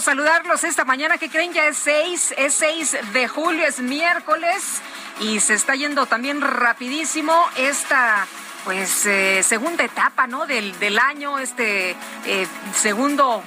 Saludarlos esta mañana. que creen? Ya es 6, es 6 de julio, es miércoles y se está yendo también rapidísimo esta pues eh, segunda etapa, ¿no? Del, del año, este eh, segundo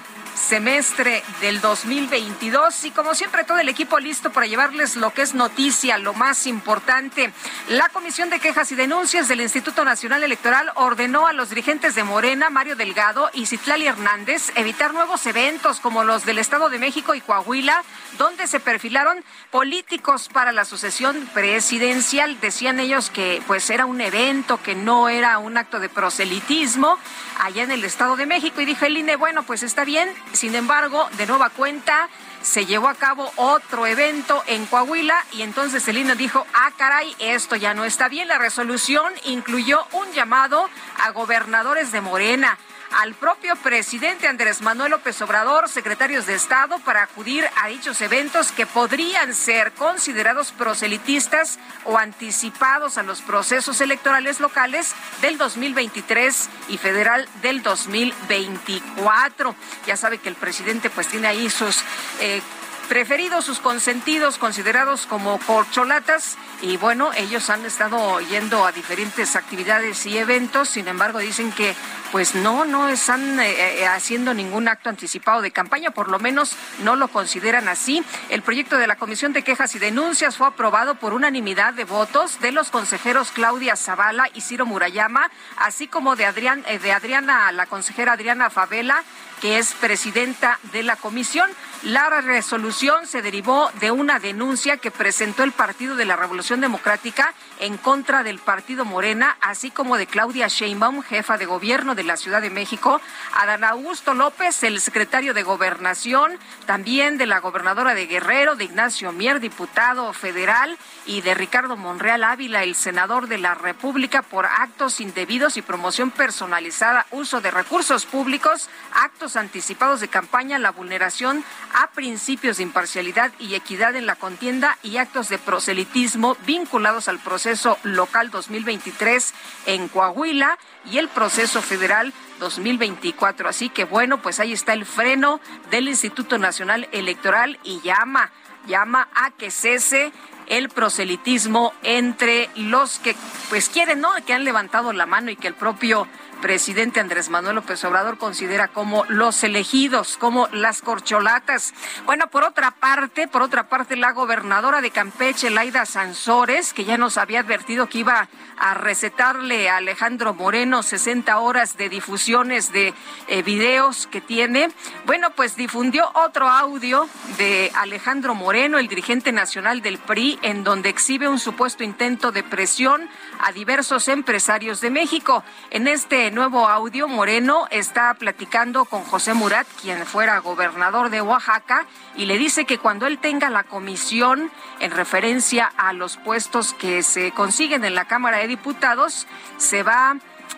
semestre del 2022 y como siempre todo el equipo listo para llevarles lo que es noticia, lo más importante. La Comisión de Quejas y Denuncias del Instituto Nacional Electoral ordenó a los dirigentes de Morena, Mario Delgado y Citlali Hernández evitar nuevos eventos como los del Estado de México y Coahuila, donde se perfilaron políticos para la sucesión presidencial. Decían ellos que pues era un evento, que no era un acto de proselitismo allá en el Estado de México y dijo el INE, bueno, pues está bien, sin embargo, de nueva cuenta, se llevó a cabo otro evento en Coahuila y entonces el dijo, ah, caray, esto ya no está bien. La resolución incluyó un llamado a gobernadores de Morena al propio presidente Andrés Manuel López Obrador, secretarios de Estado, para acudir a dichos eventos que podrían ser considerados proselitistas o anticipados a los procesos electorales locales del 2023 y federal del 2024. Ya sabe que el presidente pues tiene ahí sus... Eh, preferidos, sus consentidos, considerados como corcholatas. Y bueno, ellos han estado yendo a diferentes actividades y eventos, sin embargo dicen que pues no, no están eh, eh, haciendo ningún acto anticipado de campaña, por lo menos no lo consideran así. El proyecto de la Comisión de Quejas y Denuncias fue aprobado por unanimidad de votos de los consejeros Claudia Zavala y Ciro Murayama, así como de, Adrián, eh, de Adriana, la consejera Adriana Favela, que es presidenta de la comisión. La resolución se derivó de una denuncia que presentó el Partido de la Revolución Democrática en contra del Partido Morena, así como de Claudia Sheinbaum, jefa de gobierno de la Ciudad de México, Adán Augusto López, el secretario de Gobernación, también de la gobernadora de Guerrero, de Ignacio Mier, diputado federal, y de Ricardo Monreal Ávila, el senador de la República, por actos indebidos y promoción personalizada, uso de recursos públicos, actos anticipados de campaña, la vulneración a principios de imparcialidad y equidad en la contienda y actos de proselitismo vinculados al proceso local 2023 en Coahuila y el proceso federal 2024. Así que bueno, pues ahí está el freno del Instituto Nacional Electoral y llama, llama a que cese el proselitismo entre los que pues quieren, ¿no? Que han levantado la mano y que el propio presidente Andrés Manuel López Obrador considera como los elegidos, como las corcholatas. Bueno, por otra parte, por otra parte, la gobernadora de Campeche, Laida Sansores, que ya nos había advertido que iba a recetarle a Alejandro Moreno 60 horas de difusiones de eh, videos que tiene, bueno, pues difundió otro audio de Alejandro Moreno, el dirigente nacional del PRI, en donde exhibe un supuesto intento de presión a diversos empresarios de México. En este nuevo audio, Moreno está platicando con José Murat, quien fuera gobernador de Oaxaca, y le dice que cuando él tenga la comisión en referencia a los puestos que se consiguen en la Cámara de Diputados, se va,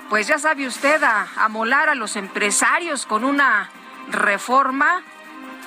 pues ya sabe usted, a, a molar a los empresarios con una reforma.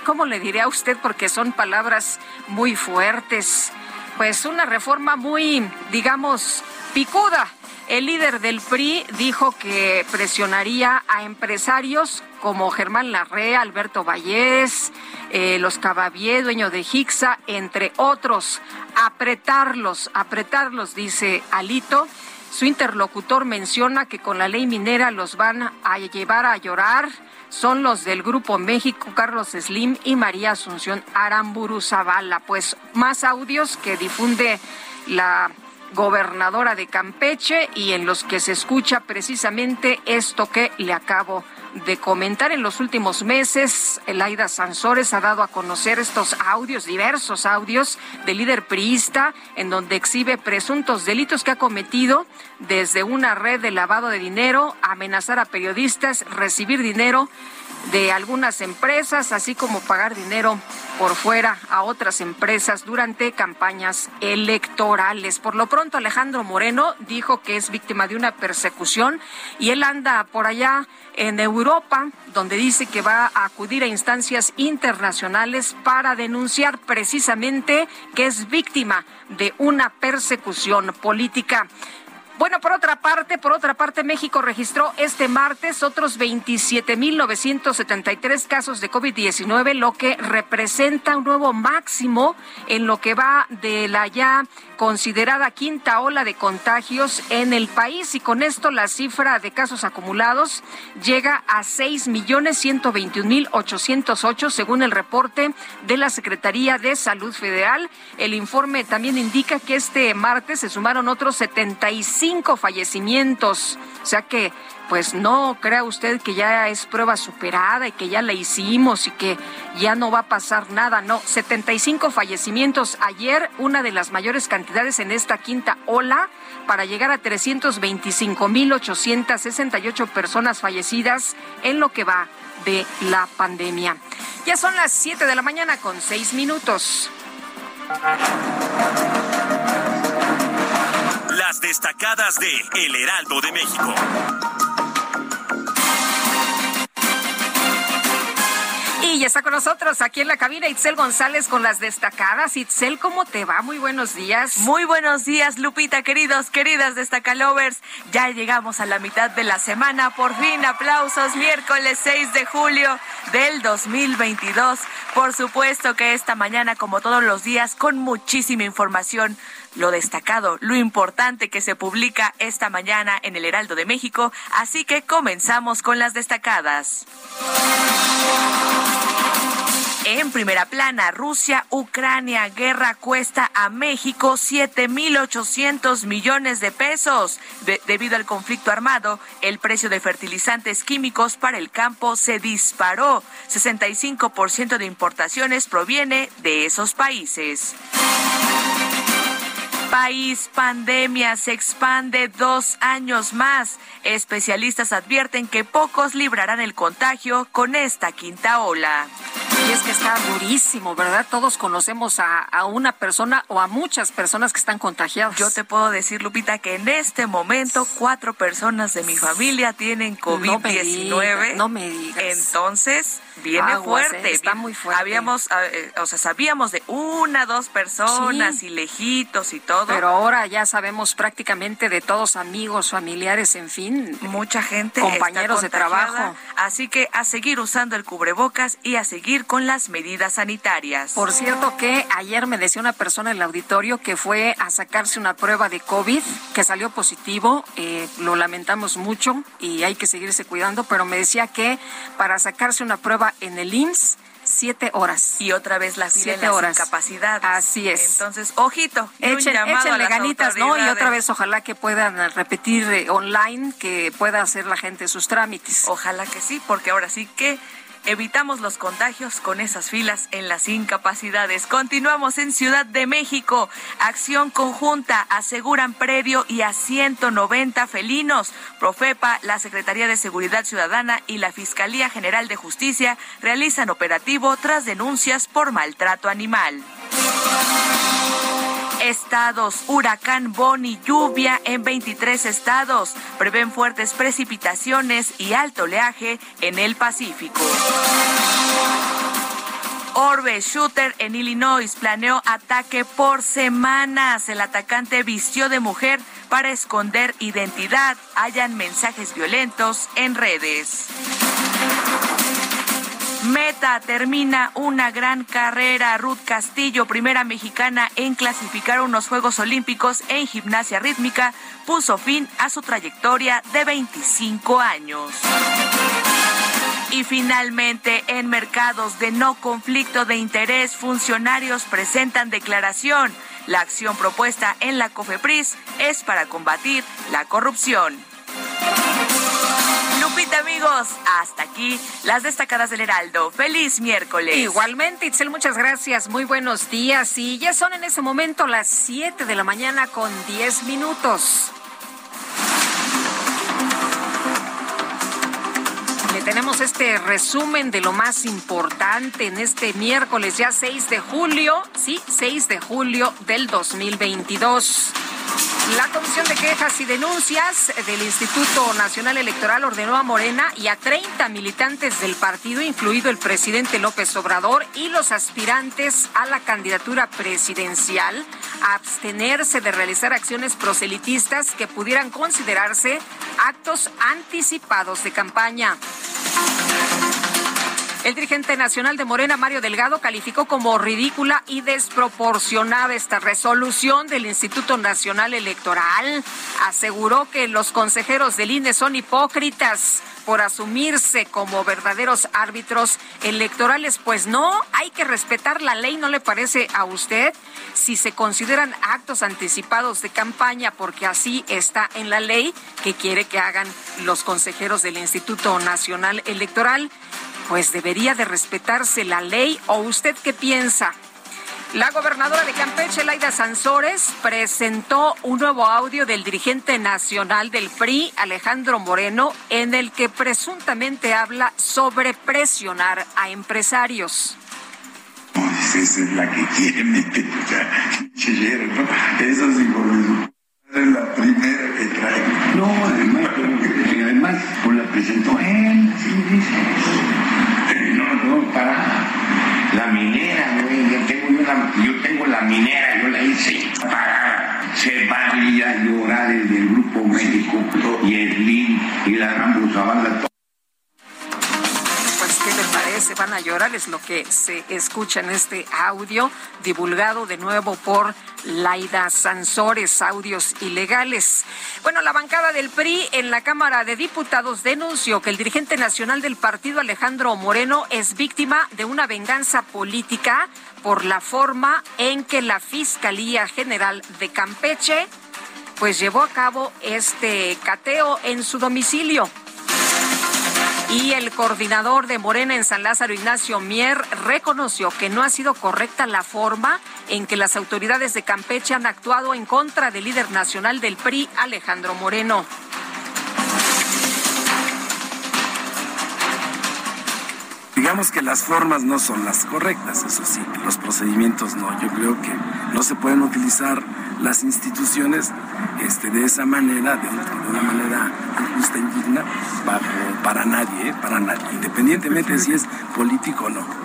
¿Cómo le diré a usted? Porque son palabras muy fuertes. Pues una reforma muy, digamos, picuda El líder del PRI dijo que presionaría a empresarios como Germán Larrea, Alberto Vallés, eh, los Cabavier, dueño de Hixa, entre otros. Apretarlos, apretarlos, dice Alito. Su interlocutor menciona que con la ley minera los van a llevar a llorar. Son los del Grupo México, Carlos Slim y María Asunción Aramburu Zavala. Pues más audios que difunde la gobernadora de Campeche y en los que se escucha precisamente esto que le acabo de comentar en los últimos meses. Elaida Sansores ha dado a conocer estos audios, diversos audios del líder priista, en donde exhibe presuntos delitos que ha cometido desde una red de lavado de dinero, amenazar a periodistas, recibir dinero de algunas empresas, así como pagar dinero por fuera a otras empresas durante campañas electorales. Por lo pronto, Alejandro Moreno dijo que es víctima de una persecución y él anda por allá en Europa, donde dice que va a acudir a instancias internacionales para denunciar precisamente que es víctima de una persecución política. Bueno, por otra parte, por otra parte, México registró este martes otros 27.973 casos de COVID-19, lo que representa un nuevo máximo en lo que va de la ya considerada quinta ola de contagios en el país y con esto la cifra de casos acumulados llega a 6.121.808 según el reporte de la Secretaría de Salud Federal. El informe también indica que este martes se sumaron otros 75 fallecimientos, o sea que pues no crea usted que ya es prueba superada y que ya la hicimos y que ya no va a pasar nada. No, 75 fallecimientos ayer, una de las mayores cantidades en esta quinta ola, para llegar a 325.868 personas fallecidas en lo que va de la pandemia. Ya son las 7 de la mañana con 6 minutos. Las destacadas de El Heraldo de México. Y está con nosotros aquí en la cabina Itzel González con las destacadas. Itzel, ¿cómo te va? Muy buenos días. Muy buenos días, Lupita, queridos, queridas destacalovers. Ya llegamos a la mitad de la semana. Por fin, aplausos. Miércoles 6 de julio del 2022. Por supuesto que esta mañana, como todos los días, con muchísima información lo destacado, lo importante que se publica esta mañana en el Heraldo de México, así que comenzamos con las destacadas. En primera plana, Rusia, Ucrania, guerra cuesta a México 7.800 millones de pesos. debido al conflicto armado, el precio de fertilizantes químicos para el campo se disparó. 65% de importaciones proviene de esos países país, pandemia se expande dos años más. Especialistas advierten que pocos librarán el contagio con esta quinta ola. Y es que está durísimo, ¿verdad? Todos conocemos a, una persona o a muchas personas que están contagiadas. Yo te puedo decir, Lupita, que en este momento cuatro personas de mi familia tienen COVID-19. No, me digas. Entonces, viene fuerte. está muy fuerte. Habíamos, eh, o sea, sabíamos de una, dos personas y lejitos y todo. Pero ahora ya sabemos prácticamente de todos amigos, familiares, en fin. Mucha gente. Compañeros de trabajo. Así que a seguir usando el cubrebocas y a seguir con las medidas sanitarias. Por cierto que ayer me decía una persona en el auditorio que fue a sacarse una prueba de COVID, que salió positivo. Eh, lo lamentamos mucho y hay que seguirse cuidando, pero me decía que para sacarse una prueba en el IMSS siete horas. Y otra vez la fila siete horas. incapacidad. Así es. Entonces, ojito. Echen, échenle ganitas, ¿no? Y otra vez ojalá que puedan repetir eh, online, que pueda hacer la gente sus trámites. Ojalá que sí, porque ahora sí que Evitamos los contagios con esas filas en las incapacidades. Continuamos en Ciudad de México. Acción conjunta aseguran predio y a 190 felinos. Profepa, la Secretaría de Seguridad Ciudadana y la Fiscalía General de Justicia realizan operativo tras denuncias por maltrato animal estados. Huracán Boni, lluvia en 23 estados. Prevén fuertes precipitaciones y alto oleaje en el Pacífico. Orbe Shooter en Illinois planeó ataque por semanas. El atacante vistió de mujer para esconder identidad, hayan mensajes violentos en redes. Meta termina una gran carrera. Ruth Castillo, primera mexicana en clasificar unos Juegos Olímpicos en gimnasia rítmica, puso fin a su trayectoria de 25 años. Y finalmente, en mercados de no conflicto de interés, funcionarios presentan declaración. La acción propuesta en la COFEPRIS es para combatir la corrupción. Amigos, hasta aquí las destacadas del Heraldo. Feliz miércoles. Igualmente, Itzel, muchas gracias. Muy buenos días. Y ya son en ese momento las 7 de la mañana con 10 minutos. Tenemos este resumen de lo más importante en este miércoles, ya 6 de julio, sí, 6 de julio del 2022. La Comisión de Quejas y Denuncias del Instituto Nacional Electoral ordenó a Morena y a 30 militantes del partido, incluido el presidente López Obrador y los aspirantes a la candidatura presidencial, a abstenerse de realizar acciones proselitistas que pudieran considerarse actos anticipados de campaña. Thank you. El dirigente nacional de Morena, Mario Delgado, calificó como ridícula y desproporcionada esta resolución del Instituto Nacional Electoral. Aseguró que los consejeros del INE son hipócritas por asumirse como verdaderos árbitros electorales. Pues no, hay que respetar la ley, ¿no le parece a usted? Si se consideran actos anticipados de campaña, porque así está en la ley que quiere que hagan los consejeros del Instituto Nacional Electoral pues debería de respetarse la ley o usted qué piensa? La gobernadora de Campeche, Laida Sansores, presentó un nuevo audio del dirigente nacional del PRI, Alejandro Moreno, en el que presuntamente habla sobre presionar a empresarios. Pues esa es la que quiere ¿no? Sí, es la primera que trae. No, además, además, pues la presentó él, así dice para la minera, güey. Yo tengo, yo tengo la minera, yo la hice para se valía llorar el del Grupo México y el LIN y la Gran Zavala. Pues, ¿qué le parece? Van a llorar, es lo que se escucha en este audio, divulgado de nuevo por Laida Sansores, audios ilegales. Bueno, la bancada del PRI en la Cámara de Diputados denunció que el dirigente nacional del partido, Alejandro Moreno, es víctima de una venganza política por la forma en que la Fiscalía General de Campeche pues llevó a cabo este cateo en su domicilio. Y el coordinador de Morena en San Lázaro, Ignacio Mier, reconoció que no ha sido correcta la forma en que las autoridades de Campeche han actuado en contra del líder nacional del PRI, Alejandro Moreno. Digamos que las formas no son las correctas, eso sí, los procedimientos no. Yo creo que no se pueden utilizar las instituciones este, de esa manera, de, una manera injusta, indigna, para, para nadie, ¿eh? para nadie, independientemente de si es político o no.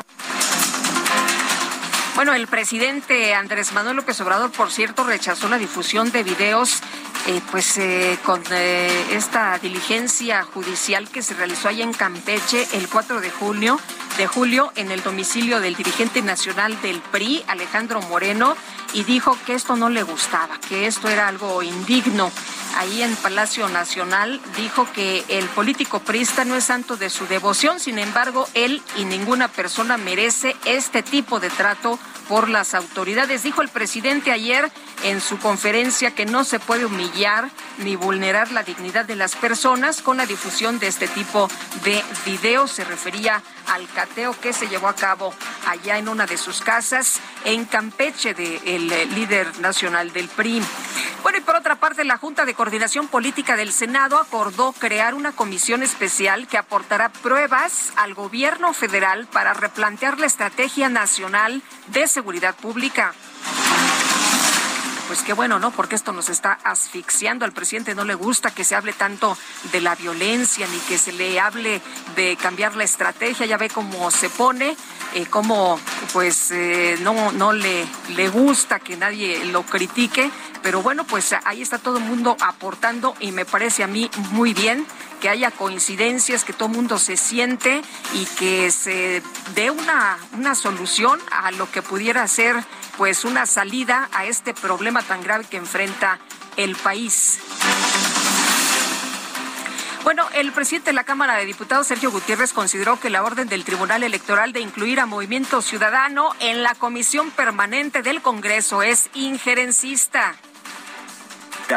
Bueno, el presidente Andrés Manuel López Obrador, por cierto, rechazó la difusión de videos eh, pues eh, con esta diligencia judicial que se realizó allá en Campeche el 4 de de julio en el domicilio del dirigente nacional del PRI, Alejandro Moreno, y dijo que esto no le gustaba, que esto era algo indigno. Ahí en Palacio Nacional dijo que el político priista no es santo de su devoción, sin embargo, él y ninguna persona merece este tipo de trato por las autoridades. Dijo el presidente ayer en su conferencia que no se puede humillar ni vulnerar la dignidad de las personas con la difusión de este tipo de videos. Se refería al cateo que se llevó a cabo allá en una de sus casas en Campeche del eh, líder nacional del PRI. Bueno, y por otra parte, la Junta de Coordinación Política del Senado acordó crear una comisión especial que aportará pruebas al gobierno federal para replantear la estrategia nacional de seguridad pública. Pues qué bueno, ¿no? Porque esto nos está asfixiando. Al presidente no le gusta que se hable tanto de la violencia ni que se le hable de cambiar la estrategia. Ya ve cómo se pone, eh, cómo pues eh, no, no le, le gusta que nadie lo critique. Pero bueno, pues ahí está todo el mundo aportando y me parece a mí muy bien que haya coincidencias, que todo el mundo se siente y que se dé una, una solución a lo que pudiera ser pues una salida a este problema tan grave que enfrenta el país. Bueno, el presidente de la Cámara de Diputados, Sergio Gutiérrez, consideró que la orden del Tribunal Electoral de incluir a Movimiento Ciudadano en la Comisión Permanente del Congreso es injerencista.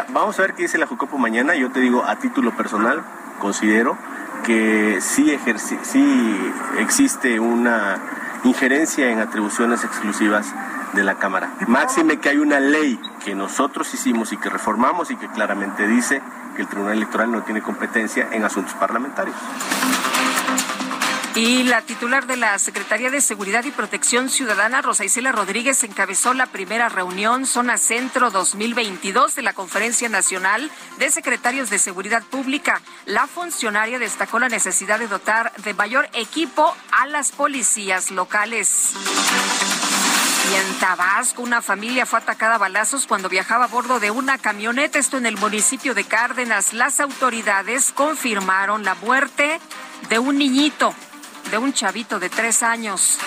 Vamos a ver qué dice la Jucopo mañana. Yo te digo, a título personal, considero que sí, sí existe una injerencia en atribuciones exclusivas de la Cámara. Máxime que hay una ley que nosotros hicimos y que reformamos y que claramente dice que el Tribunal Electoral no tiene competencia en asuntos parlamentarios. Y la titular de la Secretaría de Seguridad y Protección Ciudadana, Rosa Isela Rodríguez, encabezó la primera reunión Zona Centro 2022 de la Conferencia Nacional de Secretarios de Seguridad Pública. La funcionaria destacó la necesidad de dotar de mayor equipo a las policías locales. Y en Tabasco, una familia fue atacada a balazos cuando viajaba a bordo de una camioneta, esto en el municipio de Cárdenas. Las autoridades confirmaron la muerte de un niñito de un chavito de tres años.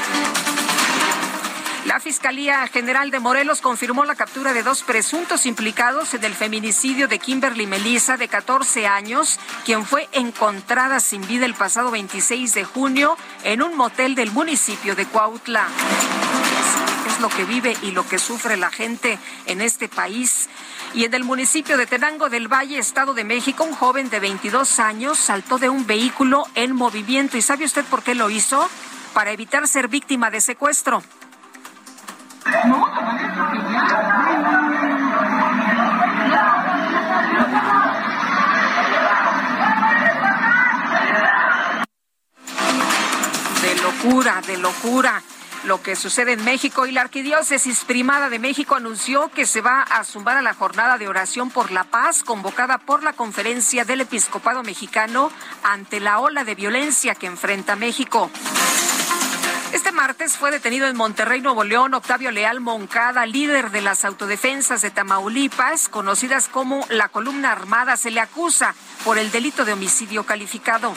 La Fiscalía General de Morelos confirmó la captura de dos presuntos implicados en el feminicidio de Kimberly Melissa, de 14 años, quien fue encontrada sin vida el pasado 26 de junio en un motel del municipio de Cuautla. Lo que vive y lo que sufre la gente en este país. Y en el municipio de Tenango del Valle, Estado de México, un joven de 22 años saltó de un vehículo en movimiento. ¿Y sabe usted por qué lo hizo? Para evitar ser víctima de secuestro. De locura, de locura lo que sucede en México y la Arquidiócesis Primada de México anunció que se va a sumar a la jornada de oración por la paz convocada por la Conferencia del Episcopado Mexicano ante la ola de violencia que enfrenta México. Este martes fue detenido en Monterrey, Nuevo León, Octavio Leal Moncada, líder de las autodefensas de Tamaulipas, conocidas como la columna armada, se le acusa por el delito de homicidio calificado.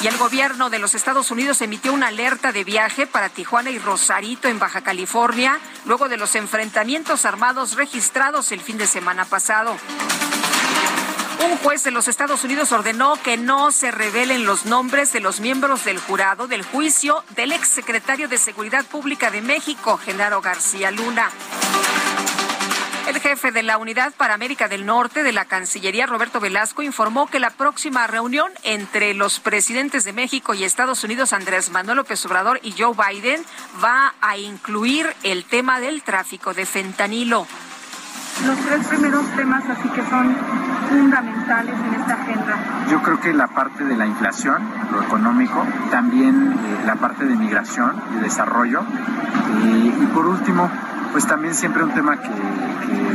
Y el gobierno de los Estados Unidos emitió una alerta de viaje para Tijuana y Rosarito en Baja California, luego de los enfrentamientos armados registrados el fin de semana pasado. Un juez de los Estados Unidos ordenó que no se revelen los nombres de los miembros del jurado del juicio del exsecretario de Seguridad Pública de México, Genaro García Luna. El jefe de la Unidad para América del Norte de la Cancillería, Roberto Velasco, informó que la próxima reunión entre los presidentes de México y Estados Unidos, Andrés Manuel López Obrador y Joe Biden, va a incluir el tema del tráfico de fentanilo. Los tres primeros temas así que son fundamentales en esta agenda. Yo creo que la parte de la inflación, lo económico, también eh, la parte de migración y desarrollo, y por último, pues también siempre un tema que,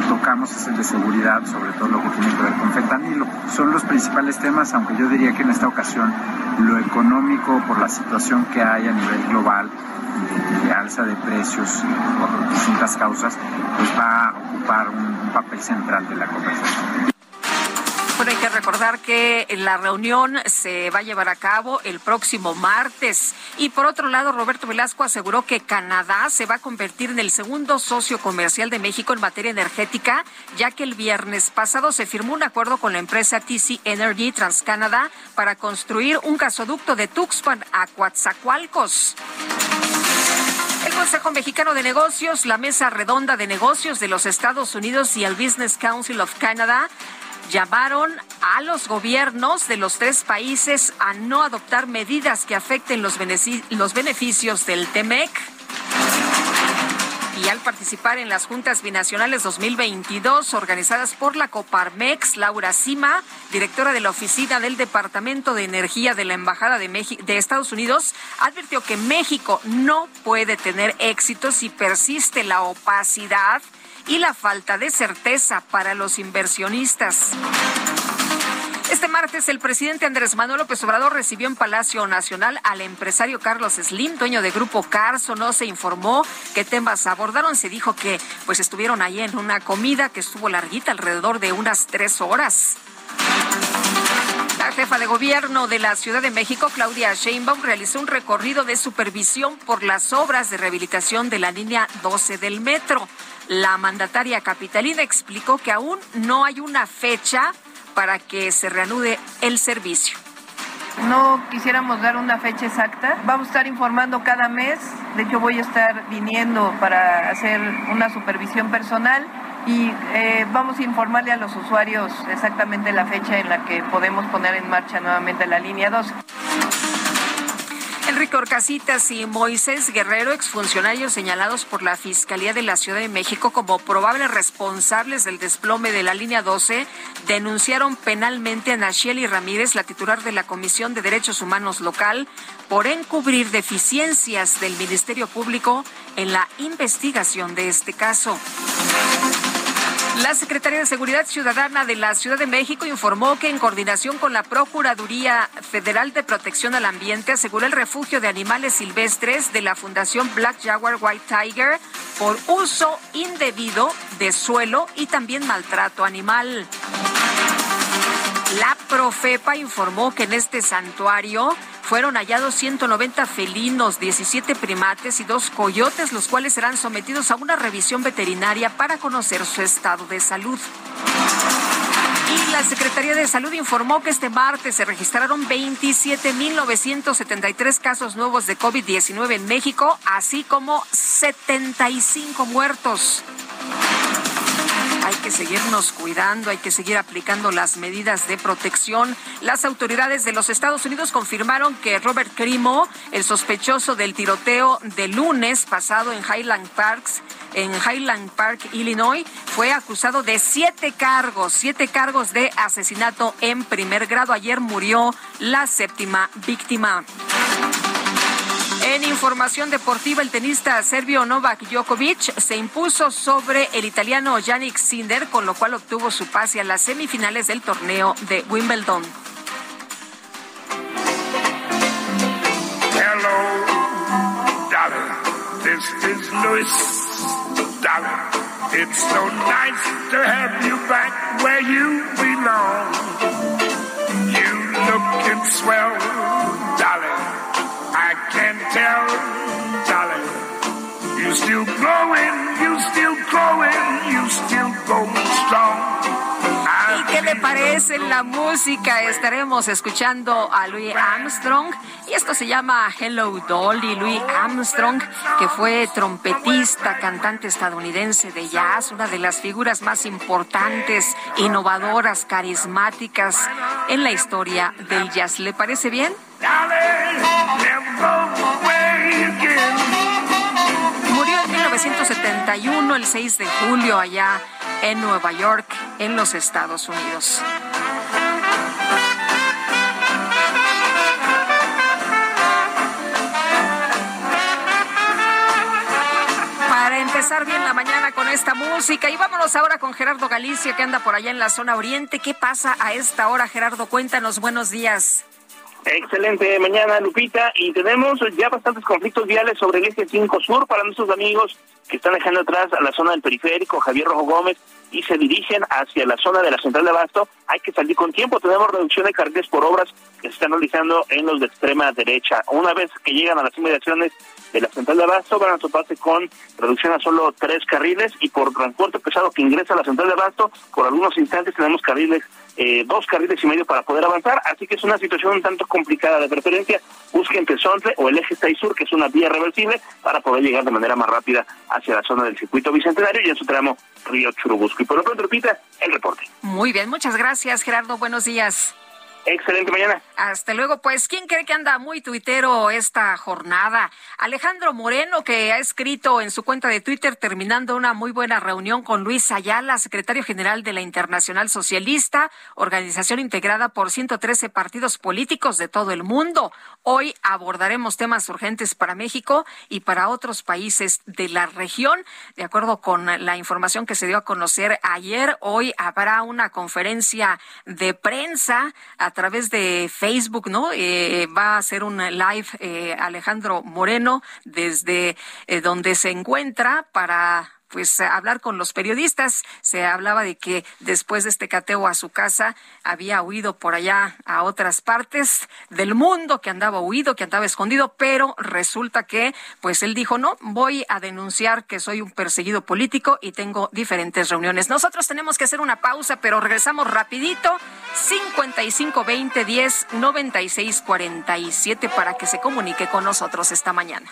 tocamos es el de seguridad, sobre todo lo que tiene que ver con fentanilo. Son los principales temas, aunque yo diría que en esta ocasión lo económico, por la situación que hay a nivel global, de, alza de precios por distintas causas, pues va a ocupar un papel central de la conversación. Hay que recordar que la reunión se va a llevar a cabo el próximo martes. Y por otro lado, Roberto Velasco aseguró que Canadá se va a convertir en el segundo socio comercial de México en materia energética, ya que el viernes pasado se firmó un acuerdo con la empresa TC Energy TransCanada para construir un gasoducto de Tuxpan a Coatzacoalcos. El Consejo Mexicano de Negocios, la Mesa Redonda de Negocios de los Estados Unidos y el Business Council of Canada llamaron a los gobiernos de los tres países a no adoptar medidas que afecten los, beneficios del TEMEC. Y al participar en las juntas binacionales 2022 organizadas por la Coparmex, Laura Sima, directora de la oficina del Departamento de Energía de la Embajada de, de Estados Unidos, advirtió que México no puede tener éxito si persiste la opacidad y la falta de certeza para los inversionistas. Este martes, el presidente Andrés Manuel López Obrador recibió en Palacio Nacional al empresario Carlos Slim, dueño de Grupo Carso. No se informó qué temas abordaron. Se dijo que pues estuvieron ahí en una comida que estuvo larguita, alrededor de unas tres horas. La jefa de gobierno de la Ciudad de México, Claudia Sheinbaum, realizó un recorrido de supervisión por las obras de rehabilitación de la línea 12 del metro. La mandataria capitalina explicó que aún no hay una fecha para que se reanude el servicio. No quisiéramos dar una fecha exacta. Vamos a estar informando cada mes. De hecho, voy a estar viniendo para hacer una supervisión personal y eh, vamos a informarle a los usuarios exactamente la fecha en la que podemos poner en marcha nuevamente la línea 2. Enrique Orcasitas y Moisés Guerrero, exfuncionarios señalados por la Fiscalía de la Ciudad de México como probables responsables del desplome de la línea 12, denunciaron penalmente a Nacheli Ramírez, la titular de la Comisión de Derechos Humanos local, por encubrir deficiencias del Ministerio Público en la investigación de este caso. La Secretaría de Seguridad Ciudadana de la Ciudad de México informó que en coordinación con la Procuraduría Federal de Protección al Ambiente aseguró el refugio de animales silvestres de la Fundación Black Jaguar White Tiger por uso indebido de suelo y también maltrato animal. La Profepa informó que en este santuario fueron hallados 190 felinos, 17 primates y dos coyotes, los cuales serán sometidos a una revisión veterinaria para conocer su estado de salud. Y la Secretaría de Salud informó que este martes se registraron 27.973 casos nuevos de COVID-19 en México, así como 75 muertos. Hay que seguirnos cuidando, hay que seguir aplicando las medidas de protección. Las autoridades de los Estados Unidos confirmaron que Robert Crimo, el sospechoso del tiroteo de lunes pasado en Highland Parks, en Highland Park, Illinois, fue acusado de siete cargos, siete cargos de asesinato en primer grado. Ayer murió la séptima víctima. En información deportiva, el tenista serbio Novak Djokovic se impuso sobre el italiano Yannick Sinner, con lo cual obtuvo su pase a las semifinales del torneo de Wimbledon. Hello, darling. This is Louis, darling. It's so nice to have you back where you belong. You looking swell, tell, darling. You still growing, you still growing, you still going strong. ¿Y qué le parece la música? Estaremos escuchando a Louis Armstrong y esto se llama Hello Dolly. Louis Armstrong, que fue trompetista, cantante estadounidense de jazz, una de las figuras más importantes, innovadoras, carismáticas en la historia del jazz. ¿Le parece bien? Murió en 1971, el 6 de julio, allá en Nueva York, en los Estados Unidos. Para empezar bien la mañana con esta música y vámonos ahora con Gerardo Galicia que anda por allá en la zona oriente. ¿Qué pasa a esta hora, Gerardo? Cuéntanos, buenos días. Excelente mañana, Lupita. Y tenemos ya bastantes conflictos viales sobre el eje 5 Sur para nuestros amigos que están dejando atrás a la zona del periférico, Javier Rojo Gómez, y se dirigen hacia la zona de la central de Abasto. Hay que salir con tiempo. Tenemos reducción de carriles por obras que se están realizando en los de extrema derecha. Una vez que llegan a las inmediaciones de la central de Abasto, van a toparse con reducción a solo tres carriles y por transporte pesado que ingresa a la central de Abasto, por algunos instantes tenemos carriles eh, dos carriles y medio para poder avanzar, así que es una situación un tanto complicada. De preferencia, busquen Tezontle o el eje 6 sur, que es una vía reversible, para poder llegar de manera más rápida hacia la zona del circuito bicentenario y en su tramo Río Churubusco. Y por lo pronto, repita el reporte. Muy bien, muchas gracias, Gerardo. Buenos días. Excelente mañana. Hasta luego. Pues, ¿quién cree que anda muy tuitero esta jornada? Alejandro Moreno, que ha escrito en su cuenta de Twitter terminando una muy buena reunión con Luis Ayala, secretario general de la Internacional Socialista, organización integrada por 113 partidos políticos de todo el mundo. Hoy abordaremos temas urgentes para México y para otros países de la región. De acuerdo con la información que se dio a conocer ayer, hoy habrá una conferencia de prensa a través de Facebook, ¿no? Eh, va a hacer un live eh, Alejandro Moreno desde eh, donde se encuentra para pues hablar con los periodistas. Se hablaba de que después de este cateo a su casa había huido por allá a otras partes del mundo, que andaba huido, que andaba escondido, pero resulta que pues él dijo, "No, voy a denunciar que soy un perseguido político y tengo diferentes reuniones." Nosotros tenemos que hacer una pausa, pero regresamos rapidito 55 20 10 96 47 para que se comunique con nosotros esta mañana.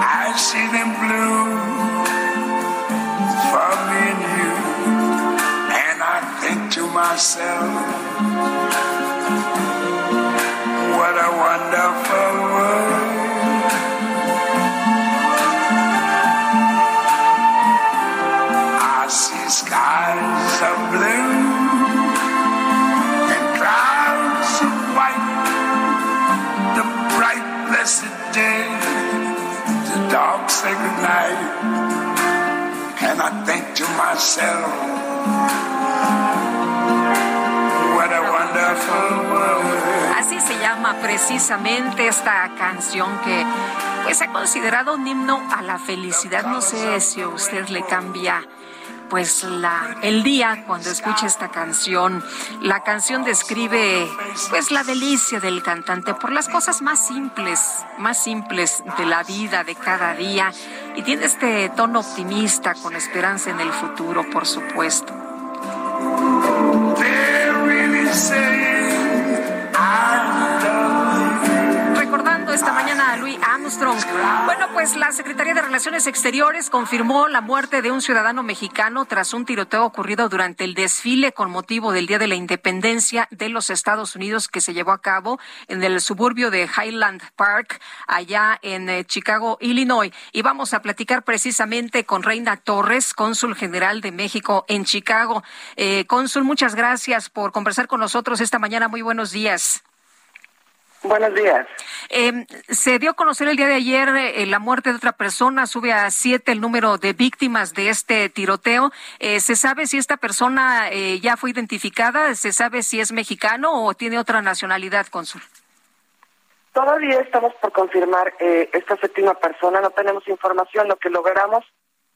I see them blue me and you. And I think to myself, what a wonderful world. I see skies of blue Así se llama precisamente esta canción que pues ha considerado un himno a la felicidad. No sé si a usted le cambia pues el día cuando escucha esta canción. La canción describe pues la delicia del cantante por las cosas más simples, más simples de la vida de cada día y tiene este tono optimista con esperanza en el futuro, por supuesto. Esta mañana a Armstrong. Bueno, pues la Secretaría de Relaciones Exteriores confirmó la muerte de un ciudadano mexicano tras un tiroteo ocurrido durante el desfile con motivo del Día de la Independencia de los Estados Unidos que se llevó a cabo en el suburbio de Highland Park, allá en eh, Chicago, Illinois. Y vamos a platicar precisamente con Reina Torres, cónsul general de México en Chicago. Eh, cónsul, muchas gracias por conversar con nosotros esta mañana. Muy buenos días. Buenos días. Eh, se dio a conocer el día de ayer eh, la muerte de otra persona, sube a siete el número de víctimas de este tiroteo. Eh, ¿Se sabe si esta persona eh, ya fue identificada? ¿Se sabe si es mexicano o tiene otra nacionalidad, cónsul? Todavía estamos por confirmar eh, esta séptima persona, no tenemos información. Lo que logramos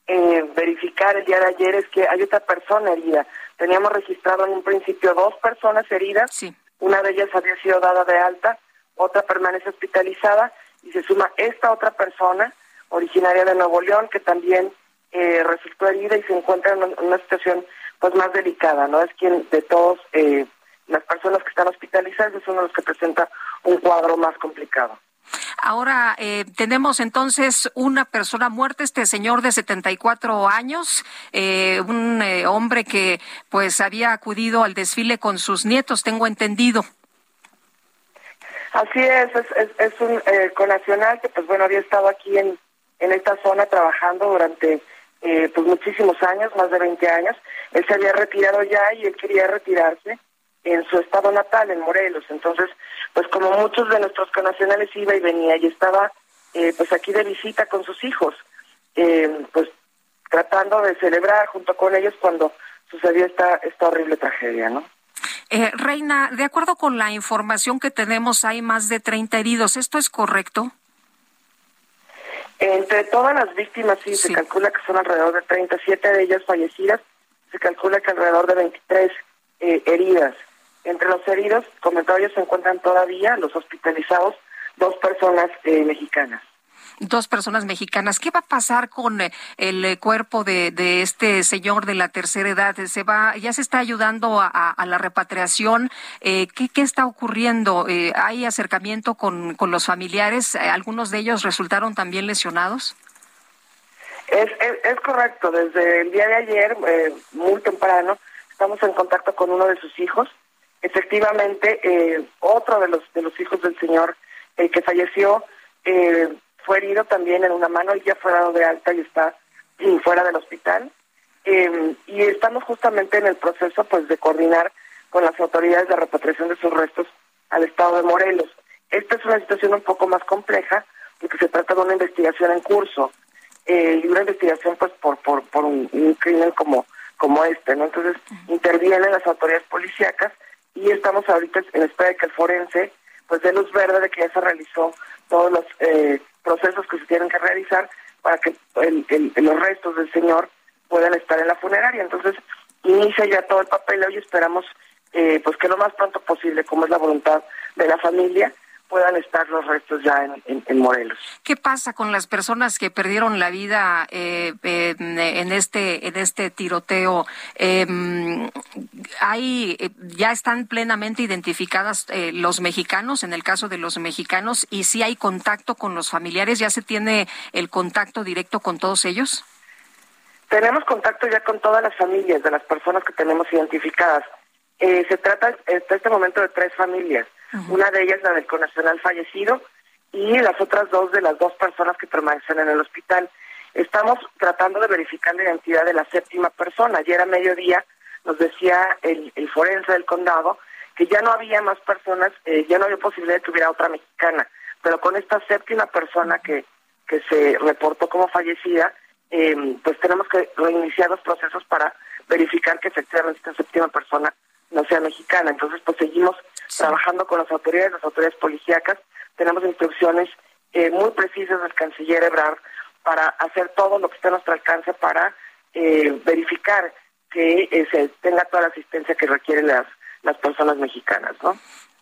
eh, verificar el día de ayer es que hay otra persona herida. Teníamos registrado en un principio dos personas heridas. Sí. Una de ellas había sido dada de alta, otra permanece hospitalizada y se suma esta otra persona originaria de Nuevo León que también eh, resultó herida y se encuentra en una, situación pues más delicada, ¿no? Es quien de todos eh, las personas que están hospitalizadas es uno de los que presenta un cuadro más complicado. Ahora eh, tenemos entonces una persona muerta, este señor de 74 años, eh, un eh, hombre que pues había acudido al desfile con sus nietos, tengo entendido. Así es, es, un eh, conacional que pues bueno había estado aquí en, en esta zona trabajando durante pues muchísimos años, más de 20 años. Él se había retirado ya y él quería retirarse en su estado natal, en Morelos. Entonces, pues como muchos de nuestros conacionales iba y venía y estaba eh, pues aquí de visita con sus hijos, eh, pues tratando de celebrar junto con ellos cuando sucedió esta, esta horrible tragedia, ¿no? Eh, Reina, de acuerdo con la información que tenemos, hay más de 30 heridos. ¿Esto es correcto? Entre todas las víctimas, sí, se calcula que son alrededor de 37 de ellas fallecidas, se calcula que alrededor de 23 heridas. Entre los heridos, comentarios se encuentran todavía los hospitalizados, dos personas eh, mexicanas dos personas mexicanas. ¿Qué va a pasar con eh, el eh, cuerpo de, este señor de la tercera edad? ¿Se va, ya se está ayudando a, la repatriación? ¿qué, está ocurriendo? ¿Hay acercamiento con, los familiares? ¿Algunos de ellos resultaron también lesionados? Es, es, correcto. Desde el día de ayer, muy temprano, estamos en contacto con uno de sus hijos efectivamente eh, otro de los de los hijos del señor el que falleció eh, fue herido también en una mano y ya fue dado de alta y está fuera del hospital. Eh, y estamos justamente en el proceso pues de coordinar con las autoridades de repatriación de sus restos al estado de Morelos. Esta es una situación un poco más compleja porque se trata de una investigación en curso y una investigación pues por por, por un, un crimen como como este no entonces intervienen las autoridades policíacas y estamos ahorita en espera de que el forense pues dé luz verde de que ya se realizó todos los eh, procesos que se tienen que realizar para que los restos del señor puedan estar en la funeraria. Entonces inicia ya todo el papel y esperamos eh, pues que lo más pronto posible, como es la voluntad de la familia, puedan estar los restos ya en, Morelos. ¿Qué pasa con las personas que perdieron la vida eh, en, este en este tiroteo? Em, hay ya están plenamente identificadas eh, los mexicanos en el caso de los mexicanos y si hay contacto con los familiares, ya se tiene el contacto directo con todos ellos. Tenemos contacto ya con todas las familias de las personas que tenemos identificadas. Eh, se trata hasta este momento de tres familias. Una de ellas la del conacional fallecido y las otras dos de las dos personas que permanecen en el hospital. Estamos tratando de verificar la identidad de la séptima persona. Ayer a mediodía nos decía el, forense del condado que ya no había más personas, eh, ya no había posibilidad de que hubiera otra mexicana, pero con esta séptima persona que, que se reportó como fallecida, em, pues tenemos que reiniciar los procesos para verificar que efectivamente esta séptima persona no sea mexicana. Entonces, pues seguimos trabajando con las autoridades, las autoridades policíacas. Tenemos instrucciones eh, muy precisas del canciller Ebrard para hacer todo lo que esté a nuestro alcance para eh, verificar que eh, se tenga toda la asistencia que requieren las, las personas mexicanas, ¿no?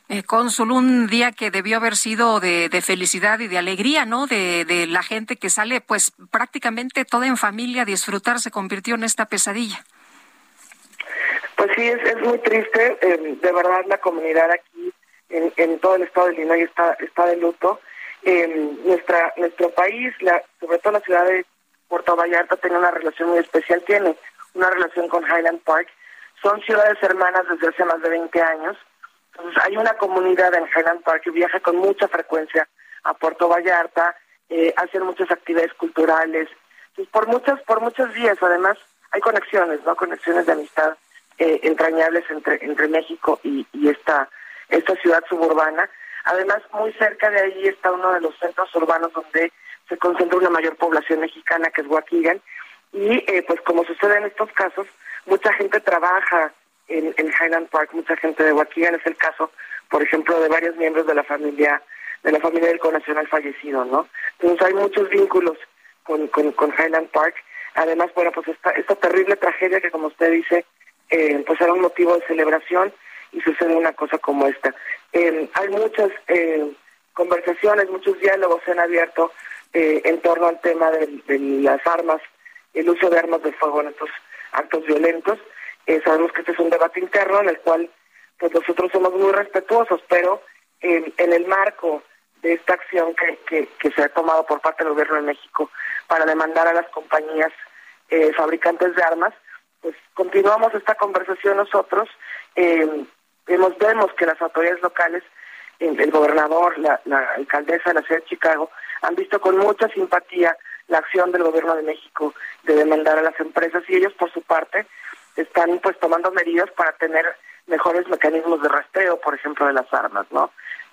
Eh, cónsul, un día que debió haber sido de, felicidad y de alegría, ¿no? De, de, la gente que sale, pues prácticamente toda en familia a disfrutar, se convirtió en esta pesadilla. Pues sí, es, es muy triste. Eh, de verdad, la comunidad aquí en, todo el estado de Illinois está, está de luto. Eh, nuestra, nuestro país, la, sobre todo la ciudad de Puerto Vallarta, tiene una relación muy especial. Tiene una relación con Highland Park. Son ciudades hermanas desde hace más de 20 años. Entonces, hay una comunidad en Highland Park que viaja con mucha frecuencia a Puerto Vallarta, eh, hacen muchas actividades culturales. Entonces, por muchas, por muchos días, además, hay conexiones, ¿no? Conexiones de amistad eh, entrañables entre, entre México y, y esta, esta ciudad suburbana. Además, muy cerca de ahí está uno de los centros urbanos donde se concentra una mayor población mexicana, que es Waukegan. Y eh, pues como sucede en estos casos, mucha gente trabaja en, en Highland Park, mucha gente de Waukegan. Es el caso, por ejemplo, de varios miembros de la familia de la familia del conacional fallecido, ¿no? Entonces hay muchos vínculos con, con, con Highland Park. Además, bueno, pues esta, esta terrible tragedia que, como usted dice, eh, pues era un motivo de celebración y sucede una cosa como esta. Eh, hay muchas eh, conversaciones, muchos diálogos se han abierto eh, en torno al tema de, las armas, el uso de armas de fuego en estos actos violentos. sabemos que este es un debate interno en el cual pues nosotros somos muy respetuosos, pero en el marco de esta acción que, que, se ha tomado por parte del gobierno de México para demandar a las compañías eh, fabricantes de armas, pues continuamos esta conversación nosotros. Eh, vemos, vemos que las autoridades locales, el, gobernador, la, alcaldesa de la ciudad de Chicago, han visto con mucha simpatía la acción del gobierno de México de demandar a las empresas y ellos por su parte están pues tomando medidas para tener mejores mecanismos de rastreo, por ejemplo, de las armas, ¿no?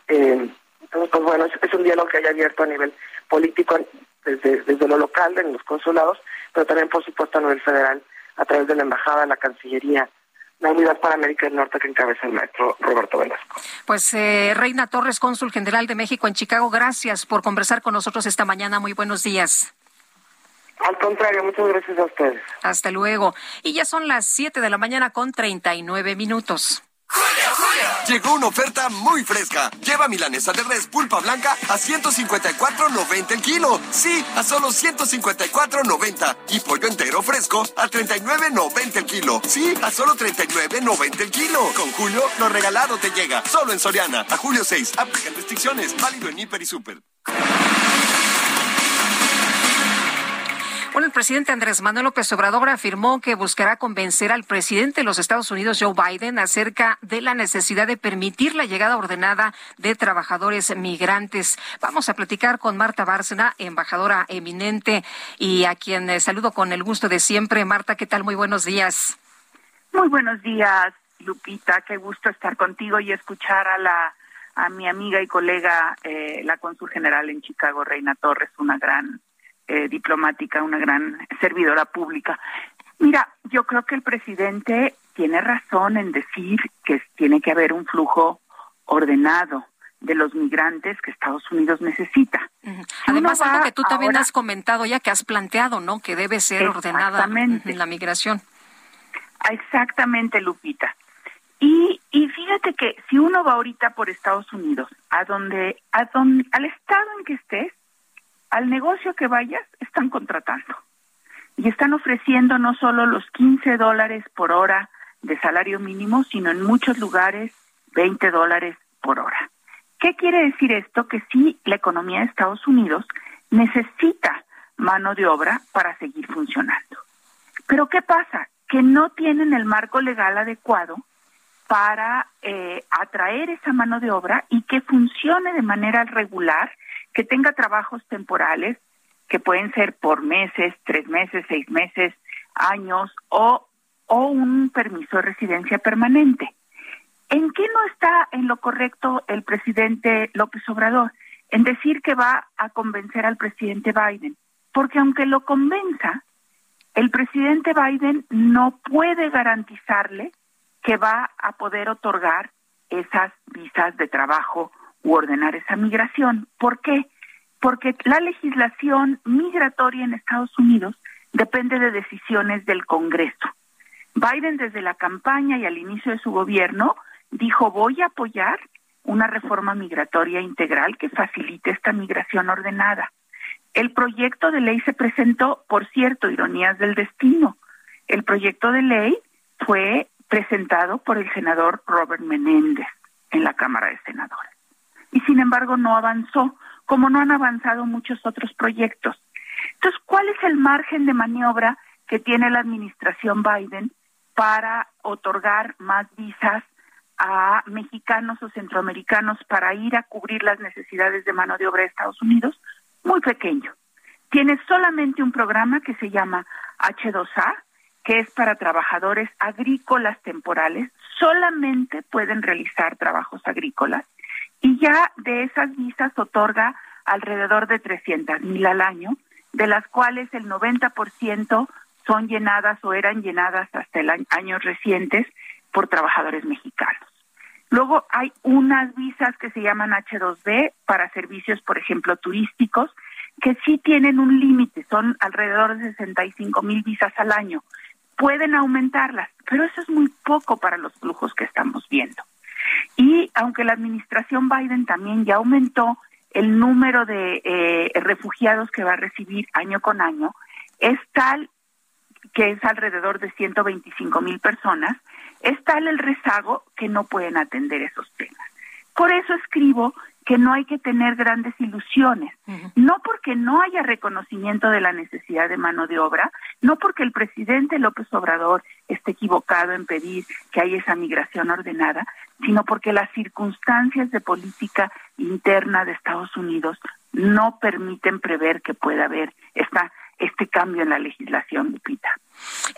Eh, entonces, pues bueno, es, un diálogo que haya abierto a nivel político desde, desde lo local, en los consulados, pero también, por supuesto, a nivel federal, a través de la Embajada, la Cancillería, la Unidad para América del Norte que encabeza el maestro Roberto Velasco. Pues eh, Reina Torres, cónsul general de México en Chicago, gracias por conversar con nosotros esta mañana. Muy buenos días. Al contrario, muchas gracias a ustedes. Hasta luego. Y ya son las 7 de la mañana con 39 minutos. Llegó una oferta muy fresca. Lleva milanesa de res pulpa blanca a 154.90 el kilo. Sí, a solo 154.90. Y pollo entero fresco a 39.90 el kilo. Sí, a solo 39.90 el kilo. Con Julio, lo regalado te llega. Solo en Soriana. A julio 6. Aplican restricciones. Válido en Hiper y Super. Bueno, el presidente Andrés Manuel López Obrador afirmó que buscará convencer al presidente de los Estados Unidos, Joe Biden, acerca de la necesidad de permitir la llegada ordenada de trabajadores migrantes. Vamos a platicar con Marta Bárcena, embajadora eminente, y a quien eh, saludo con el gusto de siempre. Marta, ¿qué tal? Muy buenos días. Muy buenos días, Lupita. Qué gusto estar contigo y escuchar a la a mi amiga y colega, eh, la cónsul general en Chicago, Reina Torres, una gran eh, diplomática, una gran servidora pública. Mira, yo creo que el presidente tiene razón en decir que tiene que haber un flujo ordenado de los migrantes que Estados Unidos necesita. Además, algo que tú también has comentado ya, que has planteado, ¿no? Que debe ser ordenada la migración. Exactamente, Lupita. Y, y fíjate que si uno va ahorita por Estados Unidos, a donde, a donde, al estado en que estés, al negocio que vayas, están contratando. Y están ofreciendo no solo los 15 dólares por hora de salario mínimo, sino en muchos lugares 20 dólares por hora. ¿Qué quiere decir esto? Que sí, la economía de Estados Unidos necesita mano de obra para seguir funcionando. Pero ¿qué pasa? Que no tienen el marco legal adecuado para eh, atraer esa mano de obra y que funcione de manera regular que tenga trabajos temporales, que pueden ser por meses, tres meses, seis meses, años, o, o un permiso de residencia permanente. ¿En qué no está en lo correcto el presidente López Obrador? En decir que va a convencer al presidente Biden. Porque aunque lo convenza, el presidente Biden no puede garantizarle que va a poder otorgar esas visas de trabajo u ordenar esa migración. ¿Por qué? Porque la legislación migratoria en Estados Unidos depende de decisiones del Congreso. Biden desde la campaña y al inicio de su gobierno dijo voy a apoyar una reforma migratoria integral que facilite esta migración ordenada. El proyecto de ley se presentó, por cierto, ironías del destino. El proyecto de ley fue presentado por el senador Robert Menéndez en la Cámara de Senadores y sin embargo no avanzó, como no han avanzado muchos otros proyectos. Entonces, ¿cuál es el margen de maniobra que tiene la administración Biden para otorgar más visas a mexicanos o centroamericanos para ir a cubrir las necesidades de mano de obra de Estados Unidos? Muy pequeño. Tiene solamente un programa que se llama H2A, que es para trabajadores agrícolas temporales, solamente pueden realizar trabajos agrícolas y ya de esas visas otorga alrededor de 300 mil al año, de las cuales el 90% son llenadas o eran llenadas hasta el año, años recientes por trabajadores mexicanos. Luego hay unas visas que se llaman H2B para servicios, por ejemplo, turísticos, que sí tienen un límite, son alrededor de 65 mil visas al año. Pueden aumentarlas, pero eso es muy poco para los flujos que estamos viendo. Y aunque la administración Biden también ya aumentó el número de eh, refugiados que va a recibir año con año, es tal que es alrededor de 125 mil personas, es tal el rezago que no pueden atender esos temas. Por eso escribo que no hay que tener grandes ilusiones, no porque no haya reconocimiento de la necesidad de mano de obra, no porque el presidente López Obrador esté equivocado en pedir que haya esa migración ordenada, sino porque las circunstancias de política interna de Estados Unidos no permiten prever que pueda haber esta, este cambio en la legislación, Lupita.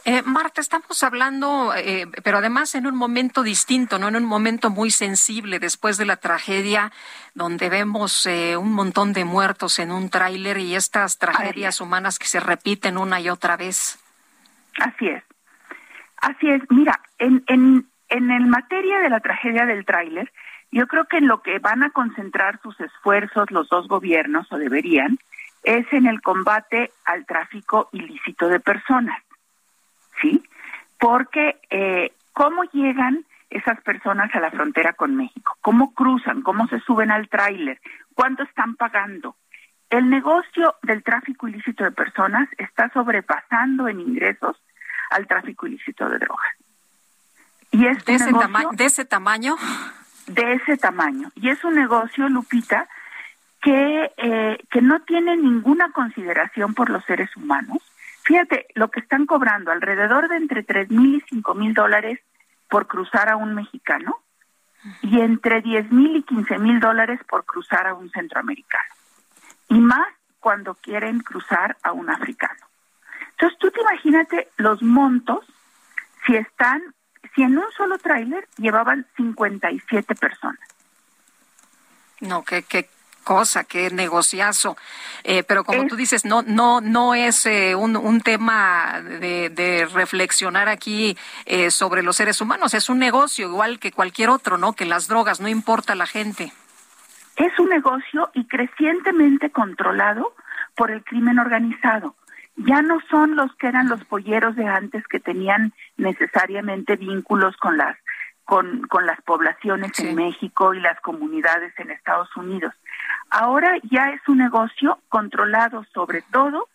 Eh, Marta, estamos hablando, eh, pero además en un momento distinto, no en un momento muy sensible después de la tragedia, donde vemos eh, un montón de muertos en un tráiler y estas tragedias humanas que se repiten una y otra vez. Así es, así es. Mira, en en en el materia de la tragedia del tráiler, yo creo que en lo que van a concentrar sus esfuerzos los dos gobiernos o deberían es en el combate al tráfico ilícito de personas. ¿sí? Porque eh, cómo llegan esas personas a la frontera con México, cómo cruzan, cómo se suben al tráiler, cuánto están pagando. El negocio del tráfico ilícito de personas está sobrepasando en ingresos al tráfico ilícito de drogas. Y este ¿De, ese ¿De ese tamaño? De ese tamaño. Y es un negocio, Lupita, que, eh, que no tiene ninguna consideración por los seres humanos, Fíjate, lo que están cobrando alrededor de entre tres mil y cinco mil dólares por cruzar a un mexicano y entre diez mil y quince mil dólares por cruzar a un centroamericano. Y más cuando quieren cruzar a un africano. Entonces tú te imagínate los montos si están, si en un solo tráiler llevaban 57 personas. No, que, que cosa, qué negociazo. Eh, pero como tú dices, no, no, no es eh, un, un, tema de, de reflexionar aquí eh, sobre los seres humanos, es un negocio igual que cualquier otro, ¿no? Que las drogas, no importa la gente. Es un negocio y crecientemente controlado por el crimen organizado. Ya no son los que eran los polleros de antes que tenían necesariamente vínculos con las con, con las poblaciones en México y las comunidades en Estados Unidos. Ahora ya es un negocio controlado sobre todo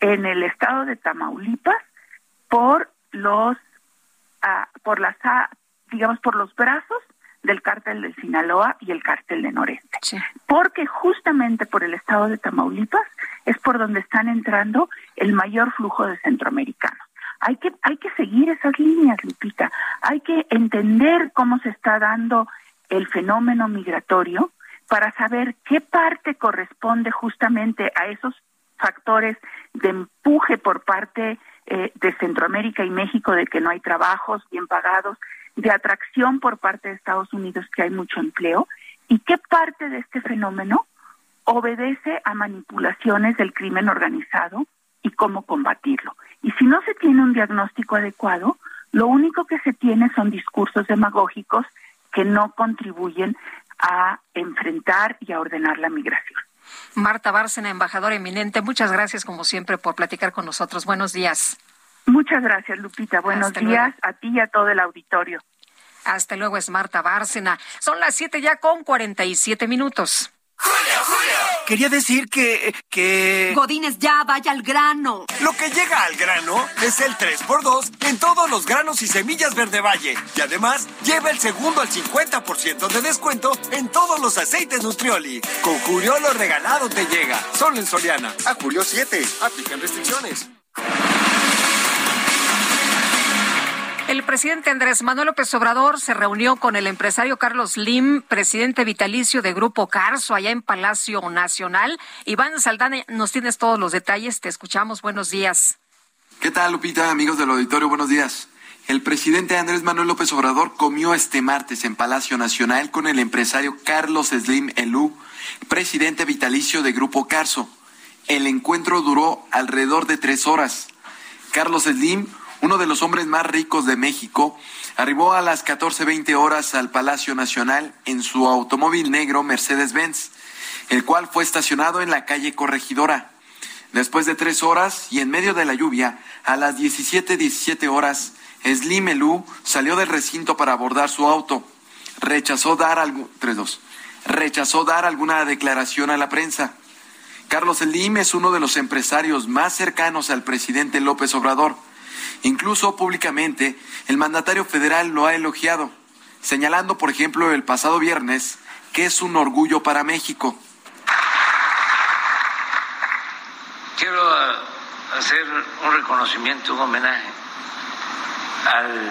en el estado de Tamaulipas por los uh, por las ah, digamos por los brazos del cártel del Sinaloa y el cártel de Noreste. Porque justamente por el estado de Tamaulipas es por donde están entrando el mayor flujo de centroamericanos. Hay que, hay que seguir esas líneas, Lupita. Hay que entender cómo se está dando el fenómeno migratorio para saber qué parte corresponde justamente a esos factores de empuje por parte eh, de Centroamérica y México de que no hay trabajos bien pagados, de atracción por parte de Estados Unidos que hay mucho empleo, y qué parte de este fenómeno obedece a manipulaciones del crimen organizado y cómo combatirlo. Y si no se tiene un diagnóstico adecuado, lo único que se tiene son discursos demagógicos que no contribuyen a enfrentar y a ordenar la migración. Marta Bárcena, embajadora eminente, muchas gracias como siempre por platicar con nosotros. Buenos días. Muchas gracias, Lupita. Buenos días a ti y a todo el auditorio. Hasta luego, es Marta Bárcena. Son las siete ya con cuarenta y siete minutos. Julio, Julio. Quería decir que, que... Godines, ya, vaya al grano. Lo que llega al grano es el 3x2 en todos los granos y semillas Verde Valle. Y además, lleva el segundo al 50% de descuento en todos los aceites Nutrioli. Con Julio lo regalado te llega. Solo en Soriana. A Julio 7. Aplican restricciones. El presidente Andrés Manuel López Obrador se reunió con el empresario Carlos Lim, presidente vitalicio de Grupo Carso, allá en Palacio Nacional. Iván Saldana, nos tienes todos los detalles, te escuchamos, buenos días. ¿Qué tal, Lupita, amigos del auditorio? Buenos días. El presidente Andrés Manuel López Obrador comió este martes en Palacio Nacional con el empresario Carlos Slim Elú, presidente vitalicio de Grupo Carso. El encuentro duró alrededor de tres horas. Carlos Slim uno de los hombres más ricos de México, arribó a las 14.20 horas al Palacio Nacional en su automóvil negro Mercedes-Benz, el cual fue estacionado en la calle Corregidora. Después de tres horas y en medio de la lluvia, a las 17.17 horas, Slim Elú salió del recinto para abordar su auto. Rechazó dar, Rechazó dar alguna declaración a la prensa. Carlos Slim es uno de los empresarios más cercanos al presidente López Obrador Incluso públicamente, el mandatario federal lo ha elogiado, señalando, por ejemplo, el pasado viernes que es un orgullo para México. Quiero hacer un reconocimiento, un homenaje al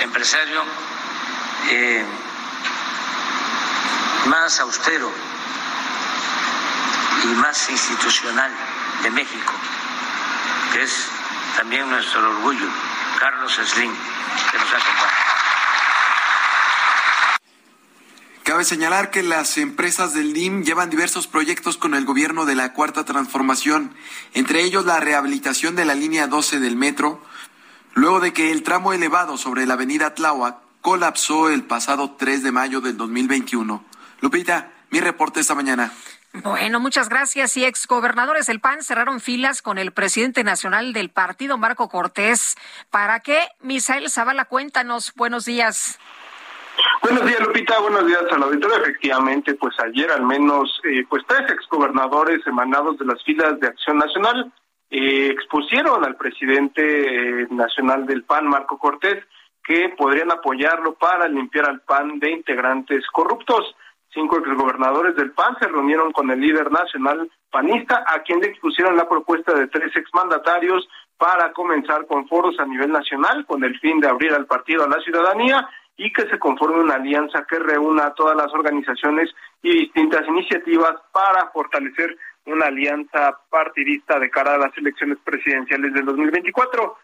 empresario eh, más austero y más institucional de México, que es también nuestro orgullo, Carlos Slim, que nos acompaña. Cabe señalar que las empresas del DIM llevan diversos proyectos con el gobierno de la Cuarta Transformación, entre ellos la rehabilitación de la línea 12 del metro, luego de que el tramo elevado sobre la avenida Tláhuac colapsó el pasado 3 de mayo del 2021. Lupita, mi reporte esta mañana. Bueno, muchas gracias. Y exgobernadores del PAN cerraron filas con el presidente nacional del partido, Marco Cortés. ¿Para qué? Misael Zavala, cuéntanos. Buenos días. Buenos días, Lupita. Buenos días al auditorio. Efectivamente, pues ayer al menos, eh, pues tres exgobernadores emanados de las filas de Acción Nacional eh, expusieron al presidente eh, nacional del PAN, Marco Cortés, que podrían apoyarlo para limpiar al PAN de integrantes corruptos. Cinco exgobernadores del PAN se reunieron con el líder nacional panista, a quien le expusieron la propuesta de tres exmandatarios para comenzar con foros a nivel nacional con el fin de abrir al partido a la ciudadanía y que se conforme una alianza que reúna a todas las organizaciones y distintas iniciativas para fortalecer una alianza partidista de cara a las elecciones presidenciales del 2024.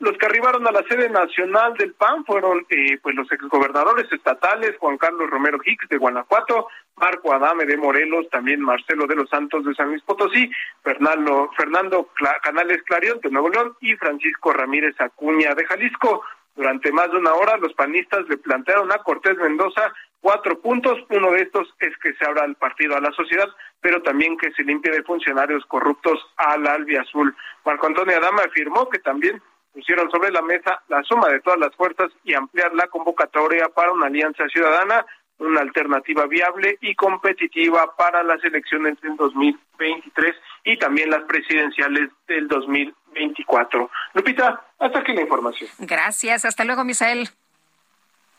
Los que arribaron a la sede nacional del PAN fueron eh, pues los exgobernadores estatales, Juan Carlos Romero Hicks de Guanajuato, Marco Adame de Morelos, también Marcelo de los Santos de San Luis Potosí, Fernando, Fernando Canales Clarion de Nuevo León y Francisco Ramírez Acuña de Jalisco. Durante más de una hora, los panistas le plantearon a Cortés Mendoza cuatro puntos. Uno de estos es que se abra el partido a la sociedad, pero también que se limpie de funcionarios corruptos al albiazul. Marco Antonio Adama afirmó que también pusieron sobre la mesa la suma de todas las fuerzas y ampliar la convocatoria para una alianza ciudadana, una alternativa viable y competitiva para las elecciones del 2023 y también las presidenciales del 2024. Lupita, hasta aquí la información. Gracias. Hasta luego, Misael.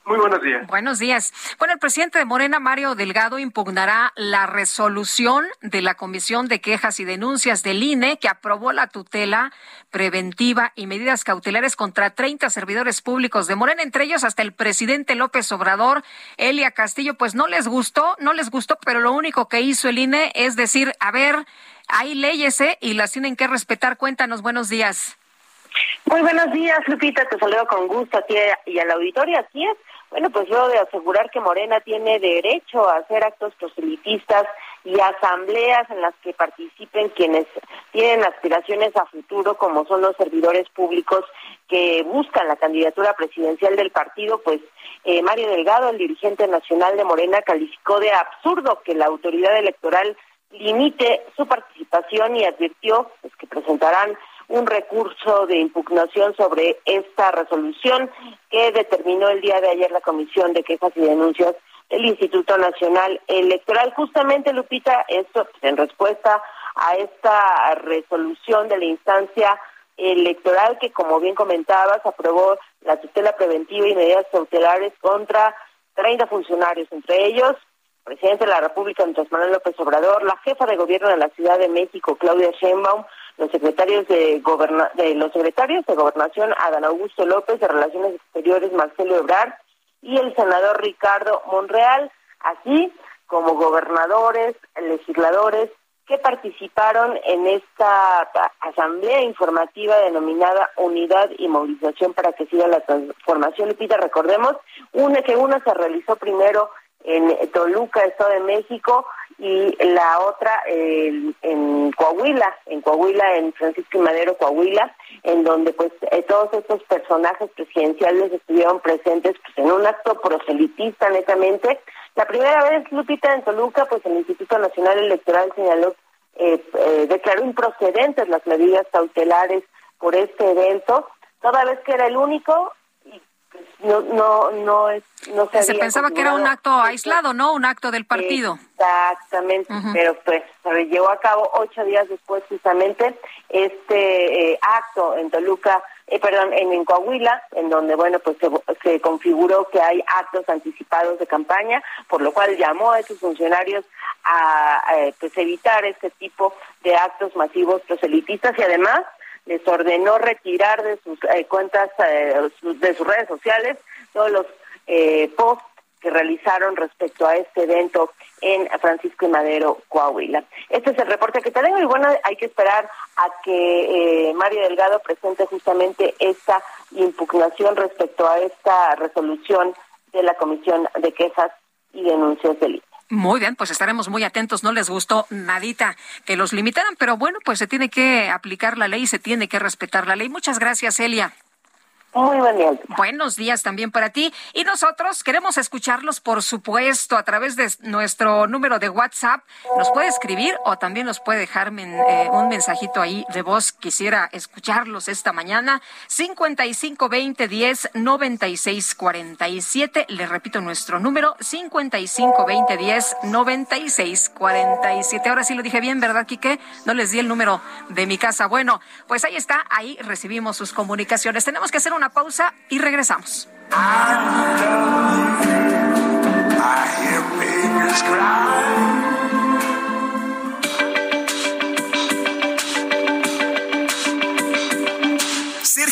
Muy buenos días. Buenos días. Bueno, el presidente de Morena, Mario Delgado, impugnará la resolución de la Comisión de Quejas y Denuncias del INE que aprobó la tutela preventiva y medidas cautelares contra 30 servidores públicos de Morena, entre ellos hasta el presidente López Obrador, Elia Castillo. Pues no les gustó, no les gustó, pero lo único que hizo el INE es decir, a ver, hay leyes ¿eh? y las tienen que respetar. Cuéntanos, buenos días. Muy buenos días, Lupita. Te saludo con gusto a ti y al auditorio. Así es. Bueno, pues luego de asegurar que Morena tiene derecho a hacer actos proselitistas y asambleas en las que participen quienes tienen aspiraciones a futuro, como son los servidores públicos que buscan la candidatura presidencial del partido, pues eh, Mario Delgado, el dirigente nacional de Morena, calificó de absurdo que la autoridad electoral limite su participación y advirtió pues, que presentarán un recurso de impugnación sobre esta resolución que determinó el día de ayer la Comisión de Quejas y Denuncias del Instituto Nacional Electoral. Justamente, Lupita, esto pues, en respuesta a esta resolución de la instancia electoral que, como bien comentabas, aprobó la tutela preventiva y medidas cautelares contra 30 funcionarios, entre ellos presidente de la República, Andrés Manuel López Obrador, la jefa de gobierno de la Ciudad de México, Claudia Sheinbaum, los secretarios de, de los secretarios de Gobernación, Adán Augusto López, de Relaciones Exteriores, Marcelo Ebrard, y el senador Ricardo Monreal, así como gobernadores, legisladores que participaron en esta asamblea informativa denominada Unidad y Movilización para que siga la transformación. Lupita, recordemos, una que una se realizó primero en Toluca, Estado de México, y la otra en Coahuila, en Coahuila, en Francisco y Madero, Coahuila, en donde pues eh, todos estos personajes presidenciales estuvieron presentes pues, en un acto proselitista netamente. La primera vez, Lupita, en Toluca, pues el Instituto Nacional Electoral señaló, eh, eh, declaró improcedentes las medidas cautelares por este evento, toda vez que era el único no no no es no se, pensaba que era un acto aislado no un acto del partido. Exactamente pero pues se llevó a cabo ocho días después justamente este eh, acto en Toluca eh, perdón, en, Coahuila, en donde, bueno, pues se, configuró que hay actos anticipados de campaña, por lo cual llamó a esos funcionarios a, pues evitar este tipo de actos masivos proselitistas y además les ordenó retirar de sus eh, cuentas, eh, de sus redes sociales, todos los posts que realizaron respecto a este evento en Francisco y Madero, Coahuila. Este es el reporte que tengo y bueno, hay que esperar a que eh, Mario Delgado presente justamente esta impugnación respecto a esta resolución de la Comisión de Quejas y Denuncias del. Muy bien, pues estaremos muy atentos. No les gustó nadita que los limitaran, pero bueno, pues se tiene que aplicar la ley, se tiene que respetar la ley. Muchas gracias, Elia. Muy buen Buenos días también para ti. Y nosotros queremos escucharlos, por supuesto, a través de nuestro número de WhatsApp. Nos puede escribir o también nos puede dejar eh, un mensajito ahí de voz. Quisiera escucharlos esta mañana. 5520 10 96 47. Le repito nuestro número: 5520 10 96 47. Ahora sí lo dije bien, ¿verdad, Quique? No les di el número de mi casa. Bueno, pues ahí está. Ahí recibimos sus comunicaciones. Tenemos que hacer una pausa y regresamos.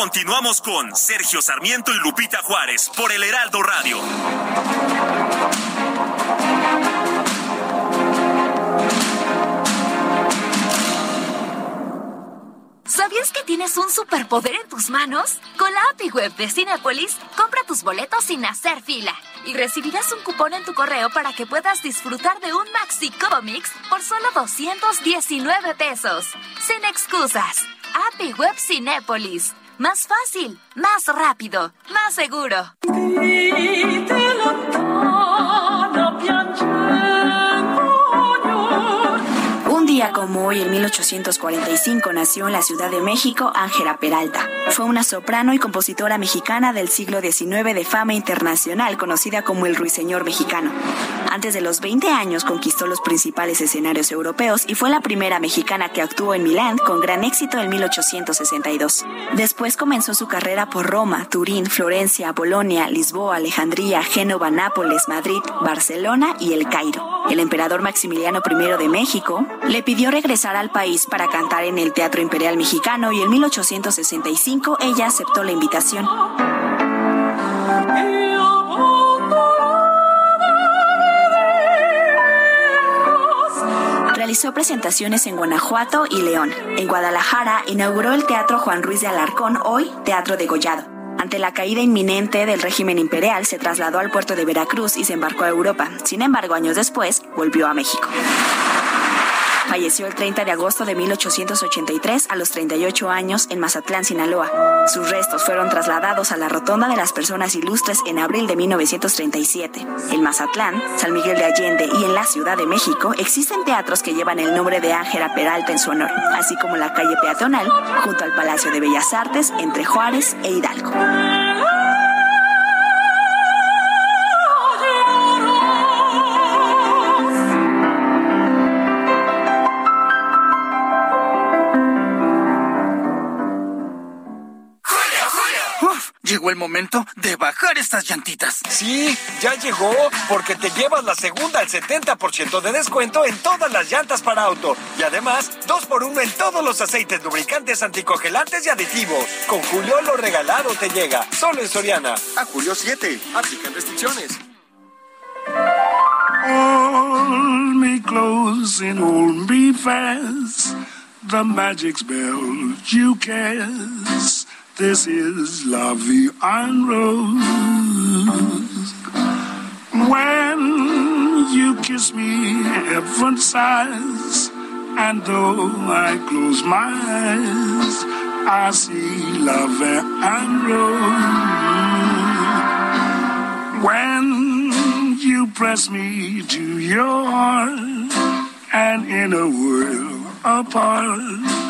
Continuamos con Sergio Sarmiento y Lupita Juárez por el Heraldo Radio. ¿Sabías que tienes un superpoder en tus manos? Con la API Web de Cinepolis, compra tus boletos sin hacer fila y recibirás un cupón en tu correo para que puedas disfrutar de un Maxi Comics por solo 219 pesos. Sin excusas. API Web Cinépolis. Más fácil, más rápido, más seguro. Como hoy, en 1845, nació en la Ciudad de México Ángela Peralta. Fue una soprano y compositora mexicana del siglo XIX de fama internacional, conocida como el Ruiseñor mexicano. Antes de los 20 años conquistó los principales escenarios europeos y fue la primera mexicana que actuó en Milán con gran éxito en 1862. Después comenzó su carrera por Roma, Turín, Florencia, Bolonia, Lisboa, Alejandría, Génova, Nápoles, Madrid, Barcelona y El Cairo. El emperador Maximiliano I de México le pidió regresar al país para cantar en el Teatro Imperial Mexicano y en 1865 ella aceptó la invitación. Realizó presentaciones en Guanajuato y León. En Guadalajara inauguró el Teatro Juan Ruiz de Alarcón, hoy Teatro de Gollado. Ante la caída inminente del régimen imperial, se trasladó al puerto de Veracruz y se embarcó a Europa. Sin embargo, años después, volvió a México. Falleció el 30 de agosto de 1883 a los 38 años en Mazatlán, Sinaloa. Sus restos fueron trasladados a la Rotonda de las Personas Ilustres en abril de 1937. En Mazatlán, San Miguel de Allende y en la Ciudad de México existen teatros que llevan el nombre de Ángela Peralta en su honor, así como la calle peatonal junto al Palacio de Bellas Artes entre Juárez e Hidalgo. Llegó el momento de bajar estas llantitas. Sí, ya llegó, porque te llevas la segunda al 70% de descuento en todas las llantas para auto. Y además, dos por uno en todos los aceites lubricantes, anticongelantes y aditivos. Con Julio lo regalado te llega, solo en Soriana. A Julio 7, aplican restricciones. Hold me close and hold me fast. The magic spell you cast. This is La Vie Rose. When you kiss me, heaven sighs, and though I close my eyes, I see Vie en Rose. When you press me to your heart, and in a world apart,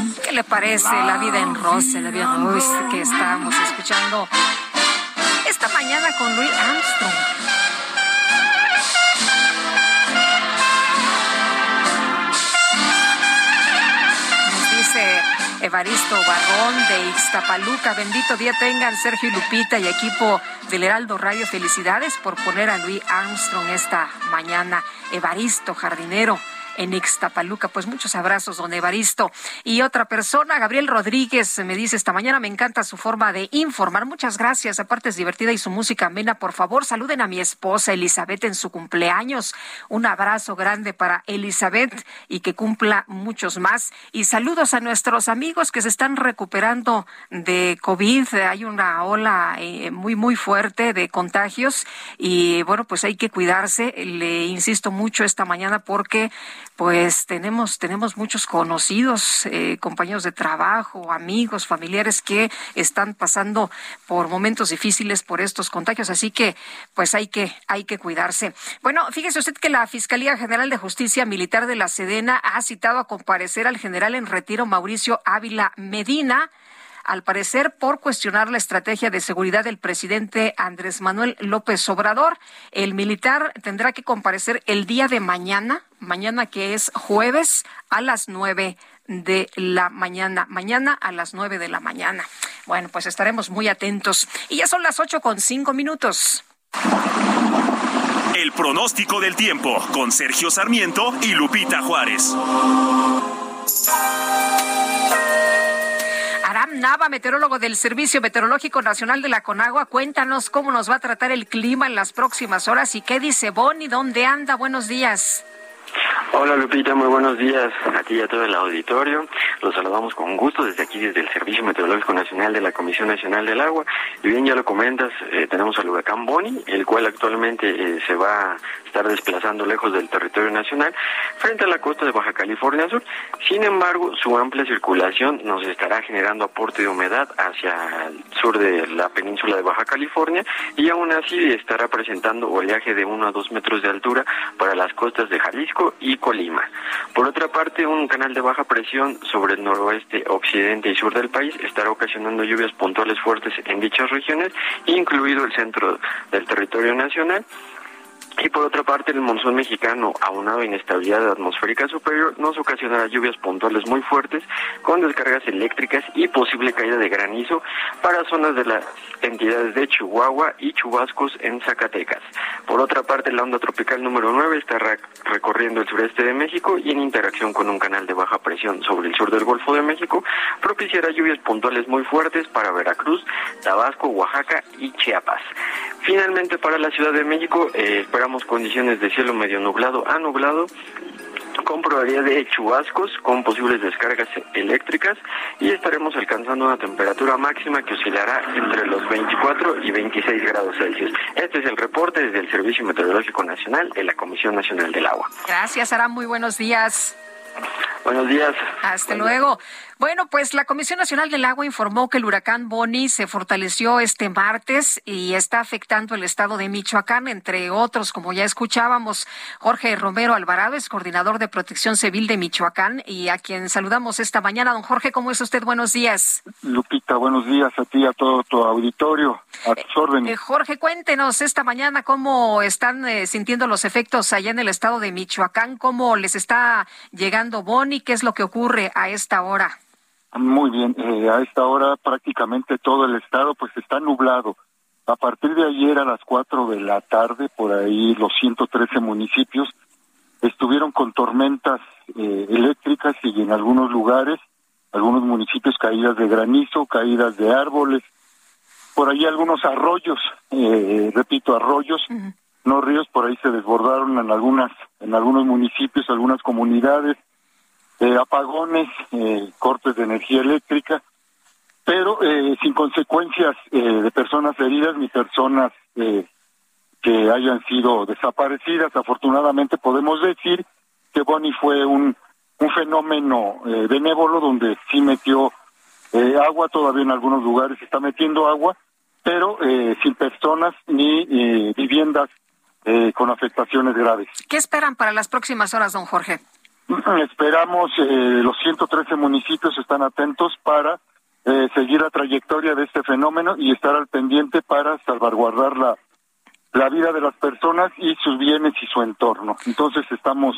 ¿Qué le parece la vida en rosa, la vida en que estamos escuchando esta mañana con Louis Armstrong? Nos dice Evaristo Barrón de Ixtapaluca. Bendito día tengan Sergio y Lupita y equipo del Heraldo Radio. Felicidades por poner a Louis Armstrong esta mañana. Evaristo, jardinero en Ixtapaluca. Pues muchos abrazos, don Evaristo. Y otra persona, Gabriel Rodríguez, me dice esta mañana, me encanta su forma de informar. Muchas gracias. Aparte es divertida y su música amena. Por favor, saluden a mi esposa Elizabeth en su cumpleaños. Un abrazo grande para Elizabeth y que cumpla muchos más. Y saludos a nuestros amigos que se están recuperando de COVID. Hay una ola eh, muy, muy fuerte de contagios y bueno, pues hay que cuidarse. Le insisto mucho esta mañana porque pues tenemos, tenemos muchos conocidos, eh, compañeros de trabajo, amigos, familiares que están pasando por momentos difíciles por estos contagios, así que pues hay que, hay que cuidarse. Bueno, fíjese usted que la Fiscalía General de Justicia Militar de la Sedena ha citado a comparecer al general en retiro Mauricio Ávila Medina al parecer por cuestionar la estrategia de seguridad del presidente Andrés Manuel López Obrador. El militar tendrá que comparecer el día de mañana, mañana que es jueves, a las nueve de la mañana, mañana a las nueve de la mañana. Bueno, pues estaremos muy atentos. Y ya son las ocho con cinco minutos. El pronóstico del tiempo con Sergio Sarmiento y Lupita Juárez. Aram Nava, meteorólogo del Servicio Meteorológico Nacional de la Conagua, cuéntanos cómo nos va a tratar el clima en las próximas horas y qué dice Bonnie, dónde anda. Buenos días. Hola Lupita, muy buenos días a ti y a todo el auditorio. Los saludamos con gusto desde aquí, desde el Servicio Meteorológico Nacional de la Comisión Nacional del Agua. Y bien, ya lo comentas, eh, tenemos al huracán Boni, el cual actualmente eh, se va a estar desplazando lejos del territorio nacional, frente a la costa de Baja California Sur. Sin embargo, su amplia circulación nos estará generando aporte de humedad hacia el sur de la península de Baja California y aún así estará presentando oleaje de 1 a 2 metros de altura para las costas de Jalisco y Colima. Por otra parte, un canal de baja presión sobre el noroeste, occidente y sur del país estará ocasionando lluvias puntuales fuertes en dichas regiones, incluido el centro del territorio nacional. Y por otra parte, el monzón mexicano, aunado a inestabilidad atmosférica superior, nos ocasionará lluvias puntuales muy fuertes, con descargas eléctricas y posible caída de granizo para zonas de las entidades de Chihuahua y Chubascos en Zacatecas. Por otra parte, la onda tropical número 9 está recorriendo el sureste de México y en interacción con un canal de baja presión sobre el sur del Golfo de México, propiciará lluvias puntuales muy fuertes para Veracruz, Tabasco, Oaxaca y Chiapas. Finalmente, para la Ciudad de México, eh, esperamos condiciones de cielo medio nublado a nublado con probabilidad de chubascos con posibles descargas eléctricas y estaremos alcanzando una temperatura máxima que oscilará entre los 24 y 26 grados Celsius. Este es el reporte desde el Servicio Meteorológico Nacional de la Comisión Nacional del Agua. Gracias, Aram. Muy buenos días. Buenos días. Hasta luego. Bueno, pues la Comisión Nacional del Agua informó que el huracán Boni se fortaleció este martes y está afectando el estado de Michoacán, entre otros, como ya escuchábamos. Jorge Romero Alvarado es coordinador de protección civil de Michoacán y a quien saludamos esta mañana. Don Jorge, ¿cómo es usted? Buenos días. Lupita, buenos días a ti y a todo tu auditorio. A tus órdenes. Eh, Jorge, cuéntenos esta mañana cómo están eh, sintiendo los efectos allá en el estado de Michoacán, cómo les está llegando Boni, qué es lo que ocurre a esta hora. Muy bien, eh, a esta hora prácticamente todo el estado pues está nublado. A partir de ayer a las 4 de la tarde, por ahí los 113 municipios estuvieron con tormentas eh, eléctricas y en algunos lugares, algunos municipios caídas de granizo, caídas de árboles, por ahí algunos arroyos, eh, repito, arroyos no ríos, por ahí se desbordaron en algunas, en algunos municipios, algunas comunidades, eh, apagones, eh, cortes de energía eléctrica, pero eh, sin consecuencias de personas heridas ni personas que hayan sido desaparecidas. Afortunadamente podemos decir que Bonnie fue un, un fenómeno benévolo donde sí metió agua, todavía en algunos lugares está metiendo agua, pero sin personas ni viviendas eh, con afectaciones graves. ¿Qué esperan para las próximas horas, don Jorge? Esperamos, eh, los 113 municipios están atentos para eh, seguir la trayectoria de este fenómeno y estar al pendiente para salvaguardar la, la vida de las personas y sus bienes y su entorno. Entonces estamos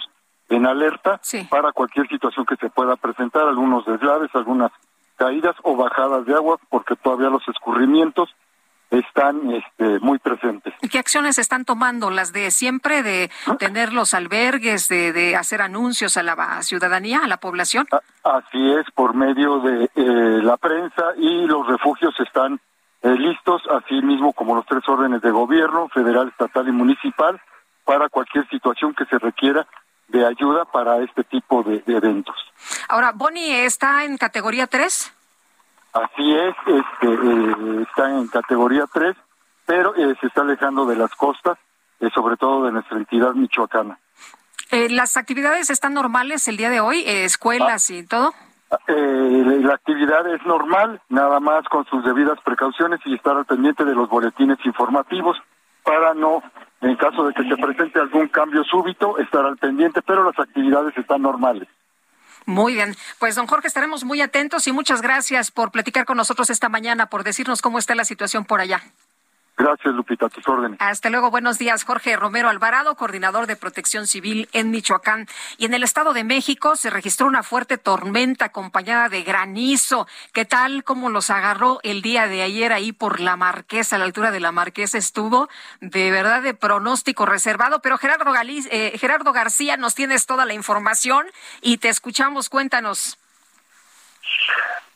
en alerta para cualquier situación que se pueda presentar, algunos deslaves, algunas caídas o bajadas de agua, porque todavía los escurrimientos están este, muy presentes. ¿Y qué acciones están tomando? ¿Las de siempre, de tener los albergues, de, de hacer anuncios a la ciudadanía, a la población? Así es, por medio de eh, la prensa y los refugios están eh, listos, así mismo como los tres órdenes de gobierno, federal, estatal y municipal, para cualquier situación que se requiera de ayuda para este tipo de, de eventos. Ahora, Bonnie está en categoría 3. Así es, este, eh, está en categoría 3, pero eh, se está alejando de las costas, eh, sobre todo de nuestra entidad michoacana. ¿Las actividades están normales el día de hoy? ¿Escuelas y todo? la actividad es normal, nada más con sus debidas precauciones y estar al pendiente de los boletines informativos para no, en caso de que se presente algún cambio súbito, estar al pendiente, pero las actividades están normales. Muy bien, pues don Jorge, estaremos muy atentos y muchas gracias por platicar con nosotros esta mañana, por decirnos cómo está la situación por allá. Gracias, Lupita, a tus órdenes. Hasta luego, buenos días. Jorge Romero Alvarado, coordinador de protección civil en Michoacán. Y en el Estado de México se registró una fuerte tormenta acompañada de granizo. ¿Qué tal? ¿Cómo los agarró el día de ayer ahí por la Marquesa? A la altura de la Marquesa estuvo de verdad de pronóstico reservado. Pero Gerardo, eh, Gerardo García, nos tienes toda la información y te escuchamos. Cuéntanos.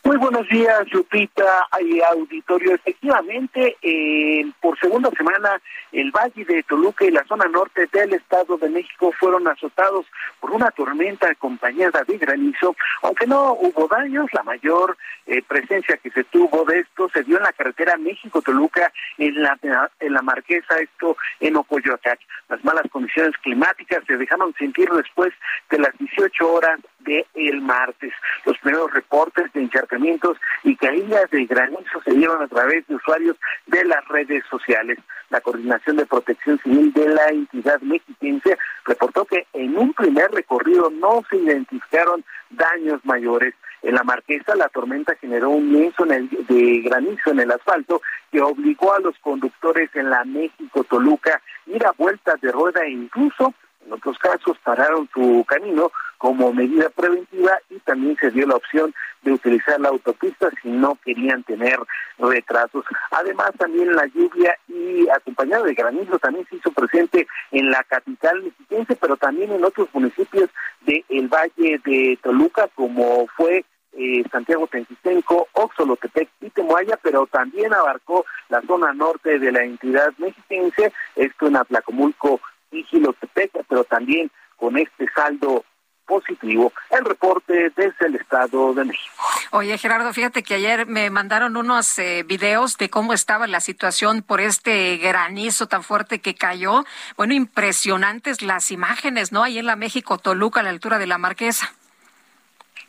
Muy buenos días, Lupita y auditorio. Efectivamente, eh, por segunda semana, el Valle de Toluca y la zona norte del Estado de México fueron azotados por una tormenta acompañada de granizo. Aunque no hubo daños, la mayor eh, presencia que se tuvo de esto se dio en la carretera México-Toluca, en la, en la Marquesa, esto en Ocoyoacac. Las malas condiciones climáticas se dejaron sentir después de las 18 horas del martes. Los primeros reportes de encharcamientos y caídas de granizo se dieron a través de usuarios de las redes sociales. La Coordinación de Protección Civil de la entidad mexiquense reportó que en un primer recorrido no se identificaron daños mayores. En la Marquesa, la tormenta generó un lienzo de granizo en el asfalto que obligó a los conductores en la México-Toluca ir a vueltas de rueda e incluso en otros casos pararon su camino como medida preventiva y también se dio la opción de utilizar la autopista si no querían tener retrasos. Además, también la lluvia y acompañada de granizo también se hizo presente en la capital mexiquense, pero también en otros municipios del Valle de Toluca, como fue eh, Santiago Tentistenco, Oxolotepec y Temoaya, pero también abarcó la zona norte de la entidad mexiquense, esto en Atlacomulco, y Gilotepec, pero también con este saldo positivo. El reporte desde el Estado de México. Oye, Gerardo, fíjate que ayer me mandaron unos eh, videos de cómo estaba la situación por este granizo tan fuerte que cayó. Bueno, impresionantes las imágenes, ¿no? Ahí en la México Toluca, a la altura de la Marquesa.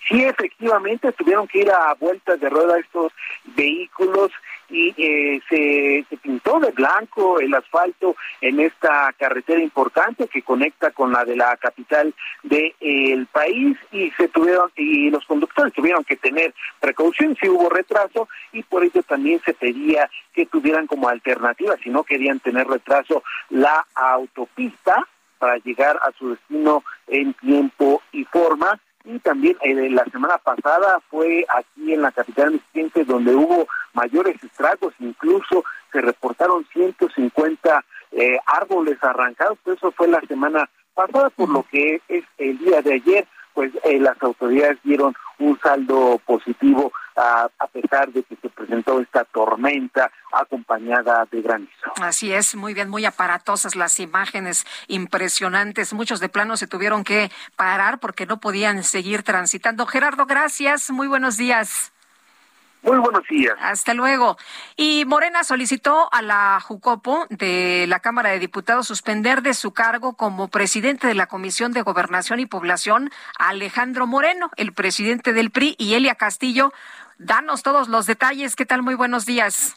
Sí, efectivamente, tuvieron que ir a vueltas de rueda estos vehículos y eh, se, pintó de blanco el asfalto en esta carretera importante que conecta con la de la capital del país y se tuvieron y los conductores tuvieron que tener precaución si hubo retraso y por ello también se pedía que tuvieran como alternativa si no querían tener retraso la autopista para llegar a su destino en tiempo y forma y también eh, la semana pasada fue aquí en la capital mexiquense donde hubo mayores estragos, incluso se reportaron 150 eh, árboles arrancados, eso fue la semana pasada, por lo que es el día de ayer, pues eh, las autoridades dieron un saldo positivo a, a pesar de que se presentó esta tormenta acompañada de granizo. Así es, muy bien, muy aparatosas las imágenes, impresionantes. Muchos de plano se tuvieron que parar porque no podían seguir transitando. Gerardo, gracias, muy buenos días. Muy buenos días. Hasta luego. Y Morena solicitó a la Jucopo de la Cámara de Diputados suspender de su cargo como presidente de la Comisión de Gobernación y Población a Alejandro Moreno, el presidente del PRI, y Elia Castillo. Danos todos los detalles. ¿Qué tal? Muy buenos días.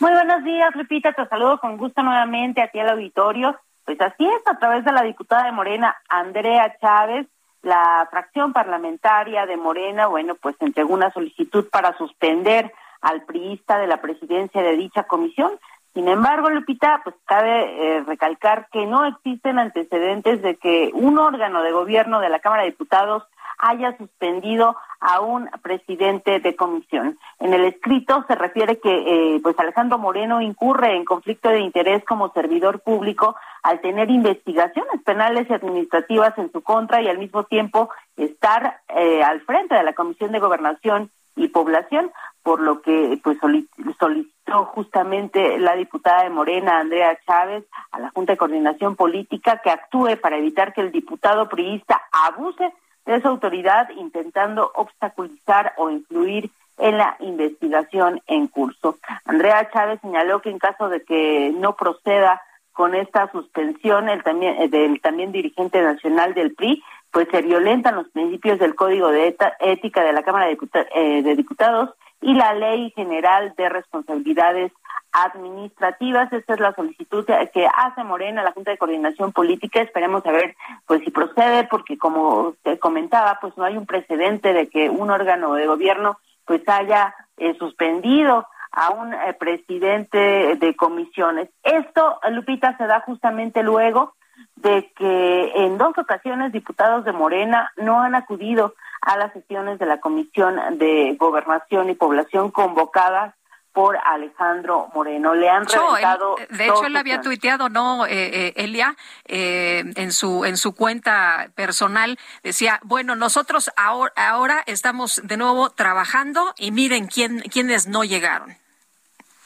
Muy buenos días, Lupita. Te saludo con gusto nuevamente a ti al auditorio. Pues así es, a través de la diputada de Morena, Andrea Chávez, la fracción parlamentaria de Morena, bueno, pues entregó una solicitud para suspender al priista de la presidencia de dicha comisión. Sin embargo, Lupita, pues cabe eh, recalcar que no existen antecedentes de que un órgano de gobierno de la Cámara de Diputados haya suspendido a un presidente de comisión. En el escrito se refiere que eh, pues Alejandro Moreno incurre en conflicto de interés como servidor público al tener investigaciones penales y administrativas en su contra y al mismo tiempo estar eh, al frente de la Comisión de Gobernación y Población, por lo que pues solicitó justamente la diputada de Morena, Andrea Chávez, a la Junta de Coordinación Política que actúe para evitar que el diputado priista abuse de su autoridad intentando obstaculizar o influir en la investigación en curso. Andrea Chávez señaló que en caso de que no proceda con esta suspensión eh, del también dirigente nacional del PRI, pues se violentan los principios del Código de Ética de la Cámara eh, de Diputados y la Ley General de Responsabilidades administrativas. Esta es la solicitud que hace Morena, la Junta de Coordinación Política. Esperemos a ver pues si procede, porque como te comentaba, pues no hay un precedente de que un órgano de gobierno pues haya eh, suspendido a un eh, presidente de comisiones. Esto, Lupita, se da justamente luego de que en dos ocasiones diputados de Morena no han acudido a las sesiones de la Comisión de Gobernación y Población convocadas por Alejandro Moreno. Le han reventado. de hecho, él había tuiteado, ¿no, eh, eh, Elia? Eh, en, su, en su cuenta personal decía, bueno, nosotros ahora, ahora estamos de nuevo trabajando y miren quién, quiénes no llegaron.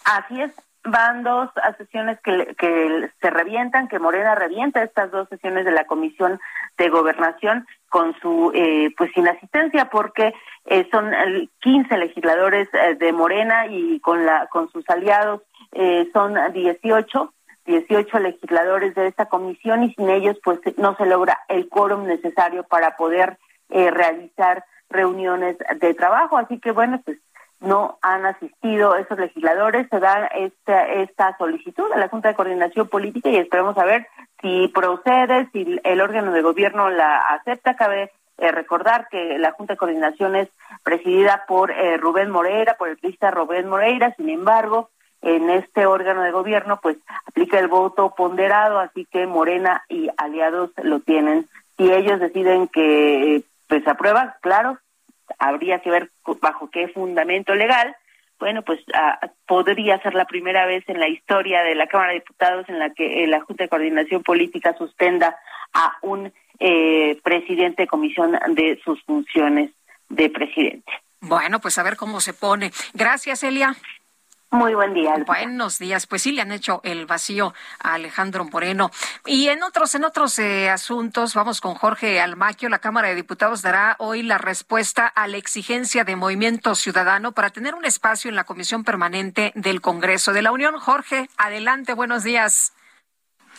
Así es, van dos sesiones que, que se revientan, que Morena revienta estas dos sesiones de la Comisión de Gobernación con su eh, pues sin asistencia porque eh, son 15 legisladores eh, de Morena y con la con sus aliados eh, son 18 18 legisladores de esta comisión y sin ellos pues no se logra el quórum necesario para poder realizar reuniones de trabajo así que bueno pues no han asistido esos legisladores, se da esta, esta solicitud a la Junta de Coordinación Política y esperemos a ver si procede, si el órgano de gobierno la acepta. Cabe eh, recordar que la Junta de Coordinación es presidida por eh, Rubén Moreira, por el periodista Rubén Moreira, sin embargo, en este órgano de gobierno pues aplica el voto ponderado, así que Morena y aliados lo tienen. Si ellos deciden que pues aprueba, claro, habría que ver bajo qué fundamento legal, bueno, pues ah, podría ser la primera vez en la historia de la Cámara de Diputados en la que eh, la Junta de Coordinación Política suspenda a un eh, presidente de comisión de sus funciones de presidente. Bueno, pues a ver cómo se pone. Gracias, Elia. Muy buen día. Buenos días. Pues sí le han hecho el vacío a Alejandro Moreno. Y en otros, en otros eh, asuntos, vamos con Jorge Almaquio. La Cámara de Diputados dará hoy la respuesta a la exigencia de Movimiento Ciudadano para tener un espacio en la Comisión Permanente del Congreso de la Unión. Jorge, adelante. Buenos días.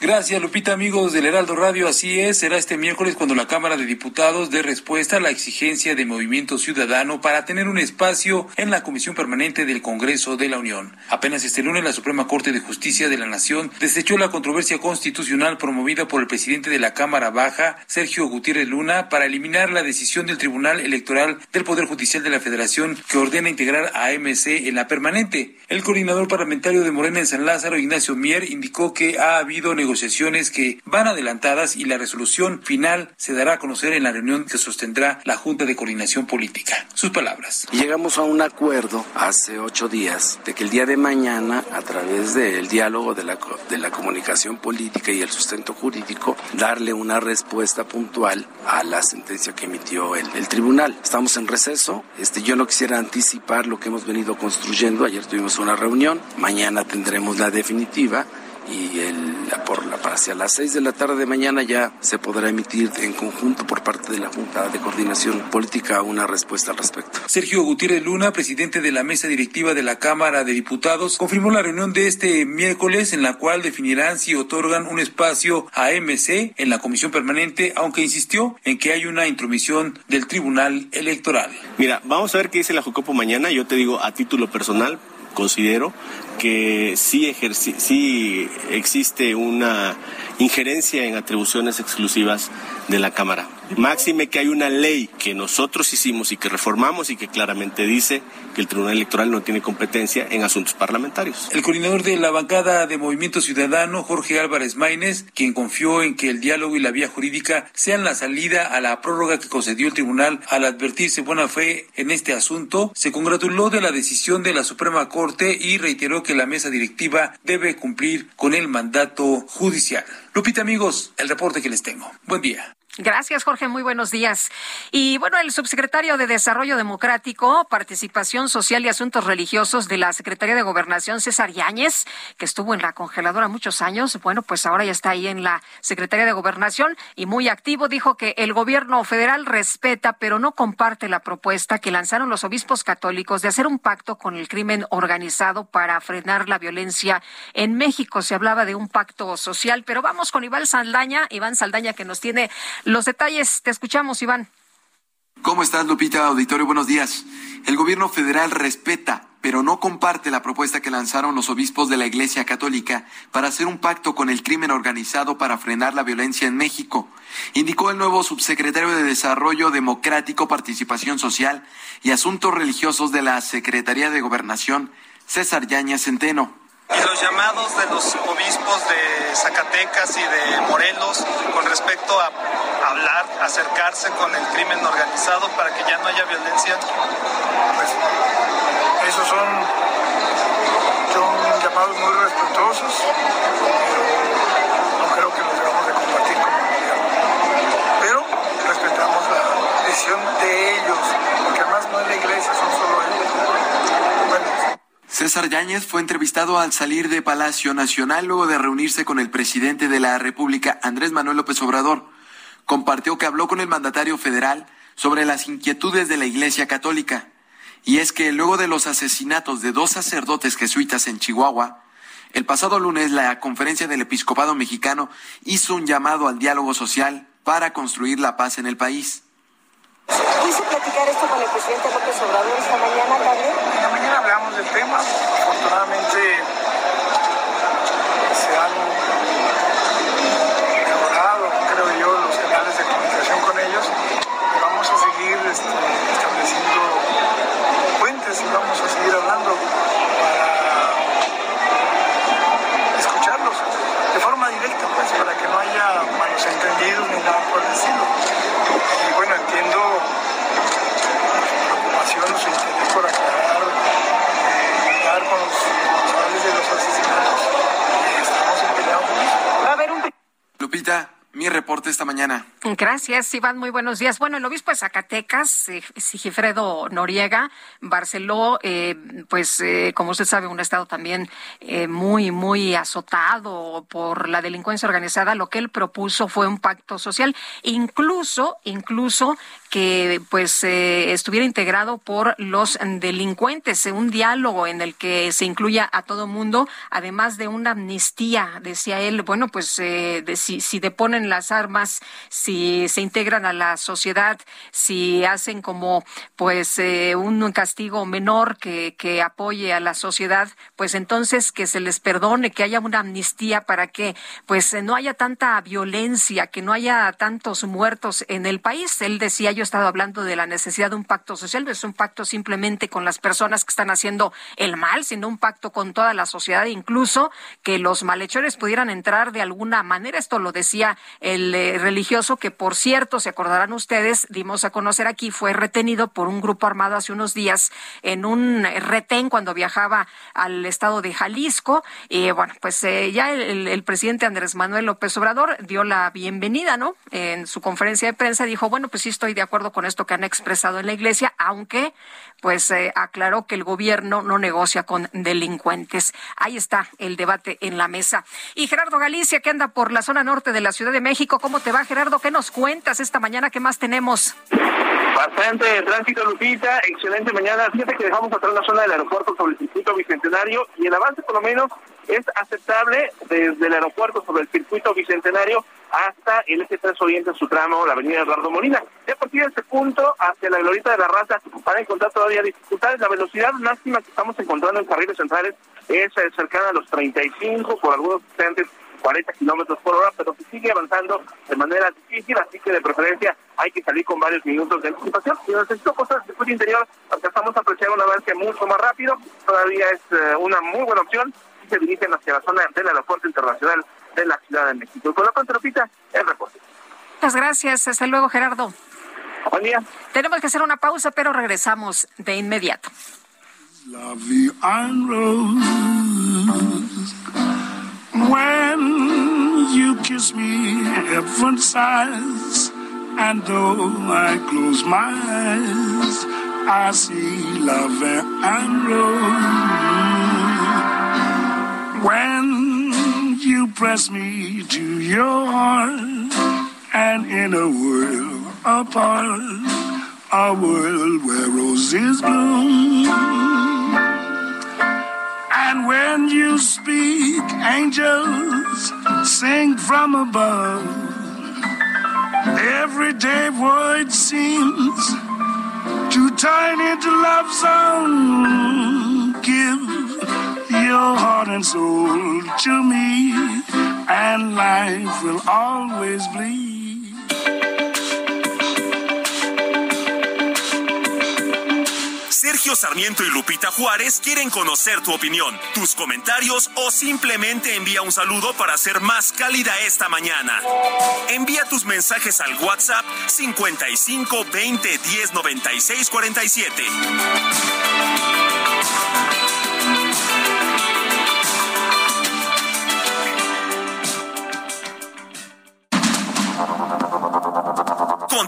Gracias, Lupita, amigos del Heraldo Radio. Así es, será este miércoles cuando la Cámara de Diputados dé respuesta a la exigencia de Movimiento Ciudadano para tener un espacio en la Comisión Permanente del Congreso de la Unión. Apenas este lunes, la Suprema Corte de Justicia de la Nación desechó la controversia constitucional promovida por el presidente de la Cámara Baja, Sergio Gutiérrez Luna, para eliminar la decisión del Tribunal Electoral del Poder Judicial de la Federación que ordena integrar a MC en la permanente. El coordinador parlamentario de Morena en San Lázaro, Ignacio Mier, indicó que ha habido negociaciones negociaciones que van adelantadas y la resolución final se dará a conocer en la reunión que sostendrá la Junta de Coordinación Política. Sus palabras. Llegamos a un acuerdo hace ocho días de que el día de mañana, a través del diálogo de la, de la comunicación política y el sustento jurídico, darle una respuesta puntual a la sentencia que emitió el, el tribunal. Estamos en receso. Este, yo no quisiera anticipar lo que hemos venido construyendo. Ayer tuvimos una reunión. Mañana tendremos la definitiva y el, por la, hacia las seis de la tarde de mañana ya se podrá emitir en conjunto por parte de la Junta de Coordinación Política una respuesta al respecto. Sergio Gutiérrez Luna, presidente de la mesa directiva de la Cámara de Diputados, confirmó la reunión de este miércoles en la cual definirán si otorgan un espacio a MC en la comisión permanente, aunque insistió en que hay una intromisión del Tribunal Electoral. Mira, vamos a ver qué dice la Jucopo mañana. Yo te digo a título personal, considero que sí, existe una injerencia en atribuciones exclusivas de la Cámara. Máxime que hay una ley que nosotros hicimos y que reformamos y que claramente dice que el Tribunal Electoral no tiene competencia en asuntos parlamentarios. El coordinador de la bancada de Movimiento Ciudadano, Jorge Álvarez Maínez, quien confió en que el diálogo y la vía jurídica sean la salida a la prórroga que concedió el tribunal al advertirse buena fe en este asunto, se congratuló de la decisión de la Suprema Corte y reiteró que la mesa directiva debe cumplir con el mandato judicial. Lupita, amigos, el reporte que les tengo. Buen día. Gracias, Jorge. Muy buenos días. Y bueno, el subsecretario de Desarrollo Democrático, Participación Social y Asuntos Religiosos de la Secretaría de Gobernación, César Yáñez, que estuvo en la congeladora muchos años, bueno, pues ahora ya está ahí en la Secretaría de Gobernación y muy activo, dijo que el gobierno federal respeta, pero no comparte la propuesta que lanzaron los obispos católicos de hacer un pacto con el crimen organizado para frenar la violencia en México. Se hablaba de un pacto social, pero vamos con Iván Saldaña, Iván Saldaña que nos tiene los detalles, te escuchamos, Iván. ¿Cómo estás, Lupita? Auditorio, buenos días. El gobierno federal respeta, pero no comparte la propuesta que lanzaron los obispos de la Iglesia Católica para hacer un pacto con el crimen organizado para frenar la violencia en México, indicó el nuevo subsecretario de Desarrollo Democrático, Participación Social y Asuntos Religiosos de la Secretaría de Gobernación, César Yaña Centeno y los llamados de los obispos de Zacatecas y de Morelos con respecto a hablar, acercarse con el crimen organizado para que ya no haya violencia? Pues esos son, son llamados muy respetuosos, pero no creo que los debamos de compartir como gobierno. Pero respetamos la decisión de ellos, porque además no es la iglesia, son solo. César Yáñez fue entrevistado al salir de Palacio Nacional luego de reunirse con el presidente de la República, Andrés Manuel López Obrador. Compartió que habló con el mandatario federal sobre las inquietudes de la Iglesia Católica. Y es que luego de los asesinatos de dos sacerdotes jesuitas en Chihuahua, el pasado lunes la Conferencia del Episcopado Mexicano hizo un llamado al diálogo social para construir la paz en el país. ¿Quise platicar esto con el presidente López Obrador esta mañana también? En la mañana hablamos del tema. Afortunadamente se han mejorado, creo yo, los canales de comunicación con ellos. Y vamos a seguir este, estableciendo puentes y vamos a seguir hablando para escucharlos de forma directa, pues, para que no haya malos entendidos ni nada por el estilo. Y bueno, entiendo preocupación, su interés por aclarar, eh, dar con los responsables de los asesinatos. Y estamos empeñados. Va a haber un Lupita, mi reporte esta mañana. Gracias, Iván. Muy buenos días. Bueno, el obispo de Zacatecas, eh, Sigifredo Noriega, Barceló, eh, pues eh, como usted sabe, un estado también eh, muy, muy azotado por la delincuencia organizada. Lo que él propuso fue un pacto social, incluso, incluso que pues eh, estuviera integrado por los delincuentes, un diálogo en el que se incluya a todo mundo, además de una amnistía, decía él, bueno, pues eh, si, si deponen las armas, si se integran a la sociedad, si hacen como pues eh, un castigo menor que, que apoye a la sociedad, pues entonces que se les perdone, que haya una amnistía para que pues no haya tanta violencia, que no haya tantos muertos en el país. Él decía, yo estado hablando de la necesidad de un pacto social, no es un pacto simplemente con las personas que están haciendo el mal, sino un pacto con toda la sociedad, incluso que los malhechores pudieran entrar de alguna manera. Esto lo decía el eh, religioso que, por cierto, se acordarán ustedes, dimos a conocer aquí, fue retenido por un grupo armado hace unos días en un retén cuando viajaba al estado de Jalisco. Y bueno, pues eh, ya el, el presidente Andrés Manuel López Obrador dio la bienvenida, ¿no? En su conferencia de prensa dijo, bueno, pues sí estoy de acuerdo con esto que han expresado en la iglesia, aunque pues eh, aclaró que el gobierno no negocia con delincuentes. Ahí está el debate en la mesa. Y Gerardo Galicia, que anda por la zona norte de la Ciudad de México, ¿cómo te va, Gerardo? ¿Qué nos cuentas esta mañana? ¿Qué más tenemos? Bastante tránsito, Lupita. Excelente mañana. Fíjate que dejamos atrás la zona del aeropuerto sobre el circuito bicentenario y el avance, por lo menos, es aceptable desde el aeropuerto sobre el circuito bicentenario hasta el s 3 Oriente en su tramo, la avenida Eduardo Molina. De a partir de este punto, hacia la glorieta de la raza, van a encontrar todavía dificultades. La velocidad máxima que estamos encontrando en carriles centrales es eh, cercana a los 35, por algunos instantes 40 kilómetros por hora, pero se sigue avanzando de manera difícil, así que de preferencia hay que salir con varios minutos de anticipación. Necesito cosas del circuito interior, alcanzamos a apreciar un avance mucho más rápido, todavía es eh, una muy buena opción y se dirigen hacia la zona del aeropuerto internacional de la Ciudad de México. Y con la Pantropita, el reporte. Muchas gracias. Hasta luego, Gerardo. Buen día. Tenemos que hacer una pausa, pero regresamos de inmediato. When you kiss me, heaven sighs, and though I close my eyes, I see love and rose. When you press me to your heart, and in a world apart, a world where roses bloom. And when you speak, angels sing from above. Everyday void seems to turn into love song. Give your heart and soul to me, and life will always bleed. Sergio Sarmiento y Lupita Juárez quieren conocer tu opinión, tus comentarios o simplemente envía un saludo para hacer más cálida esta mañana. Envía tus mensajes al WhatsApp 55 20 10 96 47.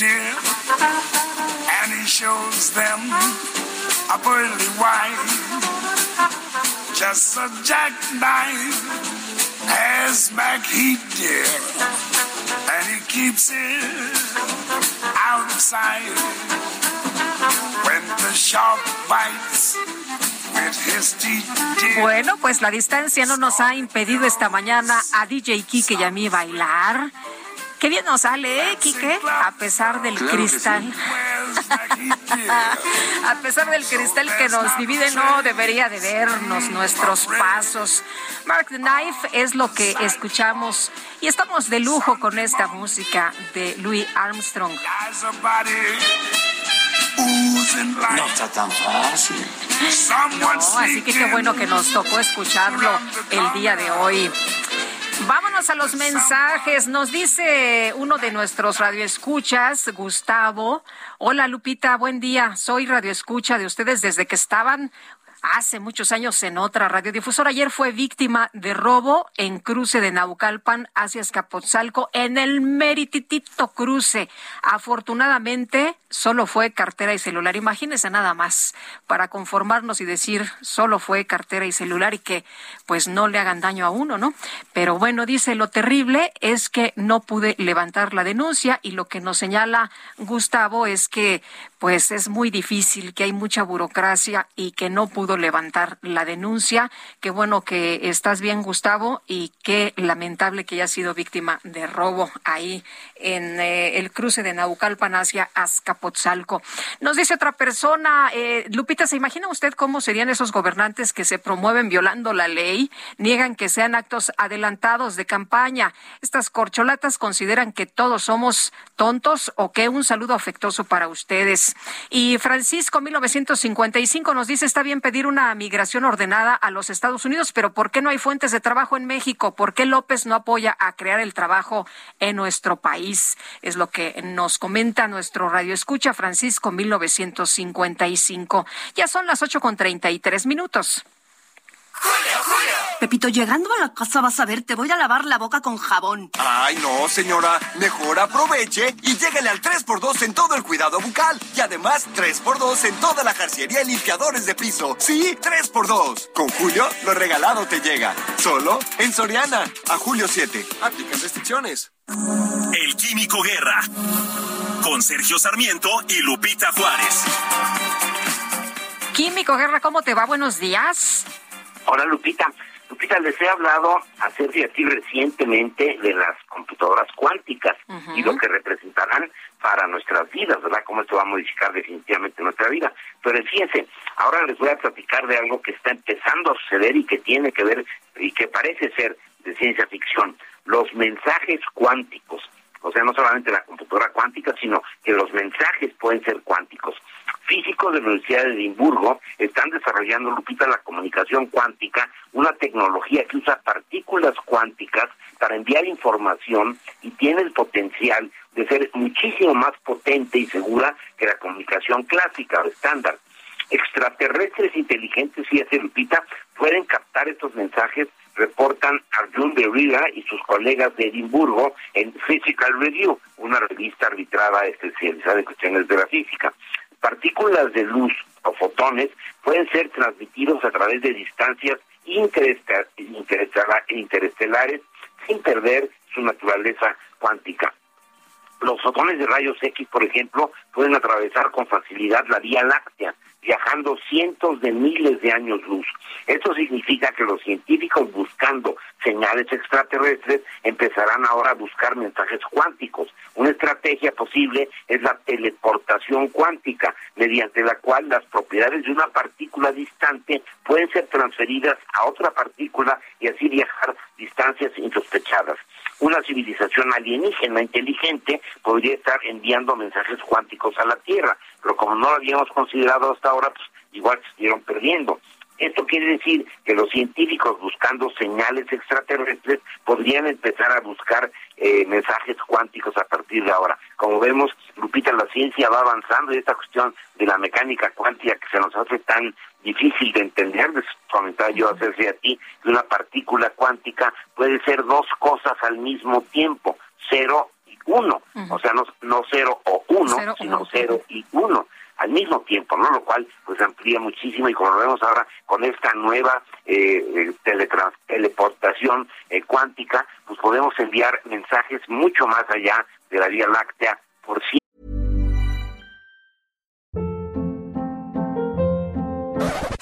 dear, and he shows them a pearly white. Just a jackknife has back heat, dear, and he keeps it out of sight. When the shark bites. Bueno, pues la distancia no nos ha impedido esta mañana a DJ Kike y a mí bailar. Qué bien nos sale, ¿eh, Quique? A pesar del Claro cristal. a pesar del cristal que nos divide, no debería de vernos nuestros pasos. Mark the Knife es lo que escuchamos y estamos de lujo con esta música de Louis Armstrong. No está tan fácil. No, así que qué bueno que nos tocó escucharlo el día de hoy. Vámonos a los mensajes. Nos dice uno de nuestros radioescuchas, Gustavo. Hola Lupita, buen día. Soy radioescucha de ustedes desde que estaban hace muchos años en otra radiodifusora. Ayer fue víctima de robo en cruce de Naucalpan hacia Escapotzalco en el merititito cruce. Afortunadamente, solo fue cartera y celular. Imagínese nada más para conformarnos y decir solo fue cartera y celular y que pues no le hagan daño a uno, ¿no? Pero bueno, dice lo terrible es que no pude levantar la denuncia y lo que nos señala Gustavo es que pues es muy difícil, que hay mucha burocracia y que no pudo levantar la denuncia. Qué bueno que estás bien, Gustavo, y qué lamentable que haya sido víctima de robo ahí en eh, el cruce de Naucalpan hacia Azcapotzalco. Nos dice otra persona, eh, Lupita, ¿se imagina usted cómo serían esos gobernantes que se promueven violando la ley, niegan que sean actos adelantados de campaña? Estas corcholatas consideran que todos somos tontos o que un saludo afectuoso para ustedes. Y Francisco, 1955, nos dice, está bien pedir una migración ordenada a los Estados Unidos, pero ¿por qué no hay fuentes de trabajo en México? ¿Por qué López no apoya a crear el trabajo en nuestro país? Es lo que nos comenta nuestro radio escucha Francisco, 1955. Ya son las ocho con treinta y tres minutos. Pepito, llegando a la casa vas a ver, te voy a lavar la boca con jabón. Ay, no, señora. Mejor aproveche y lléguele al 3x2 en todo el cuidado bucal. Y además, 3x2 en toda la jarciería y limpiadores de piso. Sí, 3x2. Con Julio, lo regalado te llega. Solo en Soriana. A julio 7. Aplican restricciones. El Químico Guerra. Con Sergio Sarmiento y Lupita Juárez. Químico Guerra, ¿cómo te va? Buenos días. Hola Lupita. Lupita, les he hablado a Sergio y recientemente de las computadoras cuánticas y lo que representarán para nuestras vidas, ¿verdad? Cómo esto va a modificar definitivamente nuestra vida. Pero fíjense, ahora les voy a platicar de algo que está empezando a suceder y que tiene que ver y que parece ser de ciencia ficción, los mensajes cuánticos. O sea, no solamente la computadora cuántica, sino que los mensajes pueden ser cuánticos físicos de la Universidad de Edimburgo están desarrollando, Lupita, la comunicación cuántica, una tecnología que usa partículas cuánticas para enviar información y tiene el potencial de ser muchísimo más potente y segura que la comunicación clásica o estándar. Extraterrestres inteligentes, y Lupita, pueden captar estos mensajes reportan Arjun Derrida y sus colegas de Edimburgo en Physical Review, una revista arbitrada especializada en cuestiones de la física partículas de luz o fotones pueden ser transmitidos a través de distancias interestelares sin perder su naturaleza cuántica. Los fotones de rayos X, por ejemplo, pueden atravesar con facilidad la Vía Láctea, viajando cientos de miles de años luz. Esto significa que los científicos buscando señales extraterrestres empezarán ahora a buscar mensajes cuánticos. Una estrategia posible es la teleportación cuántica, mediante la cual las propiedades de una partícula distante pueden ser transferidas a otra partícula y así viajar distancias insospechadas una civilización alienígena inteligente podría estar enviando mensajes cuánticos a la Tierra, pero como no lo habíamos considerado hasta ahora, pues igual se estuvieron perdiendo. Esto quiere decir que los científicos buscando señales extraterrestres podrían empezar a buscar eh, mensajes cuánticos a partir de ahora. Como vemos, Lupita, la ciencia va avanzando y esta cuestión de la mecánica cuántica que se nos hace tan difícil de entender, les comentaba yo hacerse a ti, que una partícula cuántica puede ser dos cosas al mismo tiempo, cero y uno. O sea, no, no cero o uno, sino cero y uno al mismo tiempo, ¿no? Lo cual pues amplía muchísimo y como lo vemos ahora con esta nueva eh, eh teleportación eh, cuántica, pues podemos enviar mensajes mucho más allá de la Vía Láctea por sí.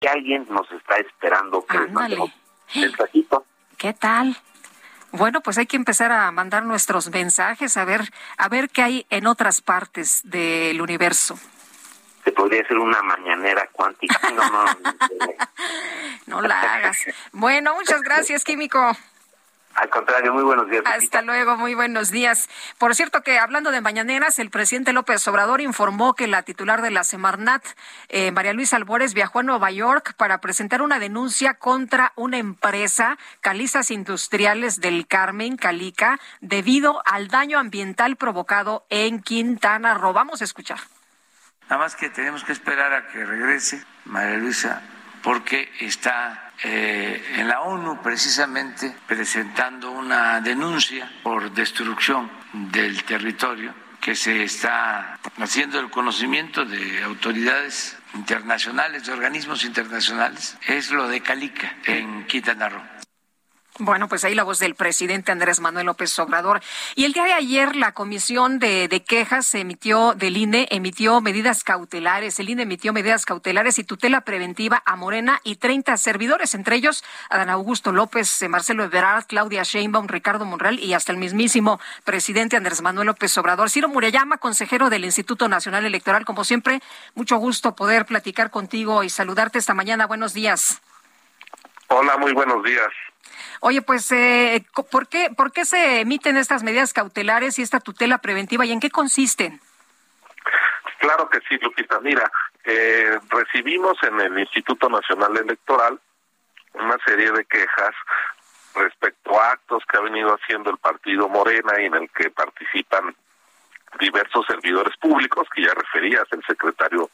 que alguien nos está esperando que les mandemos ¿Qué tal? Bueno, pues hay que empezar a mandar nuestros mensajes a ver a ver qué hay en otras partes del universo. se podría hacer una mañanera cuántica. No, no, no la hagas. Bueno, muchas gracias, Químico. Al contrario, muy buenos días. Hasta luego, muy buenos días. Por cierto que hablando de mañaneras, el presidente López Obrador informó que la titular de la Semarnat, eh, María Luisa Albores, viajó a Nueva York para presentar una denuncia contra una empresa, Calizas Industriales del Carmen, Calica, debido al daño ambiental provocado en Quintana Roo. Vamos a escuchar. Nada más que tenemos que esperar a que regrese María Luisa porque está eh, en la ONU precisamente presentando una denuncia por destrucción del territorio que se está haciendo el conocimiento de autoridades internacionales, de organismos internacionales, es lo de Calica en Quintana Roo. Bueno, pues ahí la voz del presidente Andrés Manuel López Obrador. Y el día de ayer la comisión de, quejas emitió del INE emitió medidas cautelares. El INE emitió medidas cautelares y tutela preventiva a Morena y 30 servidores, entre ellos Adán Augusto López, eh, Marcelo Ebrard, Claudia Sheinbaum, Ricardo Monreal y hasta el mismísimo presidente Andrés Manuel López Obrador. Ciro Murayama, consejero del Instituto Nacional Electoral, como siempre, mucho gusto poder platicar contigo y saludarte esta mañana. Buenos días. Hola, muy buenos días. Oye, pues, eh, ¿por, qué, ¿por qué se emiten estas medidas cautelares y esta tutela preventiva y en qué consisten? Claro que sí, Lupita. Mira, eh, recibimos en el Instituto Nacional Electoral una serie de quejas respecto a actos que ha venido haciendo el partido Morena y en el que participan diversos servidores públicos que ya referías, el secretario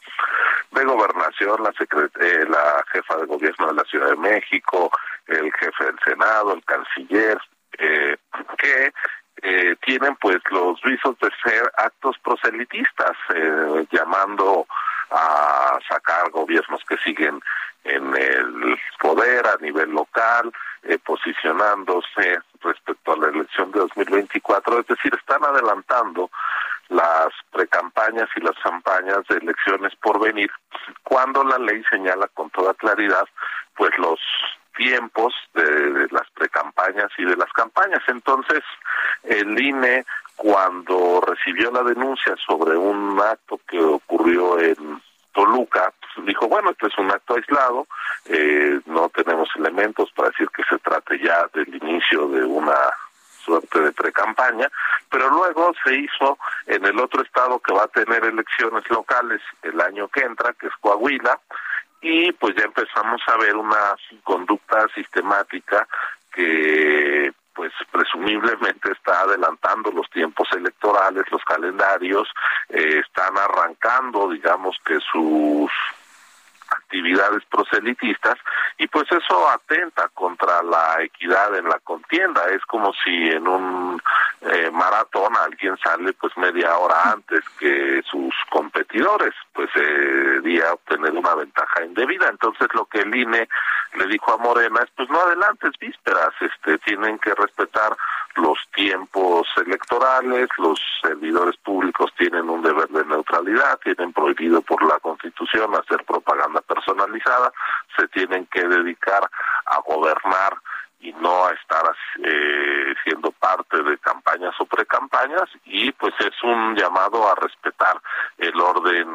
de Gobernación, la, eh, la jefa de gobierno de la Ciudad de México, el jefe del Senado, el canciller, eh, que eh, tienen pues los visos de ser actos proselitistas, eh, llamando a sacar gobiernos que siguen en el poder a nivel local, eh, posicionándose respecto a la elección de 2024, es decir, están adelantando las precampañas y las campañas de elecciones por venir, cuando la ley señala con toda claridad pues los tiempos de, las precampañas y de las campañas. Entonces, el INE, cuando recibió la denuncia sobre un acto que ocurrió en Toluca, pues, dijo, bueno, este es un acto aislado, eh, no tenemos elementos para decir que se trate ya del inicio de una suerte de precampaña, pero luego se hizo en el otro estado que va a tener elecciones locales el año que entra, que es Coahuila, y pues ya empezamos a ver una conducta sistemática que pues presumiblemente está adelantando los tiempos electorales, los calendarios, eh, están arrancando, digamos que sus actividades proselitistas y pues eso atenta contra la equidad en la contienda. Es como si en un eh, maratón alguien sale pues media hora antes que sus competidores, pues sería obtener una ventaja indebida. Entonces lo que el INE le dijo a Morena es pues no adelantes vísperas, este tienen que respetar los tiempos electorales, los servidores públicos tienen un deber de neutralidad, tienen prohibido por la Constitución hacer propaganda personalizada, se tienen que dedicar a gobernar y no a estar eh, siendo parte de campañas o precampañas y pues es un llamado a respetar el orden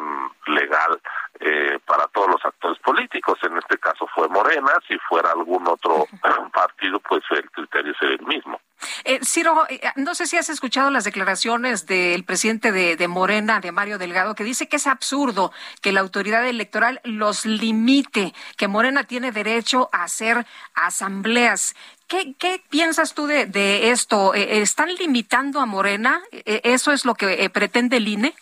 legal eh, para todos los actores políticos. En este caso fue Morena, si fuera algún otro partido, pues el criterio sería el mismo. Eh, Ciro, eh, no sé si has escuchado las declaraciones del presidente de, de, Morena, de Mario Delgado, que dice que es absurdo que la autoridad electoral los limite, que Morena tiene derecho a hacer asambleas. ¿Qué, qué piensas tú de, de esto? Eh, ¿Están limitando a Morena? ¿Eso es lo que pretende el INE?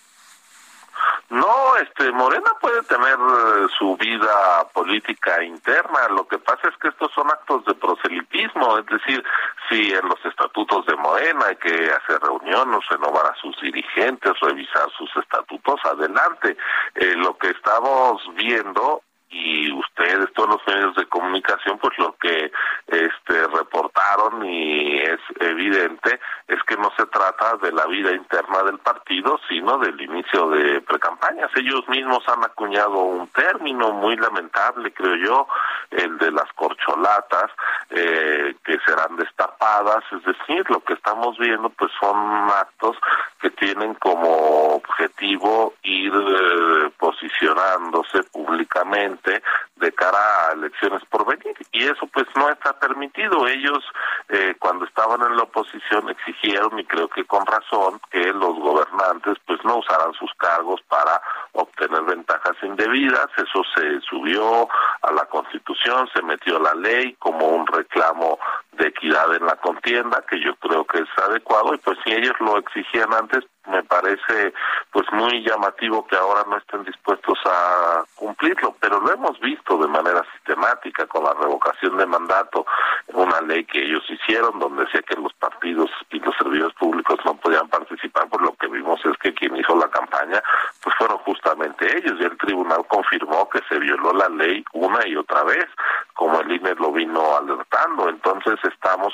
No, este Morena puede tener eh, su vida política interna. Lo que pasa es que estos son actos de proselitismo, es decir, si en los estatutos de Morena hay que hacer reuniones, renovar a sus dirigentes, revisar sus estatutos, adelante. Eh, lo que estamos viendo y ustedes, todos los medios de comunicación, pues lo que este reportaron y es evidente es que no se trata de la vida interna del partido, sino del inicio de precampañas. Ellos mismos han acuñado un término muy lamentable, creo yo, el de las corcholatas, eh, que serán destapadas, es decir, lo que estamos viendo pues son actos que tienen como objetivo ir eh, posicionándose públicamente de cara a elecciones por venir. Y eso pues no está permitido. Ellos eh, cuando estaban en la oposición exigieron y creo que con razón que los gobernantes pues no usaran sus cargos para obtener ventajas indebidas eso se subió a la constitución se metió la ley como un reclamo de equidad en la contienda que yo creo que es adecuado y pues si ellos lo exigían antes me parece pues muy llamativo que ahora no estén dispuestos a cumplirlo, pero lo hemos visto de manera sistemática con la revocación de mandato, una ley que ellos hicieron donde decía que los partidos y los servidores públicos no podían participar, pues lo que vimos es que quien hizo la campaña pues fueron justamente ellos y el tribunal confirmó que se violó la ley una y otra vez, como el INE lo vino alertando, entonces estamos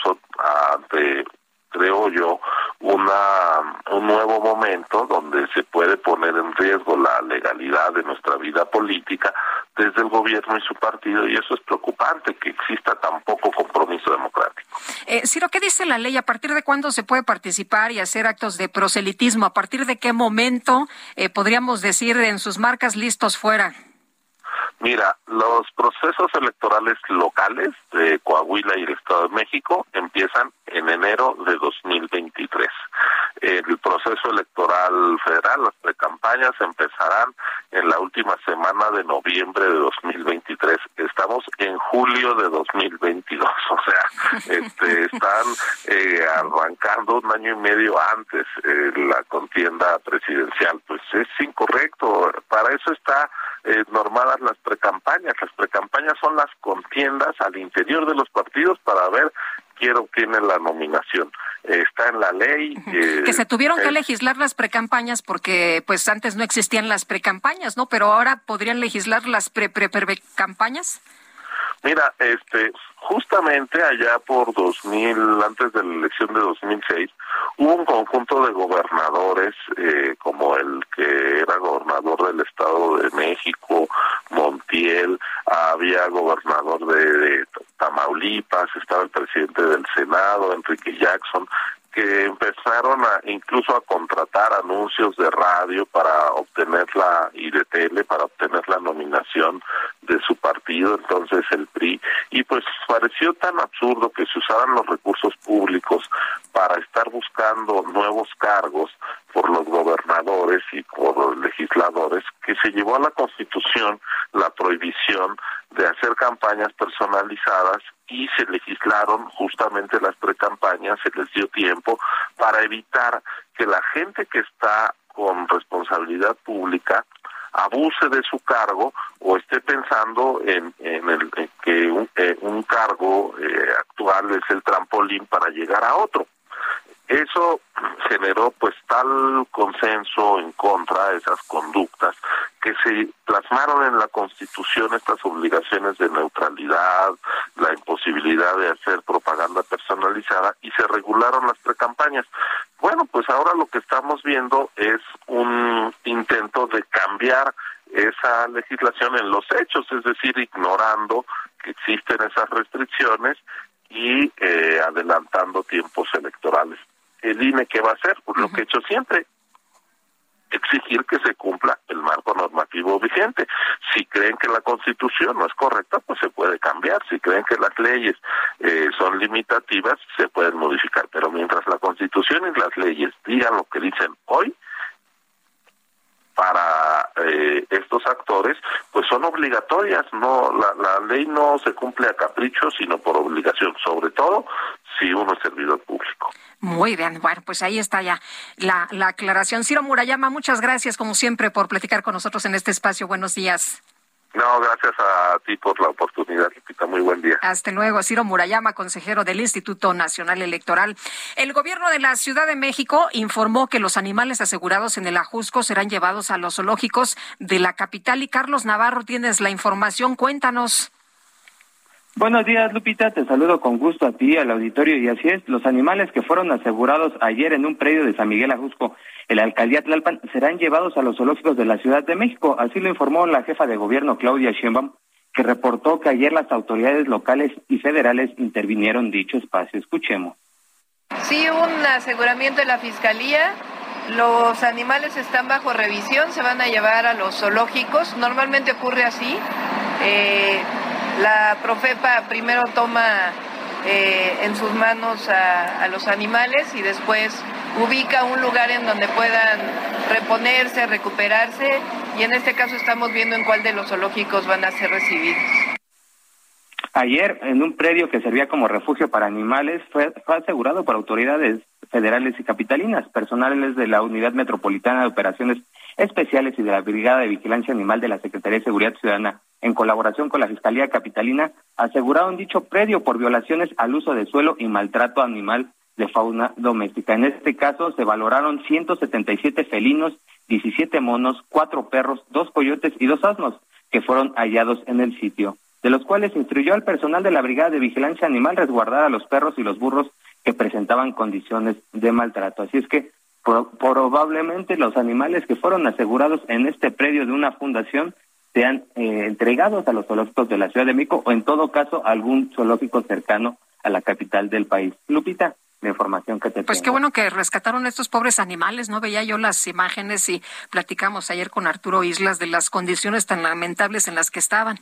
ante creo yo, una, un nuevo momento donde se puede poner en riesgo la legalidad de nuestra vida política desde el gobierno y su partido, y eso es preocupante, que exista tan poco compromiso democrático. Eh, Ciro, ¿qué dice la ley? ¿A partir de cuándo se puede participar y hacer actos de proselitismo? ¿A partir de qué momento eh, podríamos decir en sus marcas listos fuera? Mira, los procesos electorales locales de Coahuila y el Estado de México empiezan en enero de 2023. El proceso electoral federal, las precampañas empezarán en la última semana de noviembre de 2023. Estamos en julio de 2022, o sea, este, están eh, arrancando un año y medio antes eh, la contienda presidencial. Pues es incorrecto. Para eso está eh, normadas las precampañas. Las precampañas son las contiendas al interior de los partidos para ver quién obtiene la nominación. está en la ley. que se tuvieron que legislar las precampañas porque pues antes no existían las precampañas, ¿no? Pero ahora podrían legislar las pre-pre-pre-campañas. Mira, este, justamente allá por 2000, antes de la elección de 2006, hubo un conjunto de gobernadores, eh, como el que era gobernador del Estado de México, Montiel, había gobernador de, de Tamaulipas, estaba el presidente del Senado, Enrique Jackson, que empezaron a incluso a contratar anuncios de radio para obtener la y de tele para obtener la nominación de su partido entonces el PRI y pues pareció tan absurdo que se usaran los recursos públicos para estar buscando nuevos cargos por los gobernadores y por los legisladores que se llevó a la Constitución la prohibición de hacer campañas personalizadas y se legislaron justamente las precampañas, se les dio tiempo para evitar que la gente que está con responsabilidad pública abuse de su cargo o esté pensando en, en, el, que un, eh, un cargo eh, actual es el trampolín para llegar a otro. Eso generó pues tal consenso en contra de esas conductas que se plasmaron en la Constitución estas obligaciones de neutralidad, la imposibilidad de hacer propaganda personalizada y se regularon las precampañas. Bueno, pues ahora lo que estamos viendo es un intento de cambiar esa legislación en los hechos, es decir, ignorando que existen esas restricciones y eh, adelantando tiempos electorales el INE qué va a hacer, pues lo que he hecho siempre, exigir que se cumpla el marco normativo vigente. Si creen que la Constitución no es correcta, pues se puede cambiar. Si creen que las leyes eh, son limitativas, se pueden modificar. Pero mientras la Constitución y las leyes digan lo que dicen hoy, para eh, estos actores, pues son obligatorias. No, la, la ley no se cumple a capricho, sino por obligación, sobre todo si uno es servidor público. Muy bien, bueno, pues ahí está ya la, la aclaración. Ciro Murayama, muchas gracias como siempre por platicar con nosotros en este espacio. Buenos días. No, gracias a ti por la oportunidad, Lupita. Muy buen día. Hasta luego. Ciro Murayama, consejero del Instituto Nacional Electoral. El gobierno de la Ciudad de México informó que los animales asegurados en el Ajusco serán llevados a los zoológicos de la capital. Y Carlos Navarro, tienes la información. Cuéntanos. Buenos días, Lupita. Te saludo con gusto a ti, al auditorio. Y así es, los animales que fueron asegurados ayer en un predio de San Miguel Ajusco, en la alcaldía Tlalpan, serán llevados a los zoológicos de la Ciudad de México. Así lo informó la jefa de gobierno, Claudia Sheinbaum, que reportó que ayer las autoridades locales y federales intervinieron dicho espacio. Escuchemos. Sí, un aseguramiento de la Fiscalía Los animales están bajo revisión, se van a llevar a los zoológicos. Normalmente ocurre así. Eh, la Profepa primero toma eh, en sus manos a, los animales y después ubica un lugar en donde puedan reponerse, recuperarse y en este caso estamos viendo en cuál de los zoológicos van a ser recibidos. Ayer, en un predio que servía como refugio para animales, fue, fue asegurado por autoridades federales y capitalinas, personales de la Unidad Metropolitana de Operaciones Especiales y de la Brigada de Vigilancia Animal de la Secretaría de Seguridad Ciudadana, en colaboración con la Fiscalía Capitalina, aseguraron dicho predio por violaciones al uso de suelo y maltrato animal de fauna doméstica. En este caso se valoraron 177 felinos, 17 monos, cuatro perros, dos coyotes y dos asnos que fueron hallados en el sitio, de los cuales instruyó al personal de la Brigada de Vigilancia Animal resguardar a los perros y los burros que presentaban condiciones de maltrato. Así es que probablemente los animales que fueron asegurados en este predio de una fundación sean eh, entregados a los zoológicos de la Ciudad de México o en todo caso algún zoológico cercano a la capital del país. Lupita, la información que te Pues qué bueno que rescataron estos pobres animales, ¿no? Veía yo las imágenes y platicamos ayer con Arturo Islas de las condiciones tan lamentables en las que estaban.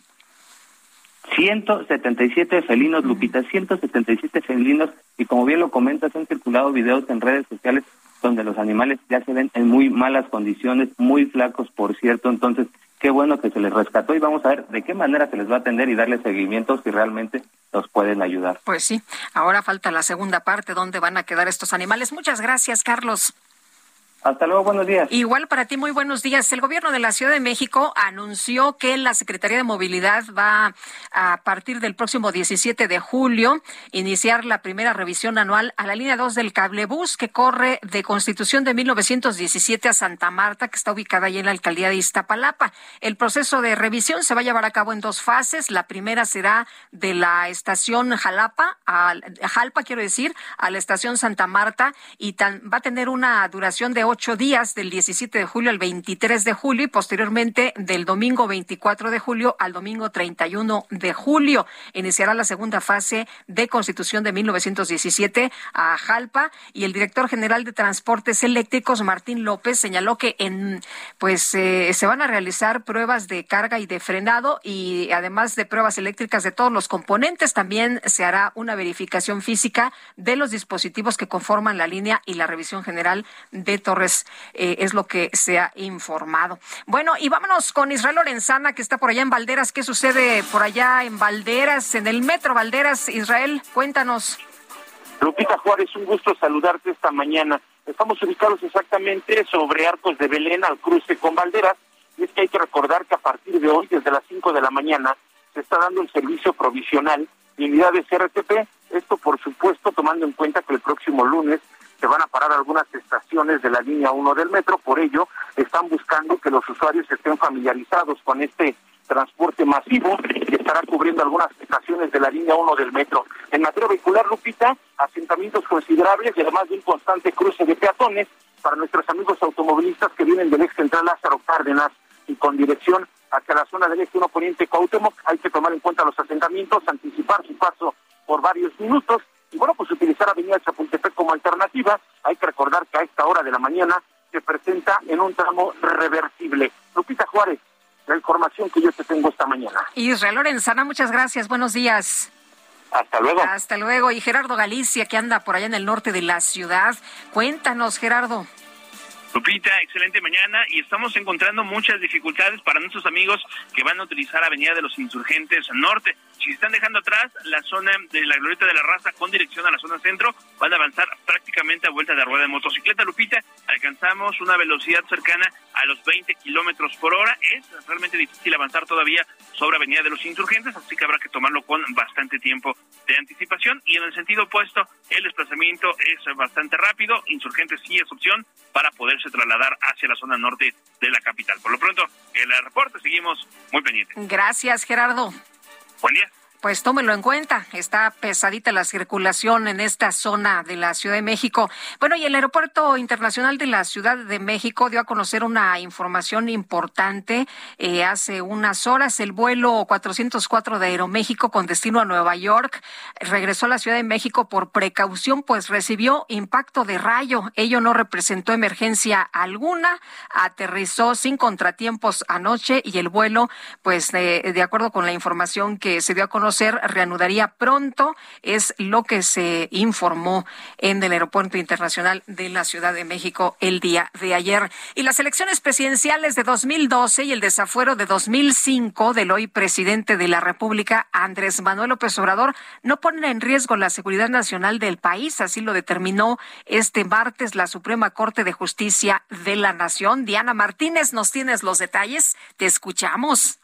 177 felinos, Lupita, 177 felinos, y como bien lo comentas, han circulado videos en redes sociales donde los animales ya se ven en muy malas condiciones, muy flacos, por cierto, entonces qué bueno que se les rescató y vamos a ver de qué manera se les va a atender y darles seguimiento si realmente los pueden ayudar. Pues sí, ahora falta la segunda parte, ¿dónde van a quedar estos animales? Muchas gracias, Carlos. Hasta luego, buenos días. Igual para ti, muy buenos días. El gobierno de la Ciudad de México anunció que la Secretaría de Movilidad va a partir del próximo 17 de julio iniciar la primera revisión anual a la línea 2 del cablebús que corre de Constitución de 1917 a Santa Marta, que está ubicada ahí en la alcaldía de Iztapalapa. El proceso de revisión se va a llevar a cabo en dos fases. La primera será de la estación Jalapa, a, Jalpa, quiero decir, a la estación Santa Marta y va a tener una duración de ocho días, del 17 de julio al 23 de julio y posteriormente del domingo 24 de julio al domingo 31 de julio. Iniciará la segunda fase de constitución de 1917 a Jalpa y el director general de Transportes Eléctricos, Martín López, señaló que en pues eh, se van a realizar pruebas de carga y de frenado y además de pruebas eléctricas de todos los componentes, también se hará una verificación física de los dispositivos que conforman la línea y la revisión general de Torre eh, es lo que se ha informado. Bueno, y vámonos con Israel Lorenzana, que está por allá en Valderas. ¿Qué sucede por allá en Valderas, en el metro Valderas? Israel, cuéntanos. Lupita Juárez, un gusto saludarte esta mañana. Estamos ubicados exactamente sobre Arcos de Belén al cruce con Valderas. Y es que hay que recordar que a partir de hoy, desde las 5 de la mañana, se está dando el servicio provisional de unidades RTP. Esto, por supuesto, tomando en cuenta que el próximo lunes se van a parar algunas estaciones de la línea 1 del metro, por ello están buscando que los usuarios estén familiarizados con este transporte masivo que estará cubriendo algunas estaciones de la línea 1 del metro. En materia vehicular, Lupita, asentamientos considerables y además de un constante cruce de peatones para nuestros amigos automovilistas que vienen del ex central Lázaro Cárdenas y con dirección hacia la zona del este 1 poniente Cuauhtémoc. Hay que tomar en cuenta los asentamientos, anticipar su paso por varios minutos y bueno, pues utilizar Avenida Chapultepec como alternativa. Hay que recordar que a esta hora de la mañana se presenta en un tramo reversible. Lupita Juárez, la información que yo te tengo esta mañana. Israel Lorenzana, muchas gracias. Buenos días. Hasta luego. Hasta luego. Y Gerardo Galicia, que anda por allá en el norte de la ciudad. Cuéntanos, Gerardo. Lupita, excelente mañana y estamos encontrando muchas dificultades para nuestros amigos que van a utilizar Avenida de los Insurgentes Norte. Si están dejando atrás la zona de la Glorieta de la Raza con dirección a la zona centro, van a avanzar prácticamente a vuelta de rueda de motocicleta. Lupita, alcanzamos una velocidad cercana a los 20 kilómetros por hora. Es realmente difícil avanzar todavía sobre Avenida de los Insurgentes, así que habrá que tomarlo con bastante tiempo de anticipación. Y en el sentido opuesto, el desplazamiento es bastante rápido. Insurgentes sí es opción para poderse trasladar hacia la zona norte de la capital. Por lo pronto, el reporte seguimos muy pendientes. Gracias, Gerardo. Buen día. Pues tómelo en cuenta. Está pesadita la circulación en esta zona de la Ciudad de México. Bueno, y el Aeropuerto Internacional de la Ciudad de México dio a conocer una información importante. Eh, hace unas horas el vuelo 404 de Aeroméxico con destino a Nueva York regresó a la Ciudad de México por precaución, pues recibió impacto de rayo. Ello no representó emergencia alguna. Aterrizó sin contratiempos anoche y el vuelo, pues de, de acuerdo con la información que se dio a conocer, reanudaría pronto, es lo que se informó en el Aeropuerto Internacional de la Ciudad de México el día de ayer. Y las elecciones presidenciales de 2012 y el desafuero de 2005 del hoy presidente de la República, Andrés Manuel López Obrador, no ponen en riesgo la seguridad nacional del país, así lo determinó este martes la Suprema Corte de Justicia de la Nación. Diana Martínez, nos tienes los detalles, te escuchamos.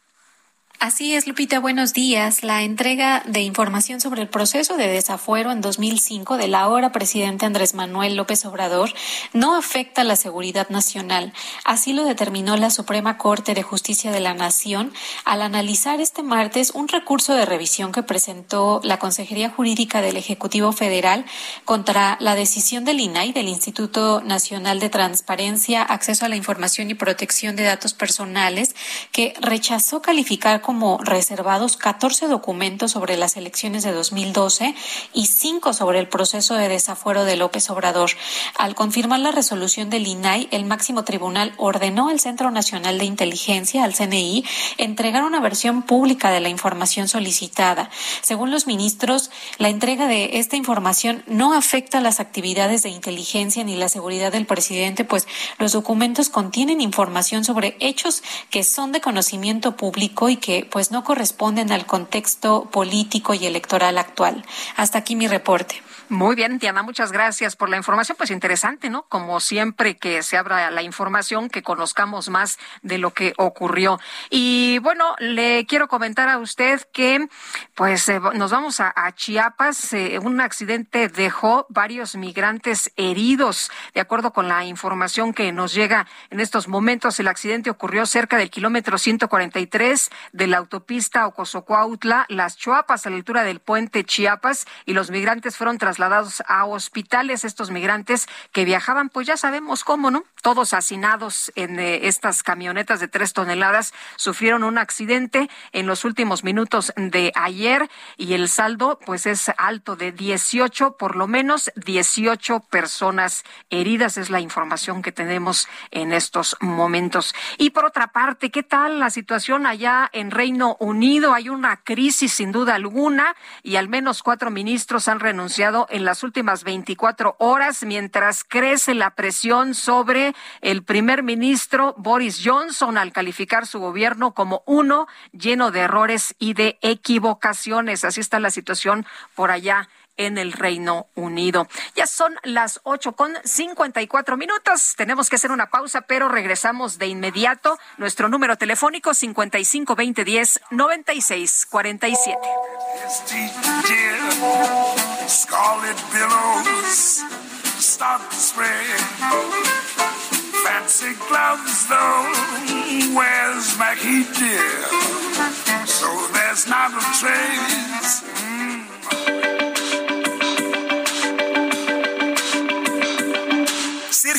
Así es, Lupita, buenos días. La entrega de información sobre el proceso de desafuero en 2005 del ahora presidente Andrés Manuel López Obrador no afecta la seguridad nacional. Así lo determinó la Suprema Corte de Justicia de la Nación al analizar este martes un recurso de revisión que presentó la Consejería Jurídica del Ejecutivo Federal contra la decisión del INAI, del Instituto Nacional de Transparencia, Acceso a la Información y Protección de Datos Personales, que rechazó calificar como reservados 14 documentos sobre las elecciones de 2012 y cinco sobre el proceso de desafuero de López Obrador. Al confirmar la resolución del INAI, el máximo tribunal ordenó al Centro Nacional de Inteligencia, al CNI, entregar una versión pública de la información solicitada. Según los ministros, la entrega de esta información no afecta las actividades de inteligencia ni la seguridad del presidente, pues los documentos contienen información sobre hechos que son de conocimiento público y que pues no corresponden al contexto político y electoral actual. Hasta aquí mi reporte. Muy bien, Diana, muchas gracias por la información. Pues interesante, ¿no? Como siempre que se abra la información, que conozcamos más de lo que ocurrió. Y bueno, le quiero comentar a usted que, pues, eh, nos vamos a, Chiapas. Eh, un accidente dejó varios migrantes heridos. De acuerdo con la información que nos llega en estos momentos, el accidente ocurrió cerca del kilómetro 143 de la autopista Ocosocuautla, Las Chuapas, a la altura del puente Chiapas, y los migrantes fueron trasladados trasladados a hospitales estos migrantes que viajaban, pues ya sabemos cómo, ¿no? Todos hacinados en eh, estas camionetas de tres toneladas sufrieron un accidente en los últimos minutos de ayer y el saldo pues es alto de 18, por lo menos 18 personas heridas es la información que tenemos en estos momentos. Y por otra parte, ¿qué tal la situación allá en Reino Unido? Hay una crisis sin duda alguna y al menos cuatro ministros han renunciado en las últimas 24 horas, mientras crece la presión sobre el primer ministro Boris Johnson al calificar su gobierno como uno lleno de errores y de equivocaciones. Así está la situación por allá en el Reino Unido. Ya son las ocho con cincuenta y cuatro minutos. Tenemos que hacer una pausa, pero regresamos de inmediato. Nuestro número telefónico cincuenta y cinco veinte diez noventa y seis cuarenta y siete. Scarlet billows start to spread. Fancy gloves, though, where's my heat, dear. So there's not a trace.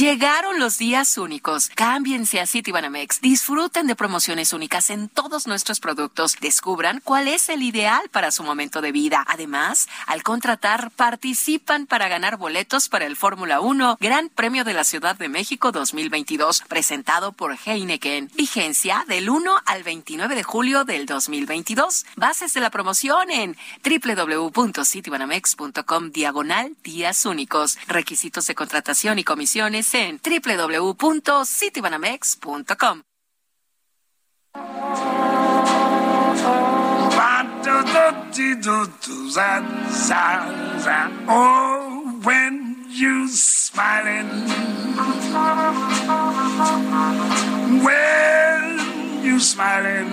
Llegaron los días únicos. Cámbiense a Citibanamex. Disfruten de promociones únicas en todos nuestros productos. Descubran cuál es el ideal para su momento de vida. Además, al contratar, participan para ganar boletos para el Fórmula 1 Gran Premio de la Ciudad de México 2022, presentado por Heineken. Vigencia del 1 al 29 de julio del 2022. Bases de la promoción en www.citibanamex.com diagonal días únicos. Requisitos de contratación y comisiones en www.citibanamex.com. When you smiling, when you smiling,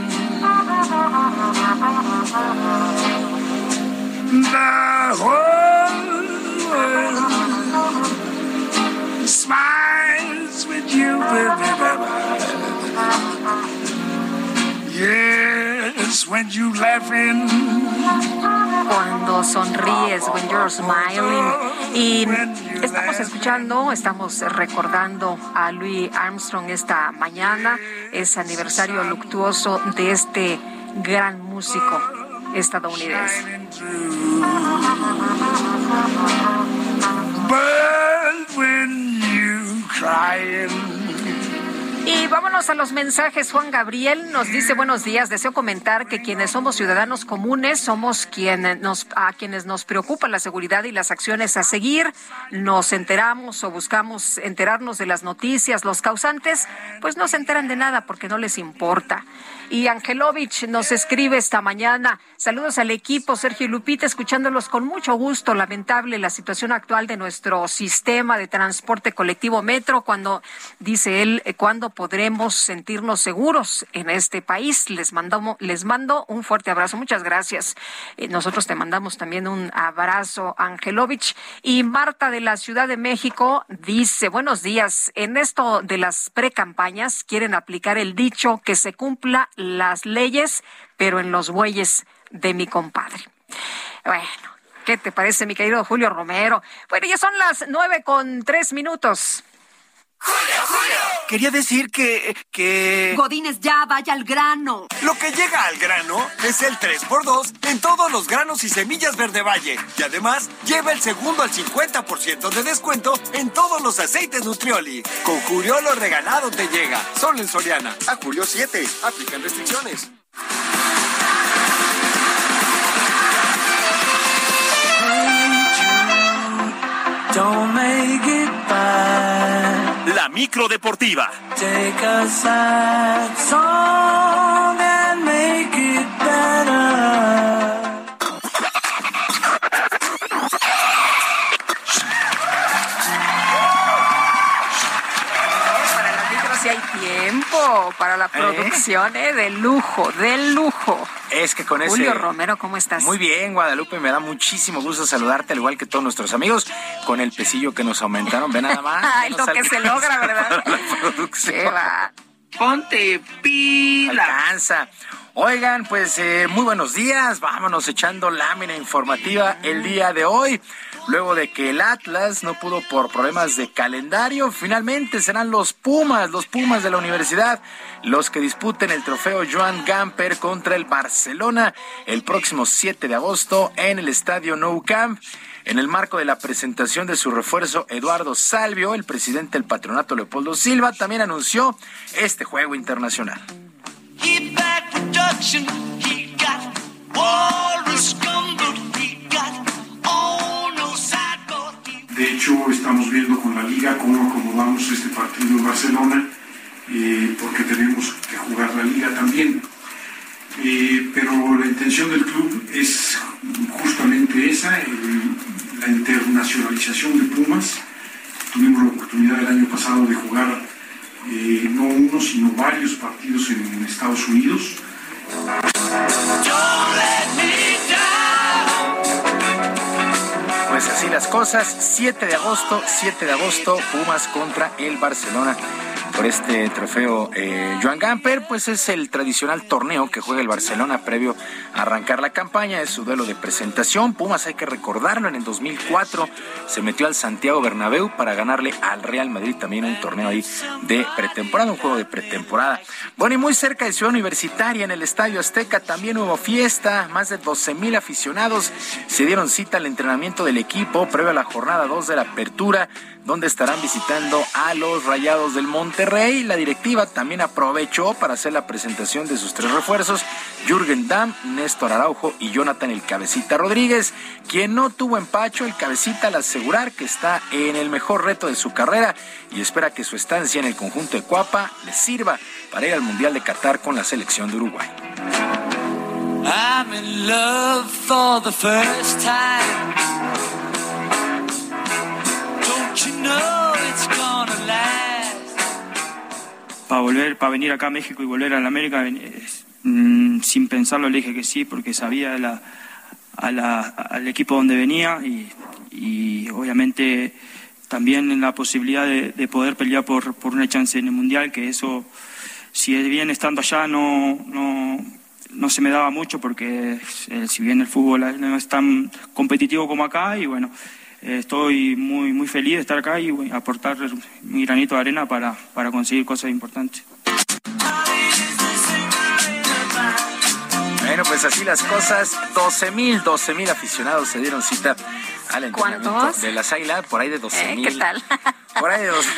smiles with you, Yes, when you laughing. Cuando sonríes, when you're smiling. Y estamos escuchando, estamos recordando a Louis Armstrong esta mañana. Es aniversario luctuoso de este gran músico estadounidense. Y vámonos a los mensajes. Juan Gabriel nos dice buenos días. Deseo comentar que quienes somos ciudadanos comunes somos quienes nos, a quienes nos preocupa la seguridad y las acciones a seguir. Nos enteramos o buscamos enterarnos de las noticias. Los causantes, pues no se enteran de nada porque no les importa. Y Angelovich nos escribe esta mañana. Saludos al equipo, Sergio Lupita, escuchándolos con mucho gusto. Lamentable la situación actual de nuestro sistema de transporte colectivo metro, cuando, dice él, eh, cuando podremos sentirnos seguros en este país. Les, mandamos, les mando un fuerte abrazo. Muchas gracias. Eh, nosotros te mandamos también un abrazo, Angelovich. Y Marta de la Ciudad de México dice, buenos días. En esto de las precampañas quieren aplicar el dicho que se cumpla las leyes, pero en los bueyes de mi compadre. Bueno. ¿Qué te parece, mi querido Julio Romero? Bueno, ya son las nueve con tres minutos. ¡Julio, Julio! Quería decir que, que... Godines, ya, vaya al grano. Lo que llega al grano es el 3x2 en todos los granos y semillas Verde Valle. Y además, lleva el segundo al 50% de descuento en todos los aceites Nutrioli. Con Julio lo regalado te llega. Solo en Soriana. A Julio 7. Aplican restricciones. Don't make it micro deportiva. Take a sad song and make it better. Para las micros sí hay tiempo, para la producción, ¿eh? De lujo, de lujo. Es que con ese... Julio Romero, ¿cómo estás? Muy bien, Guadalupe, me da muchísimo gusto saludarte, al igual que todos nuestros amigos, con el pesillo que nos aumentaron. Ve nada más. Ay, lo que se logra, ¿verdad? La producción. Qué va. Ponte pila. Alcanza. Oigan, pues eh, muy buenos días. Vámonos echando lámina informativa el día de hoy. Luego de que el Atlas no pudo por problemas de calendario, finalmente serán los Pumas, los Pumas de la universidad, los que disputen el trofeo Joan Gamper contra el Barcelona el próximo 7 de agosto en el estadio Nou Camp. En el marco de la presentación de su refuerzo, Eduardo Salvio, el presidente del patronato Leopoldo Silva, también anunció este juego internacional. De hecho, estamos viendo con la liga cómo acomodamos este partido en Barcelona, eh, porque tenemos que jugar la liga también. Eh, pero la intención del club es justamente esa, el- la internacionalización de Pumas. Tuvimos la oportunidad el año pasado de jugar eh, no uno, sino varios partidos en, en Estados Unidos. Pues así las cosas, 7 de agosto, 7 de agosto, Pumas contra el Barcelona. por este trofeo eh, Joan Gamper, pues es el tradicional torneo que juega el Barcelona previo a arrancar la campaña, es su duelo de presentación. Pumas hay que recordarlo, en el 2004 se metió al Santiago Bernabéu para ganarle al Real Madrid también un torneo ahí de pretemporada, un juego de pretemporada. Bueno, y muy cerca de Ciudad Universitaria, en el Estadio Azteca, también hubo fiesta, más de 12 mil aficionados se dieron cita al entrenamiento del equipo previo a la jornada 2 de la apertura donde estarán visitando a los Rayados del Monterrey. La directiva también aprovechó para hacer la presentación de sus tres refuerzos, Jürgen Damm, Néstor Araujo y Jonathan el Cabecita Rodríguez, quien no tuvo empacho el Cabecita al asegurar que está en el mejor reto de su carrera y espera que su estancia en el conjunto de Cuapa le sirva para ir al Mundial de Qatar con la selección de Uruguay. Para volver, para venir acá a México y volver a la América, mm, sin pensarlo le dije que sí, porque sabía al equipo donde venía y, obviamente también la posibilidad de, poder pelear por, una chance en el Mundial, que eso, si bien estando allá no, no se me daba mucho, porque eh, si bien el fútbol no es tan competitivo como acá, y bueno, estoy muy, muy feliz de estar acá y aportar mi granito de arena para, para conseguir cosas importantes. Bueno, pues así las cosas, 12 mil, 12 mil aficionados se dieron cita al entrenamiento de las Águilas, por ahí de 12 mil. ¿Eh? ¿Qué tal? Por ahí de 12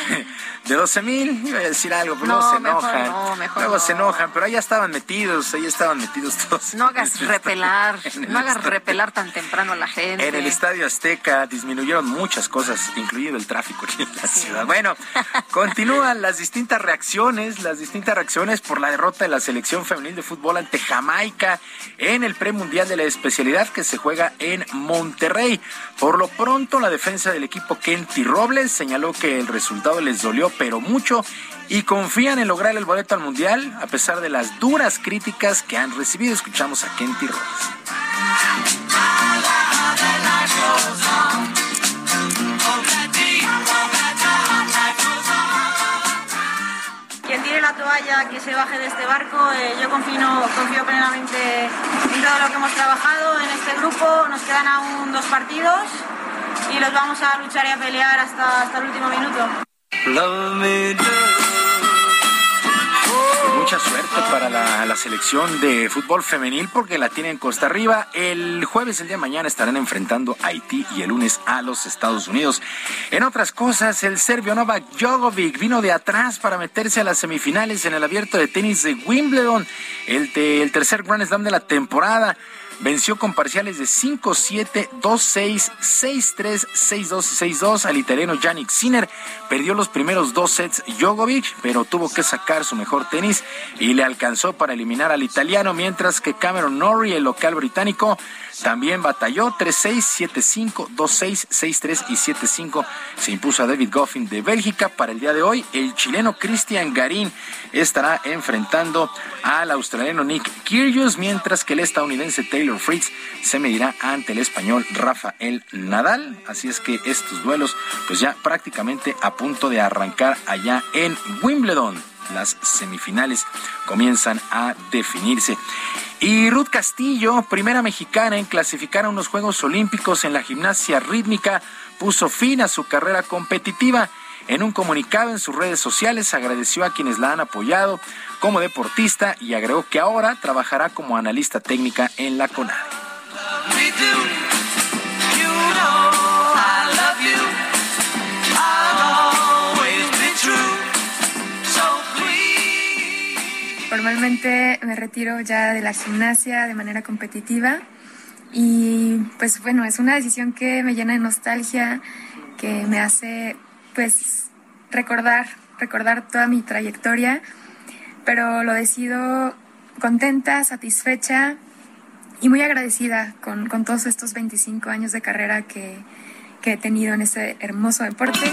de 12 mil, iba a decir algo, pero luego se enojan. luego se enojan, pero ahí estaban metidos, ahí estaban metidos todos. No hagas repelar, no hagas repelar tan temprano a la gente. En el Estadio Azteca disminuyeron muchas cosas, incluido el tráfico aquí en la ciudad. Bueno, continúan las distintas reacciones, las distintas reacciones por la derrota de la selección femenil de fútbol ante Jamaica en el premundial de la especialidad que se juega en Monterrey. Por lo pronto, la defensa del equipo Kenty Robles señaló que el resultado les dolió pero mucho, y confían en lograr el boleto al Mundial a pesar de las duras críticas que han recibido. Escuchamos a Kenty Robles. Que se baje de este barco. Eh, yo confío plenamente en todo lo que hemos trabajado en este grupo. Nos quedan aún dos partidos y los vamos a luchar y a pelear hasta, hasta el último minuto. Mucha suerte para la, selección de fútbol femenil porque la tienen Costa Arriba. El jueves, el día de mañana, estarán enfrentando a Haití y el lunes a los Estados Unidos. En otras cosas, el serbio Novak Djokovic vino de atrás para meterse a las semifinales en el abierto de tenis de Wimbledon, el, el tercer Grand Slam de la temporada venció con parciales de 5-7, 2-6, 6-3, 6-2 6-2 al italiano Yannick Sinner. Perdió los primeros dos sets Djokovic, pero tuvo que sacar su mejor tenis y le alcanzó para eliminar al italiano, mientras que Cameron Norrie, el local británico, también batalló 3-6, 7-5, 2-6, 6-3 y 7-5. Se impuso a David Goffin de Bélgica. Para el día de hoy, el chileno Cristian Garín estará enfrentando al australiano Nick Kyrgios, mientras que el estadounidense Taylor Fritz se medirá ante el español Rafael Nadal. Así es que estos duelos, pues ya prácticamente a punto de arrancar allá en Wimbledon. Las semifinales comienzan a definirse. Y Ruth Castillo, primera mexicana en clasificar a unos Juegos Olímpicos en la gimnasia rítmica, puso fin a su carrera competitiva. En un comunicado en sus redes sociales agradeció a quienes la han apoyado como deportista y agregó que ahora trabajará como analista técnica en la CONADE. Formalmente me retiro ya de la gimnasia de manera competitiva y pues bueno, es una decisión que me llena de nostalgia, que me hace pues recordar, recordar toda mi trayectoria, pero lo decido contenta, satisfecha y muy agradecida con, con todos estos 25 años de carrera que, que he tenido en este hermoso deporte.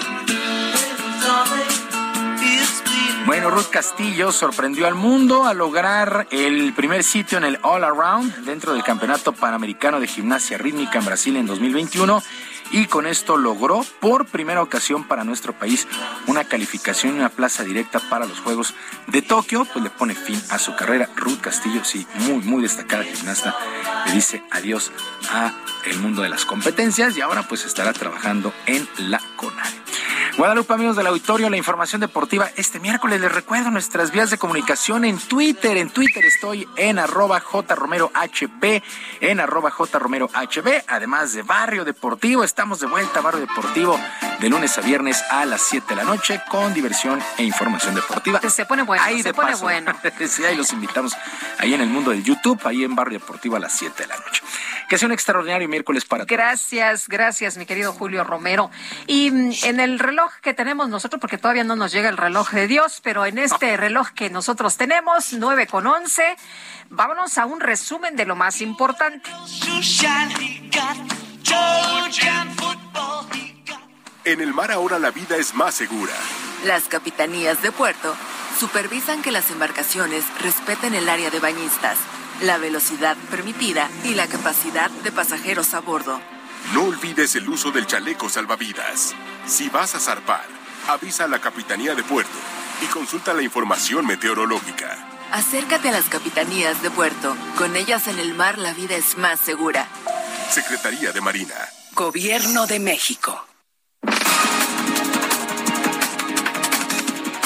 Bueno, Ruth Castillo sorprendió al mundo al lograr el primer sitio en el All Around dentro del Campeonato Panamericano de Gimnasia Rítmica en Brasil en 2021 y con esto logró por primera ocasión para nuestro país una calificación y una plaza directa para los Juegos de Tokio, pues le pone fin a su carrera. Ruth Castillo, sí, muy, muy destacada gimnasta, le dice adiós a el mundo de las competencias y ahora pues estará trabajando en la CONADE. Guadalupe, amigos del auditorio, la información deportiva este miércoles. Les recuerdo nuestras vías de comunicación en Twitter. En Twitter estoy en arroba jromerohb, en arroba jromerohb, además de Barrio Deportivo. Estamos de vuelta a Barrio Deportivo de lunes a viernes a las 7 de la noche con diversión e información deportiva. Se pone bueno, ahí se pone bueno. sí, ahí los invitamos ahí en el mundo del YouTube, ahí en Barrio Deportivo a las 7 de la noche. Que sea un extraordinario miércoles para todos. Gracias, gracias, mi querido Julio Romero. Y mm, en el reloj que tenemos nosotros, porque todavía no nos llega el reloj de Dios, pero en este reloj que nosotros tenemos, 9 con 11, vámonos a un resumen de lo más importante. En el mar ahora la vida es más segura. Las capitanías de puerto supervisan que las embarcaciones respeten el área de bañistas la velocidad permitida y la capacidad de pasajeros a bordo. No olvides el uso del chaleco salvavidas. Si vas a zarpar, avisa a la Capitanía de Puerto y consulta la información meteorológica. Acércate a las capitanías de puerto. Con ellas en el mar la vida es más segura. Secretaría de Marina. Gobierno de México.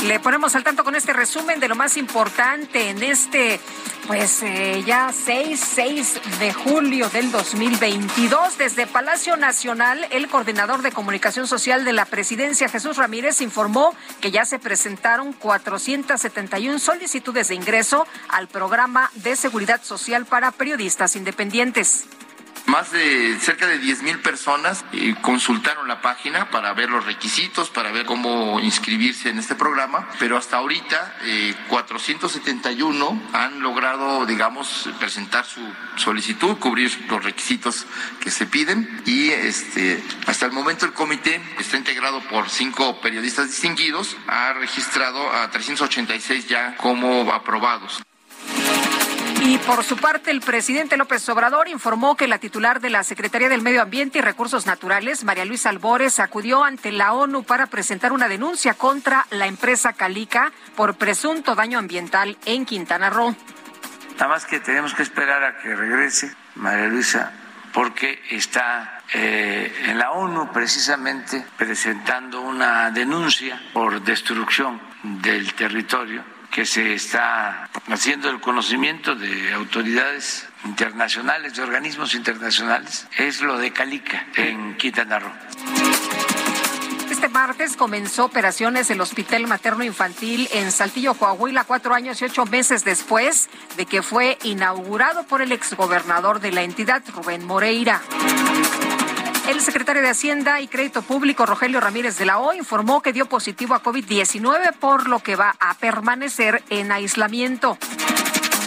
Le ponemos al tanto con este resumen de lo más importante en este, pues eh, ya 6, 6 de julio del 2022. Desde Palacio Nacional, el coordinador de comunicación social de la presidencia, Jesús Ramírez, informó que ya se presentaron 471 solicitudes de ingreso al programa de seguridad social para periodistas independientes. Más de cerca de 10 mil personas eh, consultaron la página para ver los requisitos, para ver cómo inscribirse en este programa, pero hasta ahorita 471 eh, han logrado, digamos, presentar su solicitud, cubrir los requisitos que se piden y este, hasta el momento el comité está integrado por cinco periodistas distinguidos, ha registrado a 386 ya como aprobados. Y por su parte, el presidente López Obrador informó que la titular de la Secretaría del Medio Ambiente y Recursos Naturales, María Luisa Albores, acudió ante la ONU para presentar una denuncia contra la empresa Calica por presunto daño ambiental en Quintana Roo. Nada más que tenemos que esperar a que regrese María Luisa porque está eh, en la ONU precisamente presentando una denuncia por destrucción del territorio que se está haciendo el conocimiento de autoridades internacionales, de organismos internacionales, es lo de Calica en Quintana Roo. Este martes comenzó operaciones el Hospital Materno Infantil en Saltillo, Coahuila, cuatro años y ocho meses después de que fue inaugurado por el exgobernador de la entidad, Rubén Moreira. El secretario de Hacienda y Crédito Público, Rogelio Ramírez de la O, informó que dio positivo a COVID-19, por lo que va a permanecer en aislamiento.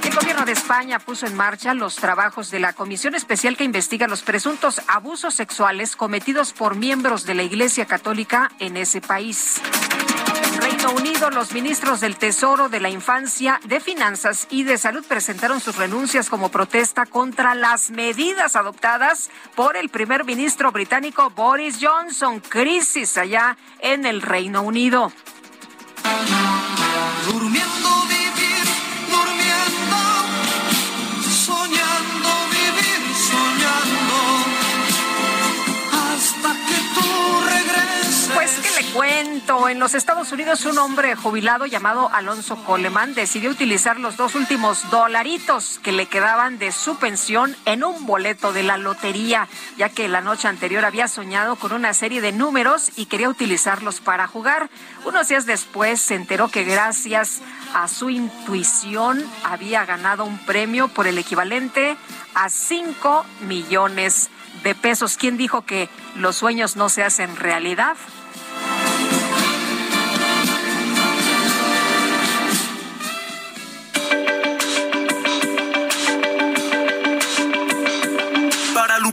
El gobierno de España puso en marcha los trabajos de la comisión especial que investiga los presuntos abusos sexuales cometidos por miembros de la Iglesia Católica en ese país. Reino Unido, los ministros del Tesoro, de la Infancia, de Finanzas y de Salud presentaron sus renuncias como protesta contra las medidas adoptadas por el primer ministro británico Boris Johnson. Crisis allá en el Reino Unido. Cuento. En los Estados Unidos, un hombre jubilado llamado Alonso Coleman decidió utilizar los dos últimos dolaritos que le quedaban de su pensión en un boleto de la lotería, ya que la noche anterior había soñado con una serie de números y quería utilizarlos para jugar. Unos días después se enteró que gracias a su intuición había ganado un premio por el equivalente a 5 millones de pesos. ¿Quién dijo que los sueños no se hacen realidad?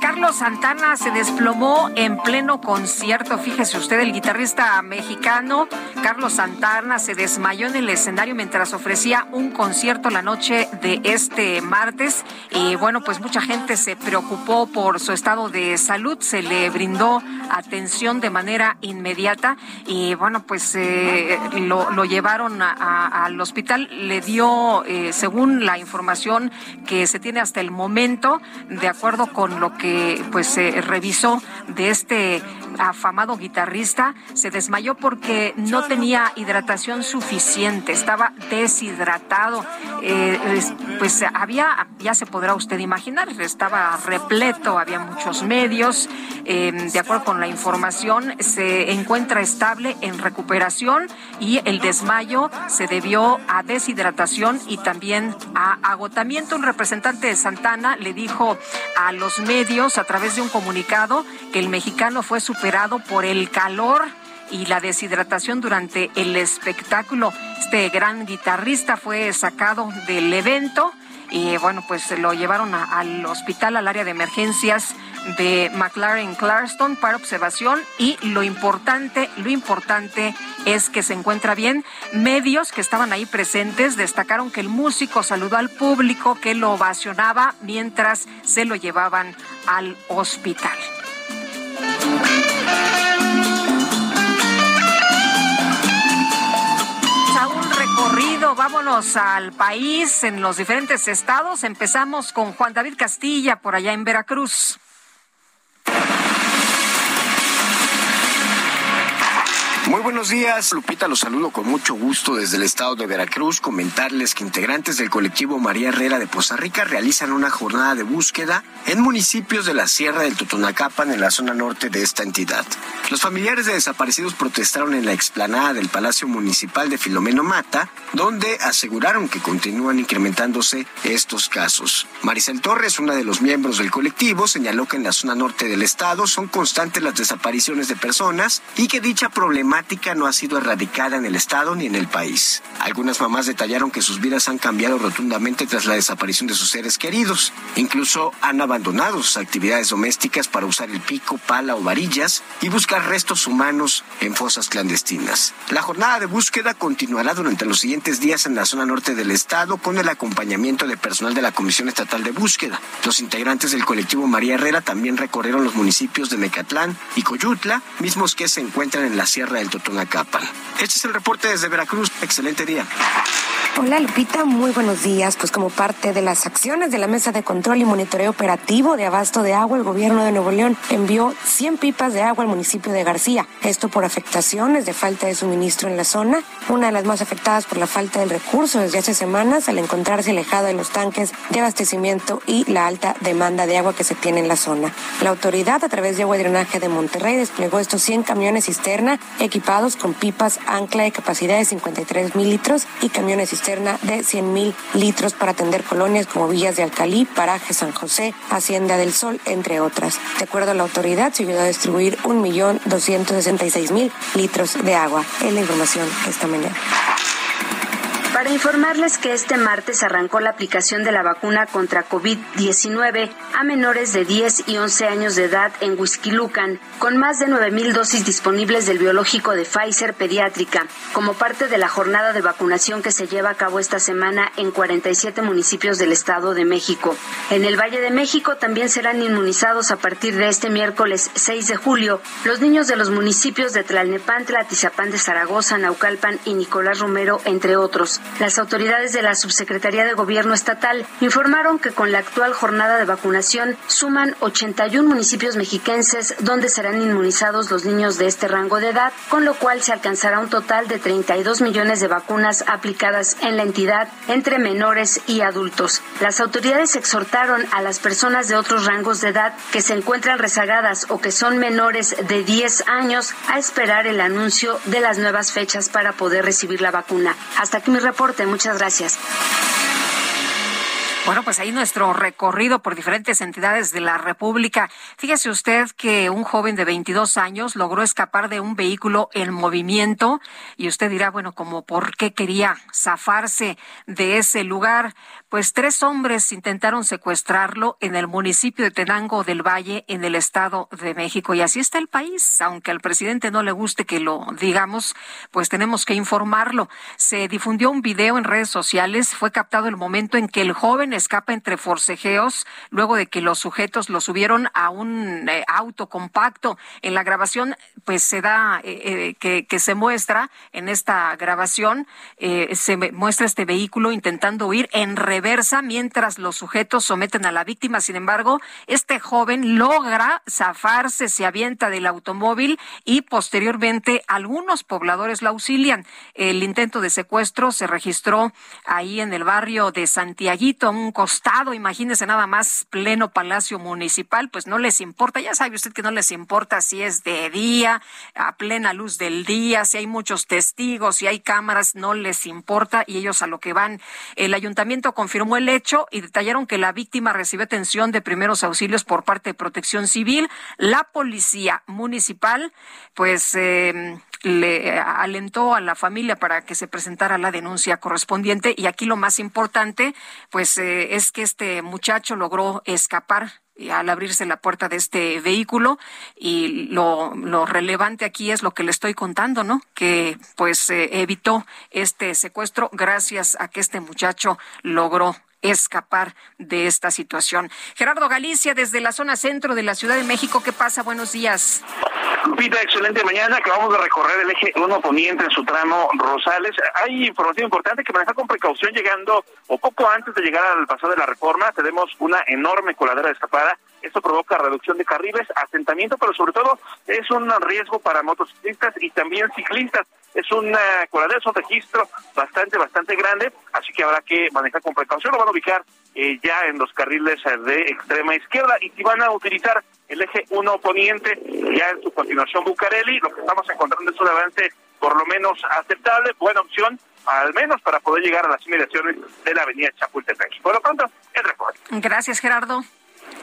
Carlos Santana se desplomó en pleno concierto. Fíjese usted, el guitarrista mexicano Carlos Santana se desmayó en el escenario mientras ofrecía un concierto la noche de este martes. Y bueno, pues mucha gente se preocupó por su estado de salud. Se le brindó atención de manera inmediata. Y bueno, pues eh, lo, llevaron al hospital. Le dio, eh, según la información que se tiene hasta el momento, de acuerdo con lo que pues se revisó de este afamado guitarrista, se desmayó porque no tenía hidratación suficiente, estaba deshidratado. Eh, pues había, ya se podrá usted imaginar, estaba repleto, había muchos medios. Em, de acuerdo con la información, se encuentra estable en recuperación y el desmayo se debió a deshidratación y también a agotamiento. Un representante de Santana le dijo a los medios a través de un comunicado que el mexicano fue superado por el calor y la deshidratación durante el espectáculo. Este gran guitarrista fue sacado del evento y bueno, pues lo llevaron al hospital, al área de emergencias de McLaren Clarston para observación y lo importante, lo importante es que se encuentra bien. Medios que estaban ahí presentes destacaron que el músico saludó al público que lo ovacionaba mientras se lo llevaban al hospital. Vámonos al país en los diferentes estados. Empezamos con Juan David Castilla por allá en Veracruz. Muy buenos días, Lupita, los saludo con mucho gusto desde el estado de Veracruz. Comentarles que integrantes del colectivo María Herrera de Poza Rica realizan una jornada de búsqueda en municipios de la Sierra del Totonacapan, en la zona norte de esta entidad. Los familiares de desaparecidos protestaron en la explanada del Palacio Municipal de Filomeno Mata, donde aseguraron que continúan incrementándose estos casos. Maricel Torres, una de los miembros del colectivo, señaló que en la zona norte del estado son constantes las desapariciones de personas y que dicha problemática no ha sido erradicada en el Estado ni en el país. Algunas mamás detallaron que sus vidas han cambiado rotundamente tras la desaparición de sus seres queridos. Incluso han abandonado sus actividades domésticas para usar el pico, pala o varillas y buscar restos humanos en fosas clandestinas. La jornada de búsqueda continuará durante los siguientes días en la zona norte del Estado con el acompañamiento de personal de la Comisión Estatal de Búsqueda. Los integrantes del colectivo María Herrera también recorrieron los municipios de Mecatlán y Coyutla, mismos que se encuentran en la Sierra del Totonacapan. Este es el reporte desde Veracruz. Excelente día. Hola Lupita, muy buenos días. Pues como parte de las acciones de la Mesa de Control y Monitoreo Operativo de Abasto de Agua, el gobierno de Nuevo León envió 100 pipas de agua al municipio de García. Esto por afectaciones de falta de suministro en la zona, una de las más afectadas por la falta del recurso desde hace semanas al encontrarse alejada de los tanques de abastecimiento y la alta demanda de agua que se tiene en la zona. La autoridad a través de Agua y Drenaje de Monterrey desplegó estos 100 camiones cisterna equipados con pipas ancla de capacidad de 53 mil litros y camiones cisterna de 100 mil litros para atender colonias como Villas de Alcalí, Paraje San José, Hacienda del Sol, entre otras. De acuerdo a la autoridad, se ayudó a distribuir 1.266.000 litros de agua. Es la información esta mañana. Para informarles que este martes arrancó la aplicación de la vacuna contra COVID-19 a menores de 10 y 11 años de edad en Huizquilucan, con más de 9.000 dosis disponibles del biológico de Pfizer pediátrica, como parte de la jornada de vacunación que se lleva a cabo esta semana en 47 municipios del Estado de México. En el Valle de México también serán inmunizados a partir de este miércoles 6 de julio los niños de los municipios de Tlalnepantla, Tizapán de Zaragoza, Naucalpan y Nicolás Romero, entre otros. Las autoridades de la Subsecretaría de Gobierno Estatal informaron que con la actual jornada de vacunación suman 81 municipios mexiquenses donde serán inmunizados los niños de este rango de edad, con lo cual se alcanzará un total de 32 millones de vacunas aplicadas en la entidad entre menores y adultos. Las autoridades exhortaron a las personas de otros rangos de edad que se encuentran rezagadas o que son menores de 10 años a esperar el anuncio de las nuevas fechas para poder recibir la vacuna. Hasta aquí mi. Muchas gracias. Bueno, pues ahí nuestro recorrido por diferentes entidades de la República. Fíjese usted que un joven de 22 años logró escapar de un vehículo en movimiento y usted dirá, bueno, como por qué quería zafarse de ese lugar. Pues tres hombres intentaron secuestrarlo en el municipio de Tenango del Valle, en el Estado de México. Y así está el país. Aunque al presidente no le guste que lo digamos, pues tenemos que informarlo. Se difundió un video en redes sociales. Fue captado el momento en que el joven escapa entre forcejeos luego de que los sujetos lo subieron a un eh, auto compacto. En la grabación, pues se da eh, eh, que, se muestra en esta grabación, se muestra este vehículo intentando huir en reversa mientras los sujetos someten a la víctima. Sin embargo, este joven logra zafarse, se avienta del automóvil y posteriormente algunos pobladores lo auxilian. El intento de secuestro se registró ahí en el barrio de Santiaguito, a un costado, imagínese nada más pleno palacio municipal, pues no les importa, ya sabe usted que no les importa si es de día, a plena luz del día, si hay muchos testigos, si hay cámaras, no les importa y ellos a lo que van. El ayuntamiento con confirmó el hecho y detallaron que la víctima recibió atención de primeros auxilios por parte de Protección Civil. La policía municipal, pues, eh, le alentó a la familia para que se presentara la denuncia correspondiente y aquí lo más importante pues eh, es que este muchacho logró escapar al abrirse la puerta de este vehículo y lo, lo, relevante aquí es lo que le estoy contando, ¿no? Que pues eh, evitó este secuestro gracias a que este muchacho logró escapar de esta situación. Gerardo Galicia, desde la zona centro de la Ciudad de México, ¿qué pasa? Buenos días. Lupita, excelente mañana. Acabamos de recorrer el eje 1 poniente en su tramo Rosales. Hay información importante que maneja con precaución llegando o poco antes de llegar al paso de la reforma. Tenemos una enorme coladera escapada. Esto provoca reducción de carriles, asentamiento, pero sobre todo es un riesgo para motociclistas y también ciclistas es una coladera, es un registro bastante, bastante grande, así que habrá que manejar con precaución. Lo van a ubicar eh, ya en los carriles eh, de extrema izquierda y si van a utilizar el eje 1 poniente, ya en su continuación Bucareli, lo que estamos encontrando es un avance por lo menos aceptable, buena opción, al menos para poder llegar a las inmediaciones de la avenida Chapultepec. Por lo pronto, el recorrido. Gracias, Gerardo.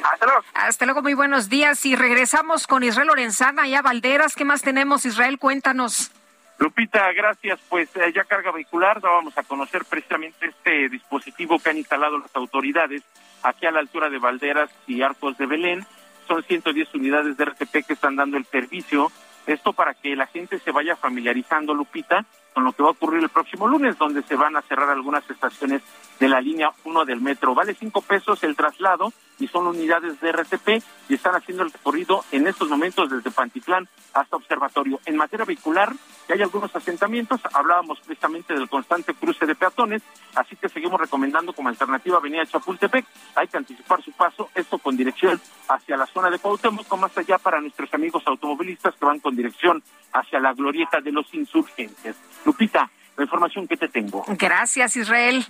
Hasta luego. Hasta luego, muy buenos días. Y regresamos con Israel Lorenzana y a Valderas. ¿Qué más tenemos, Israel? Cuéntanos. Lupita, gracias. Pues eh, ya carga vehicular, vamos a conocer precisamente este dispositivo que han instalado las autoridades aquí a la altura de Valderas y Arcos de Belén. Son 110 unidades de RTP que están dando el servicio. Esto para que la gente se vaya familiarizando, Lupita, con lo que va a ocurrir el próximo lunes, donde se van a cerrar algunas estaciones de la línea 1 del metro. Vale cinco pesos el traslado y son unidades de RTP y están haciendo el recorrido en estos momentos desde Pantitlán hasta Observatorio. En materia vehicular, que hay algunos asentamientos, hablábamos precisamente del constante cruce de peatones, así que seguimos recomendando como alternativa Avenida Chapultepec, hay que anticipar su paso, esto con dirección hacia la zona de Cuauhtémoc, más allá para nuestros amigos automovilistas que van con dirección hacia la glorieta de los insurgentes. Lupita, la información que te tengo. Gracias, Israel.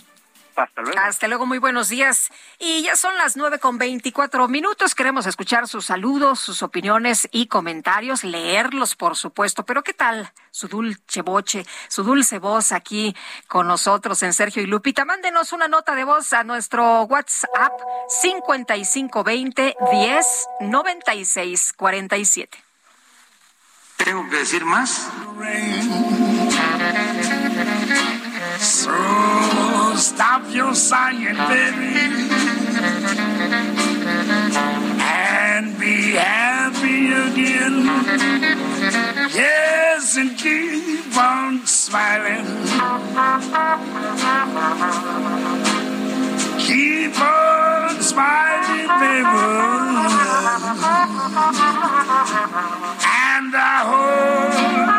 Hasta luego. Hasta luego, muy buenos días. Y ya son las nueve con veinticuatro minutos. Queremos escuchar sus saludos, sus opiniones y comentarios, leerlos, por supuesto. Pero ¿qué tal su dulce boche, su dulce voz aquí con nosotros en Sergio y Lupita? Mándenos una nota de voz a nuestro WhatsApp 5520 10 96 47. ¿Tengo que decir más? So stop your sighing, baby, and be happy again. Yes, and keep on smiling. Keep on smiling, baby. And I hope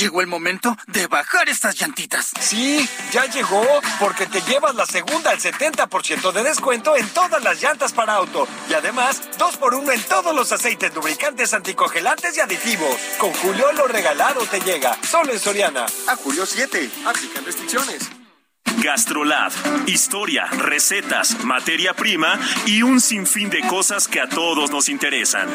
Llegó el momento de bajar estas llantitas. Sí, ya llegó, porque te llevas la segunda al 70% de descuento en todas las llantas para auto. Y además, dos por uno en todos los aceites lubricantes, anticongelantes y aditivos. Con Julio lo regalado te llega, solo en Soriana. A julio 7, aplican restricciones. Gastrolab, historia, recetas, materia prima y un sinfín de cosas que a todos nos interesan.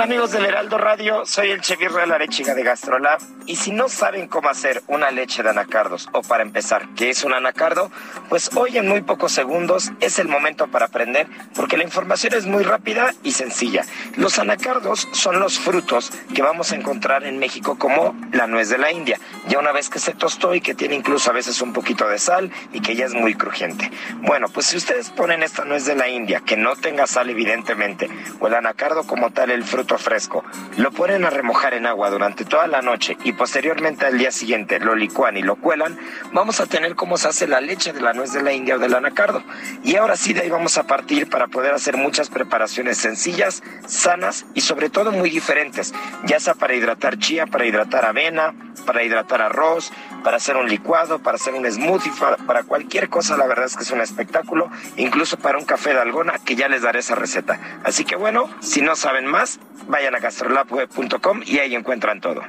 Amigos del Heraldo Radio, soy el chef Israel Arechiga de Gastrolab y si no saben cómo hacer una leche de anacardos o para empezar, ¿qué es un anacardo? Pues hoy en muy pocos segundos es el momento para aprender porque la información es muy rápida y sencilla. Los anacardos son los frutos que vamos a encontrar en México como la nuez de la India, ya una vez que se tostó y que tiene incluso a veces un poquito de sal y que ya es muy crujiente. Bueno, pues si ustedes ponen esta nuez de la India, que no tenga sal evidentemente, o el anacardo como tal, el fruto fresco, lo ponen a remojar en agua durante toda la noche y posteriormente al día siguiente lo licuan y lo cuelan, vamos a tener cómo se hace la leche de la nuez de la India o del anacardo. Y ahora sí de ahí vamos a partir para poder hacer muchas preparaciones sencillas, sanas y sobre todo muy diferentes, ya sea para hidratar chía, para hidratar avena, para hidratar arroz, para hacer un licuado, para hacer un smoothie, para cualquier cosa, la verdad es que es un espectáculo, incluso para un café de algona, que ya les daré esa receta. Así que bueno, si no saben más, vayan a gastrolabweb.com y ahí encuentran todo.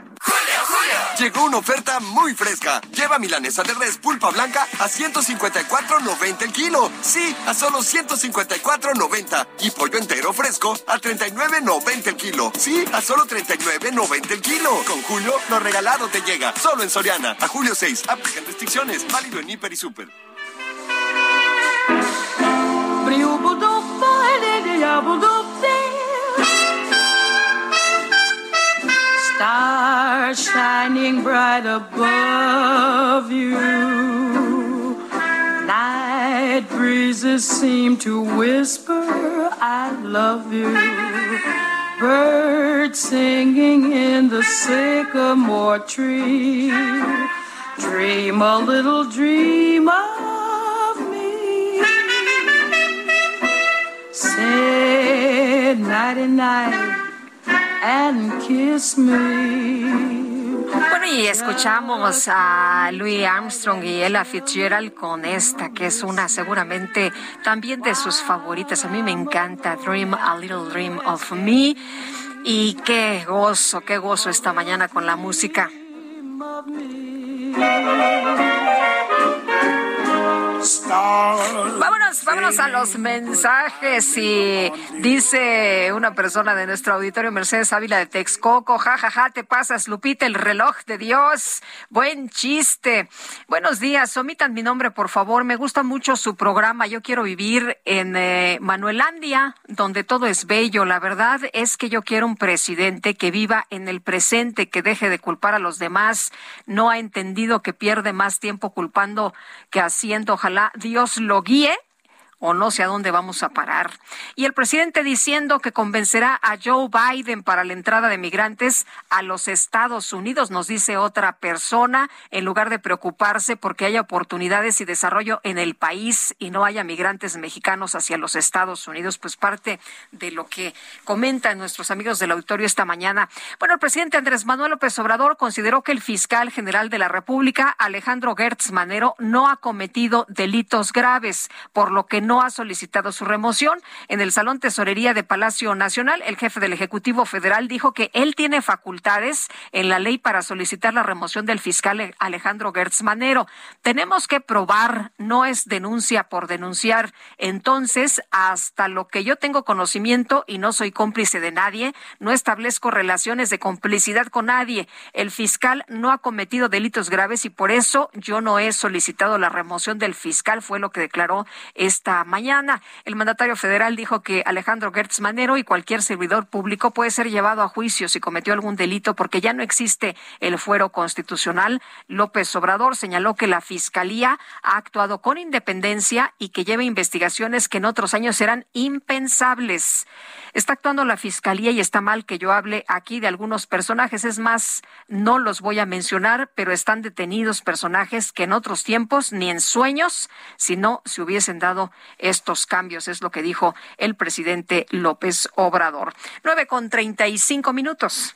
Llegó una oferta muy fresca. Lleva milanesa de res pulpa blanca a 154.90 el kilo. Sí, a solo 154.90. Y pollo entero fresco a 39.90 el kilo. Sí, a solo 39.90 el kilo. Con Julio, lo regalado te llega. Solo en Soriana. A julio 6. Aplican restricciones. Válido en Hiper y Super. Stars shining bright above you. Night breezes seem to whisper, I love you. Birds singing in the sycamore tree. Dream a little dream of me. Say nighty night and kiss me. Bueno, y escuchamos a Louis Armstrong y Ella Fitzgerald con esta, que es una seguramente también de sus favoritas. A mí me encanta Dream a Little Dream of Me. Y qué gozo, qué gozo esta mañana con la música. Vámonos, vámonos a los mensajes y dice una persona de nuestro auditorio, Mercedes Ávila de Texcoco, jajaja, ja, ja, te pasas, Lupita, el reloj de Dios, buen chiste. Buenos días, omitan mi nombre, por favor, me gusta mucho su programa, yo quiero vivir en eh, Manuelandia, donde todo es bello, la verdad es que yo quiero un presidente que viva en el presente, que deje de culpar a los demás, no ha entendido que pierde más tiempo culpando que haciendo, ojalá Dios lo guíe o no sé a dónde vamos a parar. Y el presidente diciendo que convencerá a Joe Biden para la entrada de migrantes a los Estados Unidos, nos dice otra persona, en lugar de preocuparse porque haya oportunidades y desarrollo en el país y no haya migrantes mexicanos hacia los Estados Unidos, pues parte de lo que comentan nuestros amigos del auditorio esta mañana. Bueno, el presidente Andrés Manuel López Obrador consideró que el fiscal general de la República, Alejandro Gertz Manero, no ha cometido delitos graves, por lo que no no ha solicitado su remoción. En el Salón Tesorería de Palacio Nacional, el jefe del Ejecutivo Federal dijo que él tiene facultades en la ley para solicitar la remoción del fiscal Alejandro Gertz Manero. Tenemos que probar, no es denuncia por denunciar. Entonces, hasta lo que yo tengo conocimiento y no soy cómplice de nadie, no establezco relaciones de complicidad con nadie. El fiscal no ha cometido delitos graves y por eso yo no he solicitado la remoción del fiscal, fue lo que declaró esta mañana. El mandatario federal dijo que Alejandro Gertz Manero y cualquier servidor público puede ser llevado a juicio si cometió algún delito porque ya no existe el fuero constitucional. López Obrador señaló que la Fiscalía ha actuado con independencia y que lleva investigaciones que en otros años eran impensables. Está actuando la Fiscalía y está mal que yo hable aquí de algunos personajes. Es más, no los voy a mencionar, pero están detenidos personajes que en otros tiempos ni en sueños, si no se hubiesen dado estos cambios, es lo que dijo el presidente López Obrador. Nueve con treinta y cinco minutos.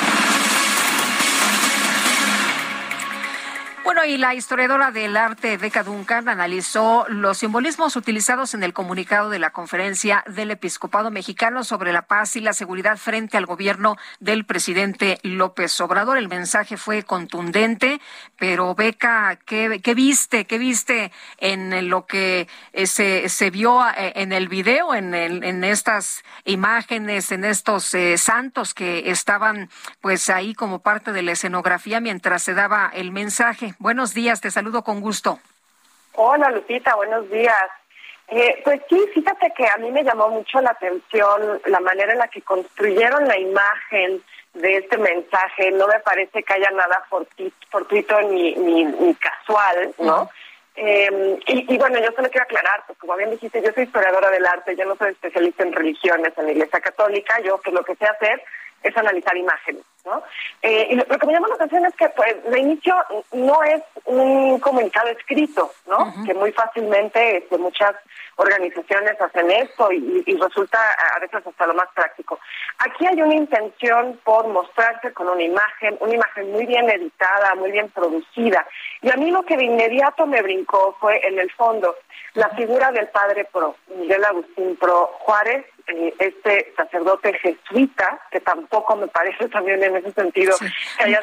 Bueno, y la historiadora del arte Beca Duncan analizó los simbolismos utilizados en el comunicado de la conferencia del episcopado mexicano sobre la paz y la seguridad frente al gobierno del presidente López Obrador. El mensaje fue contundente, pero Beca, ¿qué, qué viste? ¿Qué viste en lo que eh, se, se vio eh, en el video, en, en estas imágenes, en estos eh, santos que estaban pues ahí como parte de la escenografía mientras se daba el mensaje? Buenos días, te saludo con gusto. Hola Lupita, buenos días. Eh, pues sí, fíjate que a mí me llamó mucho la atención la manera en la que construyeron la imagen de este mensaje. No me parece que haya nada fortuito ni, ni, casual, ¿no? Em, y, bueno, yo solo quiero aclarar, pues como bien dijiste, yo soy historiadora del arte, yo no soy especialista en religiones en la Iglesia Católica, yo que lo que sé hacer es analizar imágenes. ¿No? Eh, y lo, que me llama la atención es que, pues, de inicio no es un comunicado escrito, ¿no? Que muy fácilmente este, muchas organizaciones hacen esto y, resulta a veces hasta lo más práctico. Aquí hay una intención por mostrarse con una imagen, una imagen muy bien editada, muy bien producida. Y a mí lo que de inmediato me brincó fue, en el fondo, la figura del padre Pro, Miguel Agustín Pro Juárez, eh, este sacerdote jesuita, que tampoco me parece también en ese sentido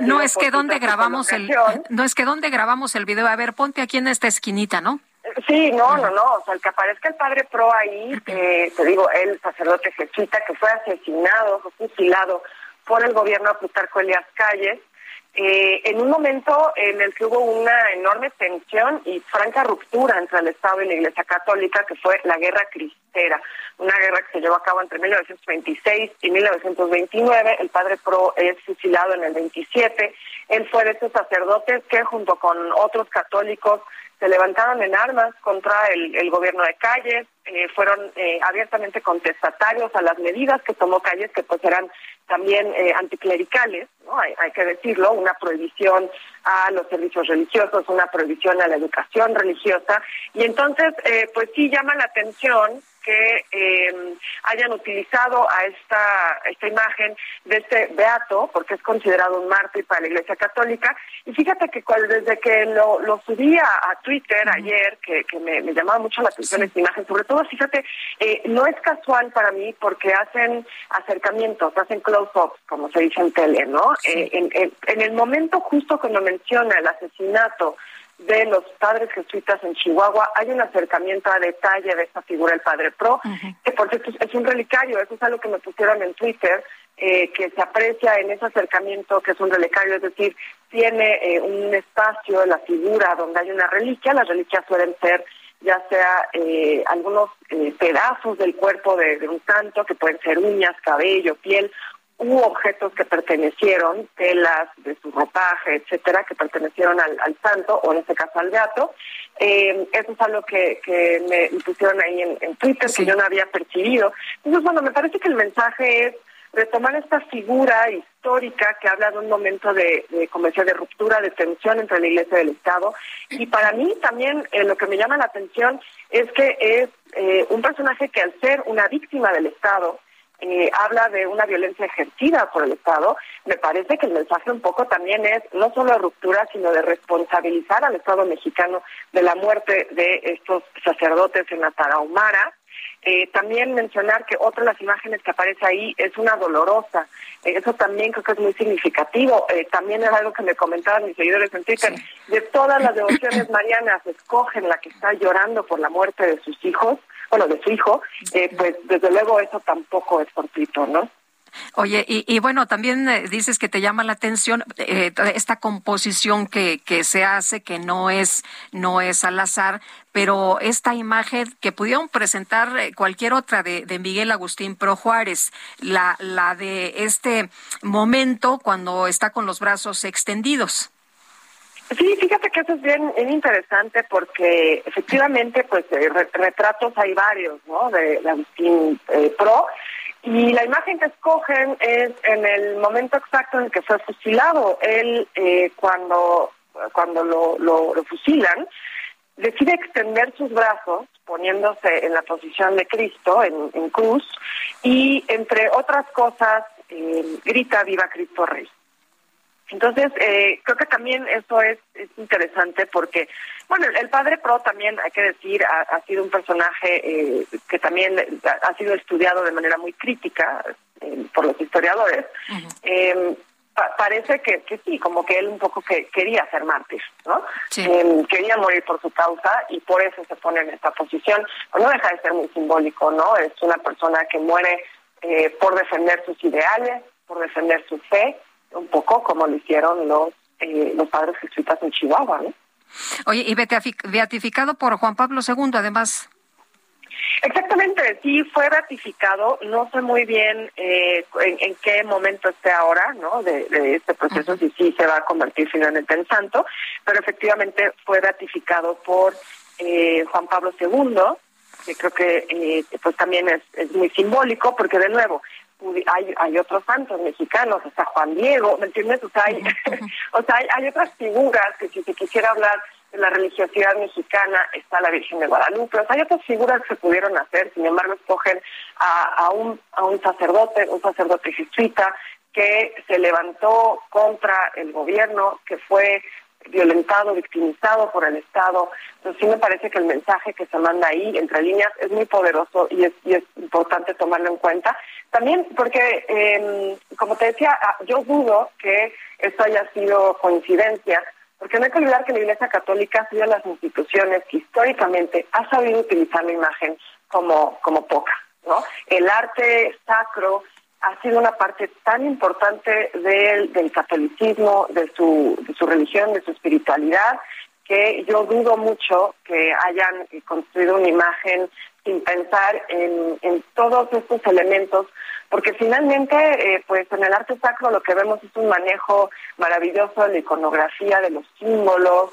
no es que donde grabamos el no es que donde grabamos el video. A ver ponte aquí en esta esquinita no Sí, no, no, no. O sea, el que aparezca el padre Pro ahí, eh, te digo, el sacerdote jesuita que fue asesinado, fusilado por el gobierno de Plutarco Elias Calles, eh, en un momento en el que hubo una enorme tensión y franca ruptura entre el Estado y la Iglesia Católica, que fue la Guerra Cristera, una guerra que se llevó a cabo entre 1926 y 1929. El padre Pro es fusilado en el 27. Él fue de esos sacerdotes que junto con otros católicos se levantaron en armas contra el, gobierno de Calles, eh, fueron eh, abiertamente contestatarios a las medidas que tomó Calles, que pues eran también eh, anticlericales, ¿no? Hay, hay, que decirlo, una prohibición a los servicios religiosos, una prohibición a la educación religiosa, y entonces pues sí llama la atención que eh, hayan utilizado a esta, esta imagen de este beato, porque es considerado un mártir para la Iglesia Católica. Y fíjate que desde que lo, lo subí a, Twitter ayer, que, me, llamaba mucho la atención esta imagen, sobre todo, fíjate, eh, no es casual para mí porque hacen acercamientos, hacen close-ups, como se dice en tele, ¿no? Eh, en, en el momento justo cuando menciona el asesinato de los padres jesuitas en Chihuahua, hay un acercamiento a detalle de esta figura del Padre Pro, que por cierto es un relicario, eso es algo que me pusieron en Twitter, eh, que se aprecia en ese acercamiento que es un relicario, es decir, tiene eh, un espacio, la figura donde hay una reliquia, las reliquias suelen ser ya sea eh, algunos pedazos del cuerpo de, de un santo, que pueden ser uñas, cabello, piel, hubo objetos que pertenecieron, telas de su ropaje, etcétera, que pertenecieron al, santo, o en este caso al gato. Eh, eso es algo que, que me pusieron ahí en, Twitter, que yo no había percibido. Entonces, bueno, me parece que el mensaje es retomar esta figura histórica que habla de un momento de, de como decía, de ruptura, de tensión entre la Iglesia y el Estado. Y para mí también eh, lo que me llama la atención es que es eh, un personaje que al ser una víctima del Estado, eh, habla de una violencia ejercida por el Estado, me parece que el mensaje un poco también es no solo de ruptura, sino de responsabilizar al Estado mexicano de la muerte de estos sacerdotes en la Tarahumara. Eh, también mencionar que otra de las imágenes que aparece ahí es una dolorosa. Eh, eso también creo que es muy significativo. Eh, también es algo que me comentaban mis seguidores en Twitter. De todas las devociones marianas, escogen la que está llorando por la muerte de sus hijos, bueno, de su hijo, pues desde luego eso tampoco es fortuito, ¿no? Oye, y, bueno, también eh, dices que te llama la atención eh, esta composición que, que se hace, que no es, no es al azar, pero esta imagen que pudieron presentar eh, cualquier otra de, de, Miguel Agustín Pro Juárez, la, la de este momento cuando está con los brazos extendidos. Sí, fíjate que eso es bien, interesante porque efectivamente, pues retratos hay varios, ¿no? De, Agustín Pro y la imagen que escogen es en el momento exacto en el que fue fusilado. Él, eh, cuando, cuando lo, lo, fusilan, decide extender sus brazos, poniéndose en la posición de Cristo, en, cruz, y entre otras cosas, eh, grita Viva Cristo Rey. Entonces, eh, creo que también eso es, es interesante porque bueno, el padre Pro también, hay que decir, ha, sido un personaje eh, que también ha sido estudiado de manera muy crítica eh, por los historiadores. Em, parece que, que, sí, como que él un poco que quería ser mártir, ¿no? Em, quería morir por su causa y por eso se pone en esta posición. no deja de ser muy simbólico, ¿no? Es una persona que muere eh, por defender sus ideales, por defender su fe, un poco como lo hicieron los, los padres jesuitas en Chihuahua, ¿no? Oye, y beatificado por Juan Pablo II, además. Exactamente, sí fue ratificado. No sé muy bien eh, en, qué momento esté ahora, ¿no? De, este proceso, si sí se va a convertir finalmente en santo, pero efectivamente fue ratificado por eh, Juan Pablo II, que creo que eh, pues también es, es muy simbólico, porque de nuevo hay, hay otros santos mexicanos, está Juan Diego, ¿me entiendes? O sea, hay, o sea, hay, otras figuras que si se quisiera hablar de la religiosidad mexicana, está la Virgen de Guadalupe, o sea, hay otras figuras que se pudieron hacer, sin embargo, escogen a, a, un, a un sacerdote, un sacerdote jesuita, que se levantó contra el gobierno, que fue violentado, victimizado por el Estado. Entonces sí me parece que el mensaje que se manda ahí, entre líneas, es muy poderoso y es, y es importante tomarlo en cuenta. También porque, eh, como te decía, ah, yo dudo que esto haya sido coincidencia, porque no hay que olvidar que la Iglesia Católica ha sido las instituciones que históricamente ha sabido utilizar la imagen como, como poca. ¿no? El arte sacro ha sido una parte tan importante del, del catolicismo, de su, de su religión, de su espiritualidad, que yo dudo mucho que hayan construido una imagen sin pensar en, en todos estos elementos, porque finalmente, eh, pues en el arte sacro lo que vemos es un manejo maravilloso de la iconografía, de los símbolos,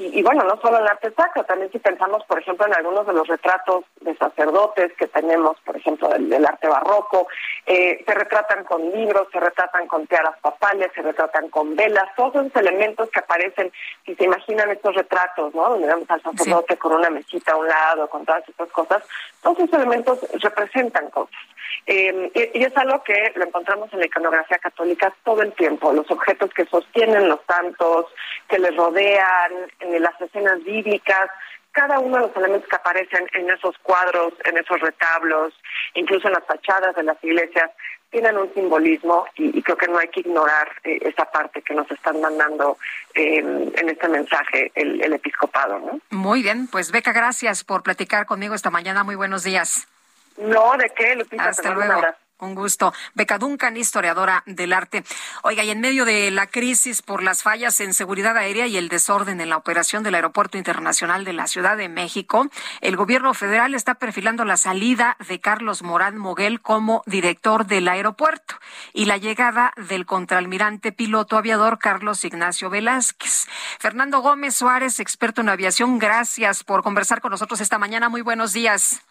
y, bueno, no solo el arte sacro, también si pensamos, por ejemplo, en algunos de los retratos de sacerdotes que tenemos, por ejemplo, del, arte barroco, eh, se retratan con libros, se retratan con tiaras papales, se retratan con velas, todos esos elementos que aparecen, si se imaginan estos retratos, ¿no? Donde vemos al sacerdote con una mesita a un lado, con todas estas cosas, todos esos elementos representan cosas. Eh, y, es algo que lo encontramos en la iconografía católica todo el tiempo, los objetos que sostienen los santos, que les rodean, en las escenas bíblicas, cada uno de los elementos que aparecen en esos cuadros, en esos retablos, incluso en las fachadas de las iglesias, tienen un simbolismo y, creo que no hay que ignorar eh, esa parte que nos están mandando en este mensaje el, episcopado. ¿no? Muy bien, pues Beca, gracias por platicar conmigo esta mañana. Muy buenos días. No, ¿de qué, Lupita? Hasta luego. Un gusto. Beca Duncan, historiadora del arte. Oiga, y en medio de la crisis por las fallas en seguridad aérea y el desorden en la operación del Aeropuerto Internacional de la Ciudad de México, el gobierno federal está perfilando la salida de Carlos Morán Moguel como director del aeropuerto y la llegada del contraalmirante piloto aviador Carlos Ignacio Velázquez. Fernando Gómez Suárez, experto en aviación, gracias por conversar con nosotros esta mañana. Muy buenos días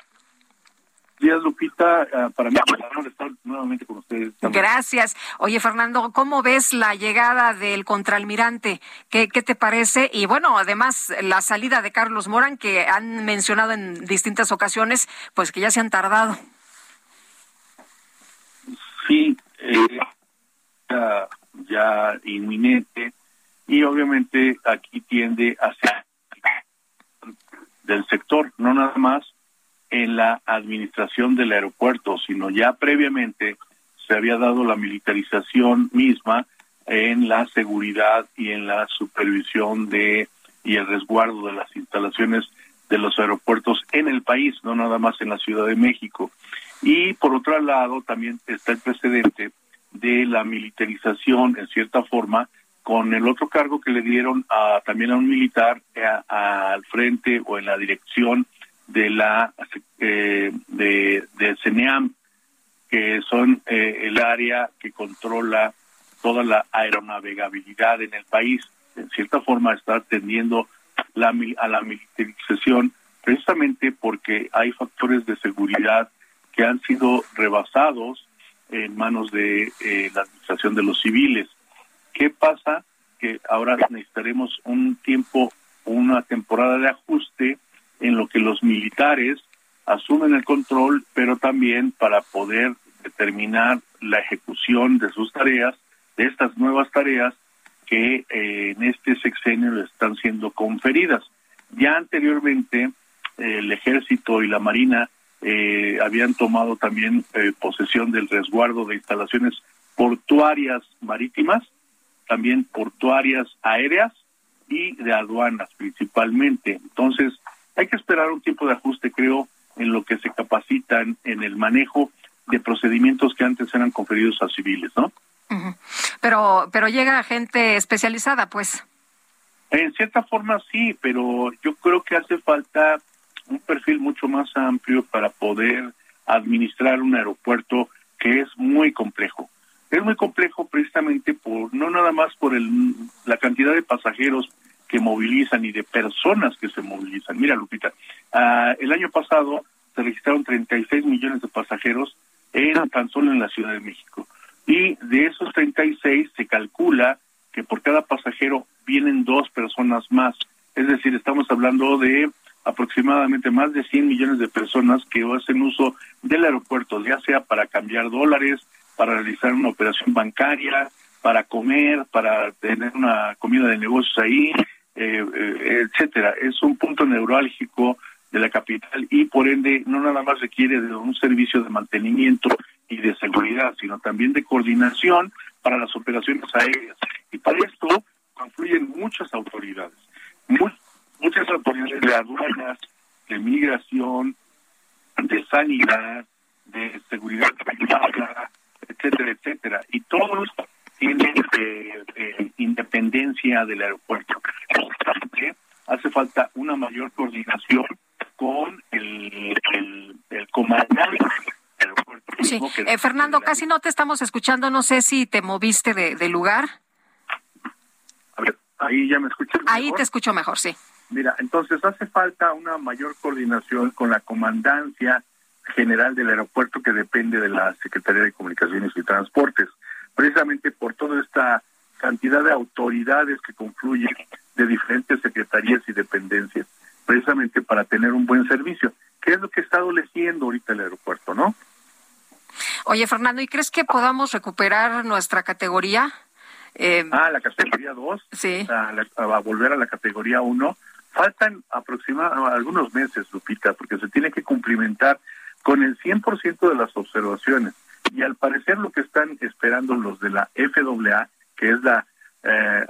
días, Lupita. Ah, para mí es estar nuevamente con ustedes. Gracias. Oye, Fernando, ¿cómo ves la llegada del contraalmirante? ¿Qué, ¿Qué te parece? Y bueno, además, la salida de Carlos Morán, que han mencionado en distintas ocasiones, pues que ya se han tardado. Sí, eh, ya, ya inminente. Y obviamente aquí tiende a ser del sector, no nada más en la administración del aeropuerto, sino ya previamente se había dado la militarización misma en la seguridad y en la supervisión de y el resguardo de las instalaciones de los aeropuertos en el país, no nada más en la Ciudad de México. Y por otro lado, también está el precedente de la militarización, en cierta forma, con el otro cargo que le dieron a, también a un militar eh, al frente o en la dirección de la eh, de, de CENEAM, que son eh, el área que controla toda la aeronavegabilidad en el país. En cierta forma está atendiendo la, a la militarización precisamente porque hay factores de seguridad que han sido rebasados en manos de eh, la administración de los civiles. ¿Qué pasa? Que ahora necesitaremos un tiempo, una temporada de ajuste en lo que los militares asumen el control, pero también para poder determinar la ejecución de sus tareas, de estas nuevas tareas que eh, en este sexenio están siendo conferidas. Ya anteriormente el ejército y la marina eh, habían tomado también eh, posesión del resguardo de instalaciones portuarias marítimas, también portuarias aéreas y de aduanas principalmente. Entonces, hay que esperar un tiempo de ajuste, creo, en lo que se capacitan en el manejo de procedimientos que antes eran conferidos a civiles, ¿no? Pero, pero llega gente especializada, pues. En cierta forma sí, pero yo creo que hace falta un perfil mucho más amplio para poder administrar un aeropuerto que es muy complejo. Es muy complejo precisamente por no nada más por el, la cantidad de pasajeros que movilizan y de personas que se movilizan. Mira, Lupita, uh, el año pasado se registraron 36 millones de pasajeros en, tan solo en la Ciudad de México. Y de esos 36 se calcula que por cada pasajero vienen dos personas más. Es decir, estamos hablando de aproximadamente más de 100 millones de personas que hacen uso del aeropuerto, ya sea para cambiar dólares, para realizar una operación bancaria, para comer, para tener una comida de negocios ahí, eh, eh, etcétera. Es un punto neurálgico de la capital y por ende no nada más requiere de un servicio de mantenimiento y de seguridad, sino también de coordinación para las operaciones aéreas. Y para esto confluyen muchas autoridades, muchas autoridades de aduanas, de migración, de sanidad, de seguridad etcétera, etcétera. Y todos tienen eh, eh, independencia del aeropuerto. Hace falta una mayor coordinación con el, el, comandante del aeropuerto. Sí. Eh, Fernando, casi no te estamos escuchando. No sé si te moviste de, lugar. A ver, ahí ya me escuchas. Ahí te escucho mejor, sí. Mira, entonces hace falta una mayor coordinación con la comandancia general del aeropuerto que depende de la Secretaría de Comunicaciones y Transportes, precisamente por toda esta cantidad de autoridades que confluyen de diferentes secretarías y dependencias, precisamente para tener un buen servicio, que es lo que está adoleciendo ahorita el aeropuerto, ¿no? Oye, Fernando, ¿y crees que podamos recuperar nuestra categoría? Eh, ah, la categoría 2. Sí. A, volver a la categoría 1. Faltan aproximadamente algunos meses, Lupita, porque se tiene que cumplimentar con el 100% de las observaciones. Y al parecer lo que están esperando los de la FAA, que es la, eh,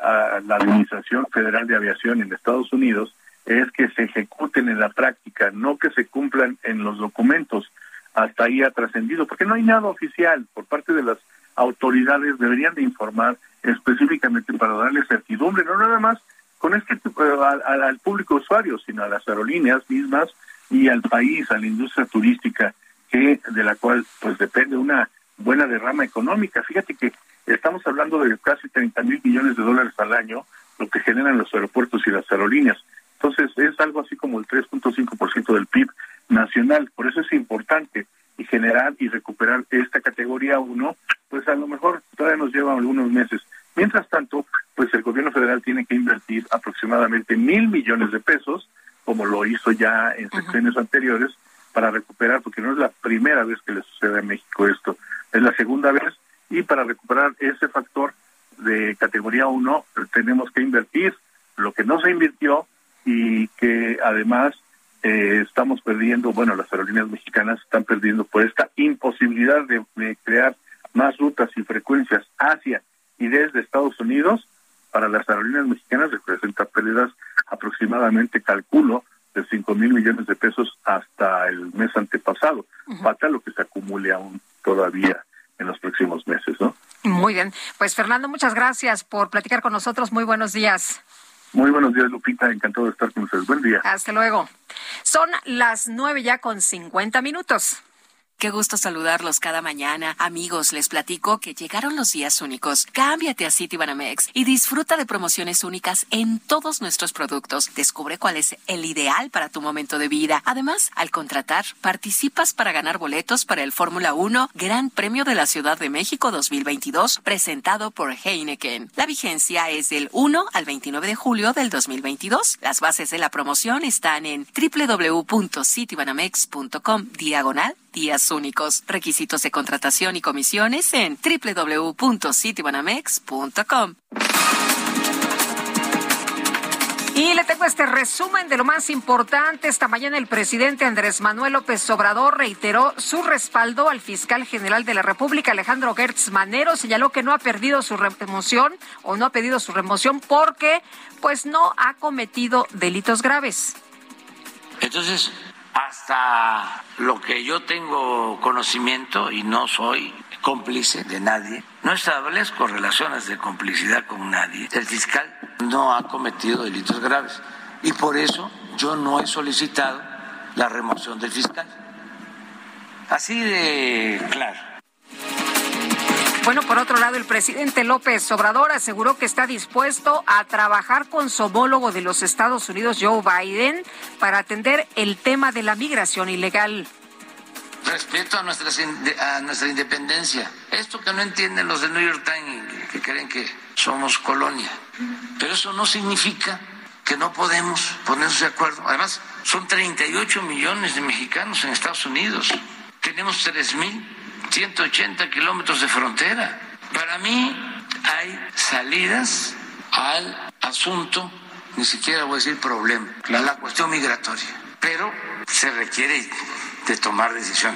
la Administración Federal de Aviación en Estados Unidos, es que se ejecuten en la práctica, no que se cumplan en los documentos. Hasta ahí ha trascendido, porque no hay nada oficial por parte de las autoridades, deberían de informar específicamente para darle certidumbre, no nada más con este eh, al, al, público usuario, sino a las aerolíneas mismas y al país, a la industria turística, que de la cual pues depende una buena derrama económica. Fíjate que estamos hablando de casi 30 mil millones de dólares al año, lo que generan los aeropuertos y las aerolíneas. Entonces es algo así como el 3.5% del PIB nacional. Por eso es importante y generar y recuperar esta categoría 1, pues a lo mejor todavía nos lleva algunos meses. Mientras tanto, pues el gobierno federal tiene que invertir aproximadamente mil millones de pesos, como lo hizo ya en sesiones anteriores, para recuperar, porque no es la primera vez que le sucede a México esto, es la segunda vez, y para recuperar ese factor de categoría 1 tenemos que invertir lo que no se invirtió y que además eh, estamos perdiendo, bueno, las aerolíneas mexicanas están perdiendo por esta imposibilidad de, crear más rutas y frecuencias hacia y desde Estados Unidos. Para las aerolíneas mexicanas representa pérdidas aproximadamente, calculo, de 5 mil millones de pesos hasta el mes antepasado. Falta lo que se acumule aún todavía en los próximos meses, ¿no? Muy bien. Pues Fernando, muchas gracias por platicar con nosotros. Muy buenos días. Muy buenos días, Lupita. Encantado de estar con ustedes. Buen día. Hasta luego. Son las nueve ya con cincuenta minutos. Qué gusto saludarlos cada mañana. Amigos, les platico que llegaron los días únicos. Cámbiate a Citibanamex y disfruta de promociones únicas en todos nuestros productos. Descubre cuál es el ideal para tu momento de vida. Además, al contratar, participas para ganar boletos para el Fórmula 1 Gran Premio de la Ciudad de México 2022, presentado por Heineken. La vigencia es del 1 al 29 de julio del 2022. Las bases de la promoción están en www.citibanamex.com diagonal días únicos. Requisitos de contratación y comisiones en www.citibanamex.com. Y le tengo este resumen de lo más importante. Esta mañana el presidente Andrés Manuel López Obrador reiteró su respaldo al fiscal general de la República, Alejandro Gertz Manero. Señaló que no ha perdido su remoción o no ha pedido su remoción porque pues no ha cometido delitos graves. Entonces, hasta lo que yo tengo conocimiento y no soy cómplice de nadie, no establezco relaciones de complicidad con nadie. El fiscal no ha cometido delitos graves y por eso yo no he solicitado la remoción del fiscal. Así de claro. Bueno, por otro lado, el presidente López Obrador aseguró que está dispuesto a trabajar con su homólogo de los Estados Unidos, Joe Biden, para atender el tema de la migración ilegal. Respeto a nuestra, a nuestra independencia. Esto que no entienden los del New York Times, que creen que somos colonia. Pero eso no significa que no podemos ponernos de acuerdo. Además, son 38 millones de mexicanos en Estados Unidos. Tenemos 3 mil 180 kilómetros de frontera. Para mí hay salidas al asunto, ni siquiera voy a decir problema, la cuestión migratoria, pero se requiere de tomar decisión.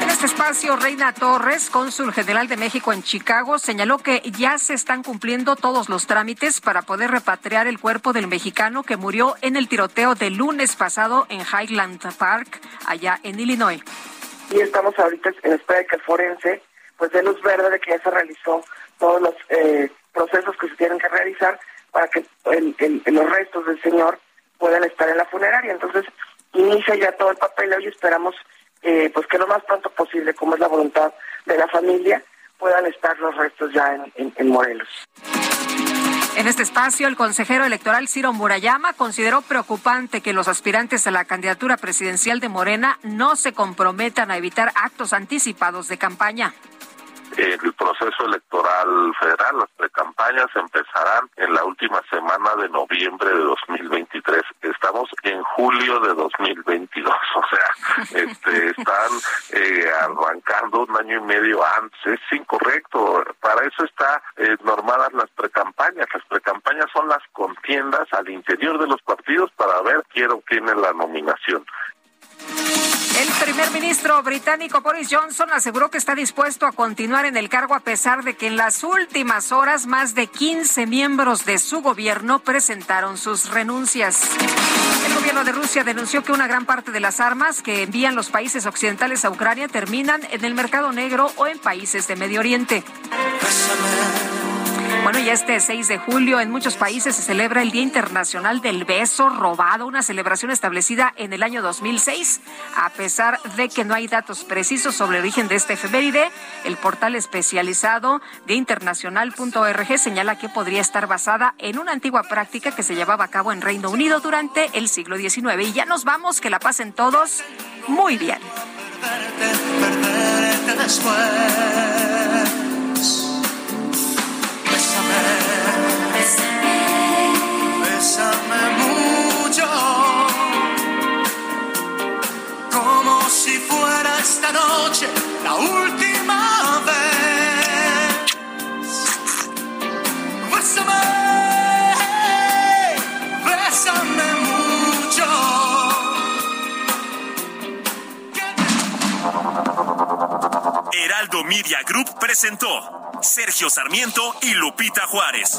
En este espacio, Reina Torres, cónsul general de México en Chicago, señaló que ya se están cumpliendo todos los trámites para poder repatriar el cuerpo del mexicano que murió en el tiroteo del lunes pasado en Highland Park, allá en Illinois y estamos ahorita en espera de que el forense pues dé luz verde de que ya se realizó todos los eh, procesos que se tienen que realizar para que los restos del señor puedan estar en la funeraria. Entonces inicia ya todo el papel y esperamos eh, pues que lo más pronto posible, como es la voluntad de la familia, puedan estar los restos ya en Morelos. En este espacio, el consejero electoral Ciro Murayama consideró preocupante que los aspirantes a la candidatura presidencial de Morena no se comprometan a evitar actos anticipados de campaña el proceso electoral federal, las precampañas empezarán en la última semana de noviembre de 2023. Estamos en julio de 2022, o sea, este, están eh, arrancando un año y medio antes. Es incorrecto. Para eso está eh, normadas las precampañas. Las precampañas son las contiendas al interior de los partidos para ver quién obtiene la nominación. El primer ministro británico Boris Johnson aseguró que está dispuesto a continuar en el cargo a pesar de que en las últimas horas más de 15 miembros de su gobierno presentaron sus renuncias. El gobierno de Rusia denunció que una gran parte de las armas que envían los países occidentales a Ucrania terminan en el mercado negro o en países de Medio Oriente. Bueno, y este 6 de julio en muchos países se celebra el Día Internacional del Beso Robado, una celebración establecida en el año 2006. A pesar de que no hay datos precisos sobre el origen de este efeméride, el portal especializado de internacional.org señala que podría estar basada en una antigua práctica que se llevaba a cabo en Reino Unido durante el siglo XIX. Y ya nos vamos, que la pasen todos muy bien. bésame mucho, como si fuera esta noche la última vez. Bésame, bésame mucho. Heraldo Media Group presentó Sergio Sarmiento y Lupita Juárez.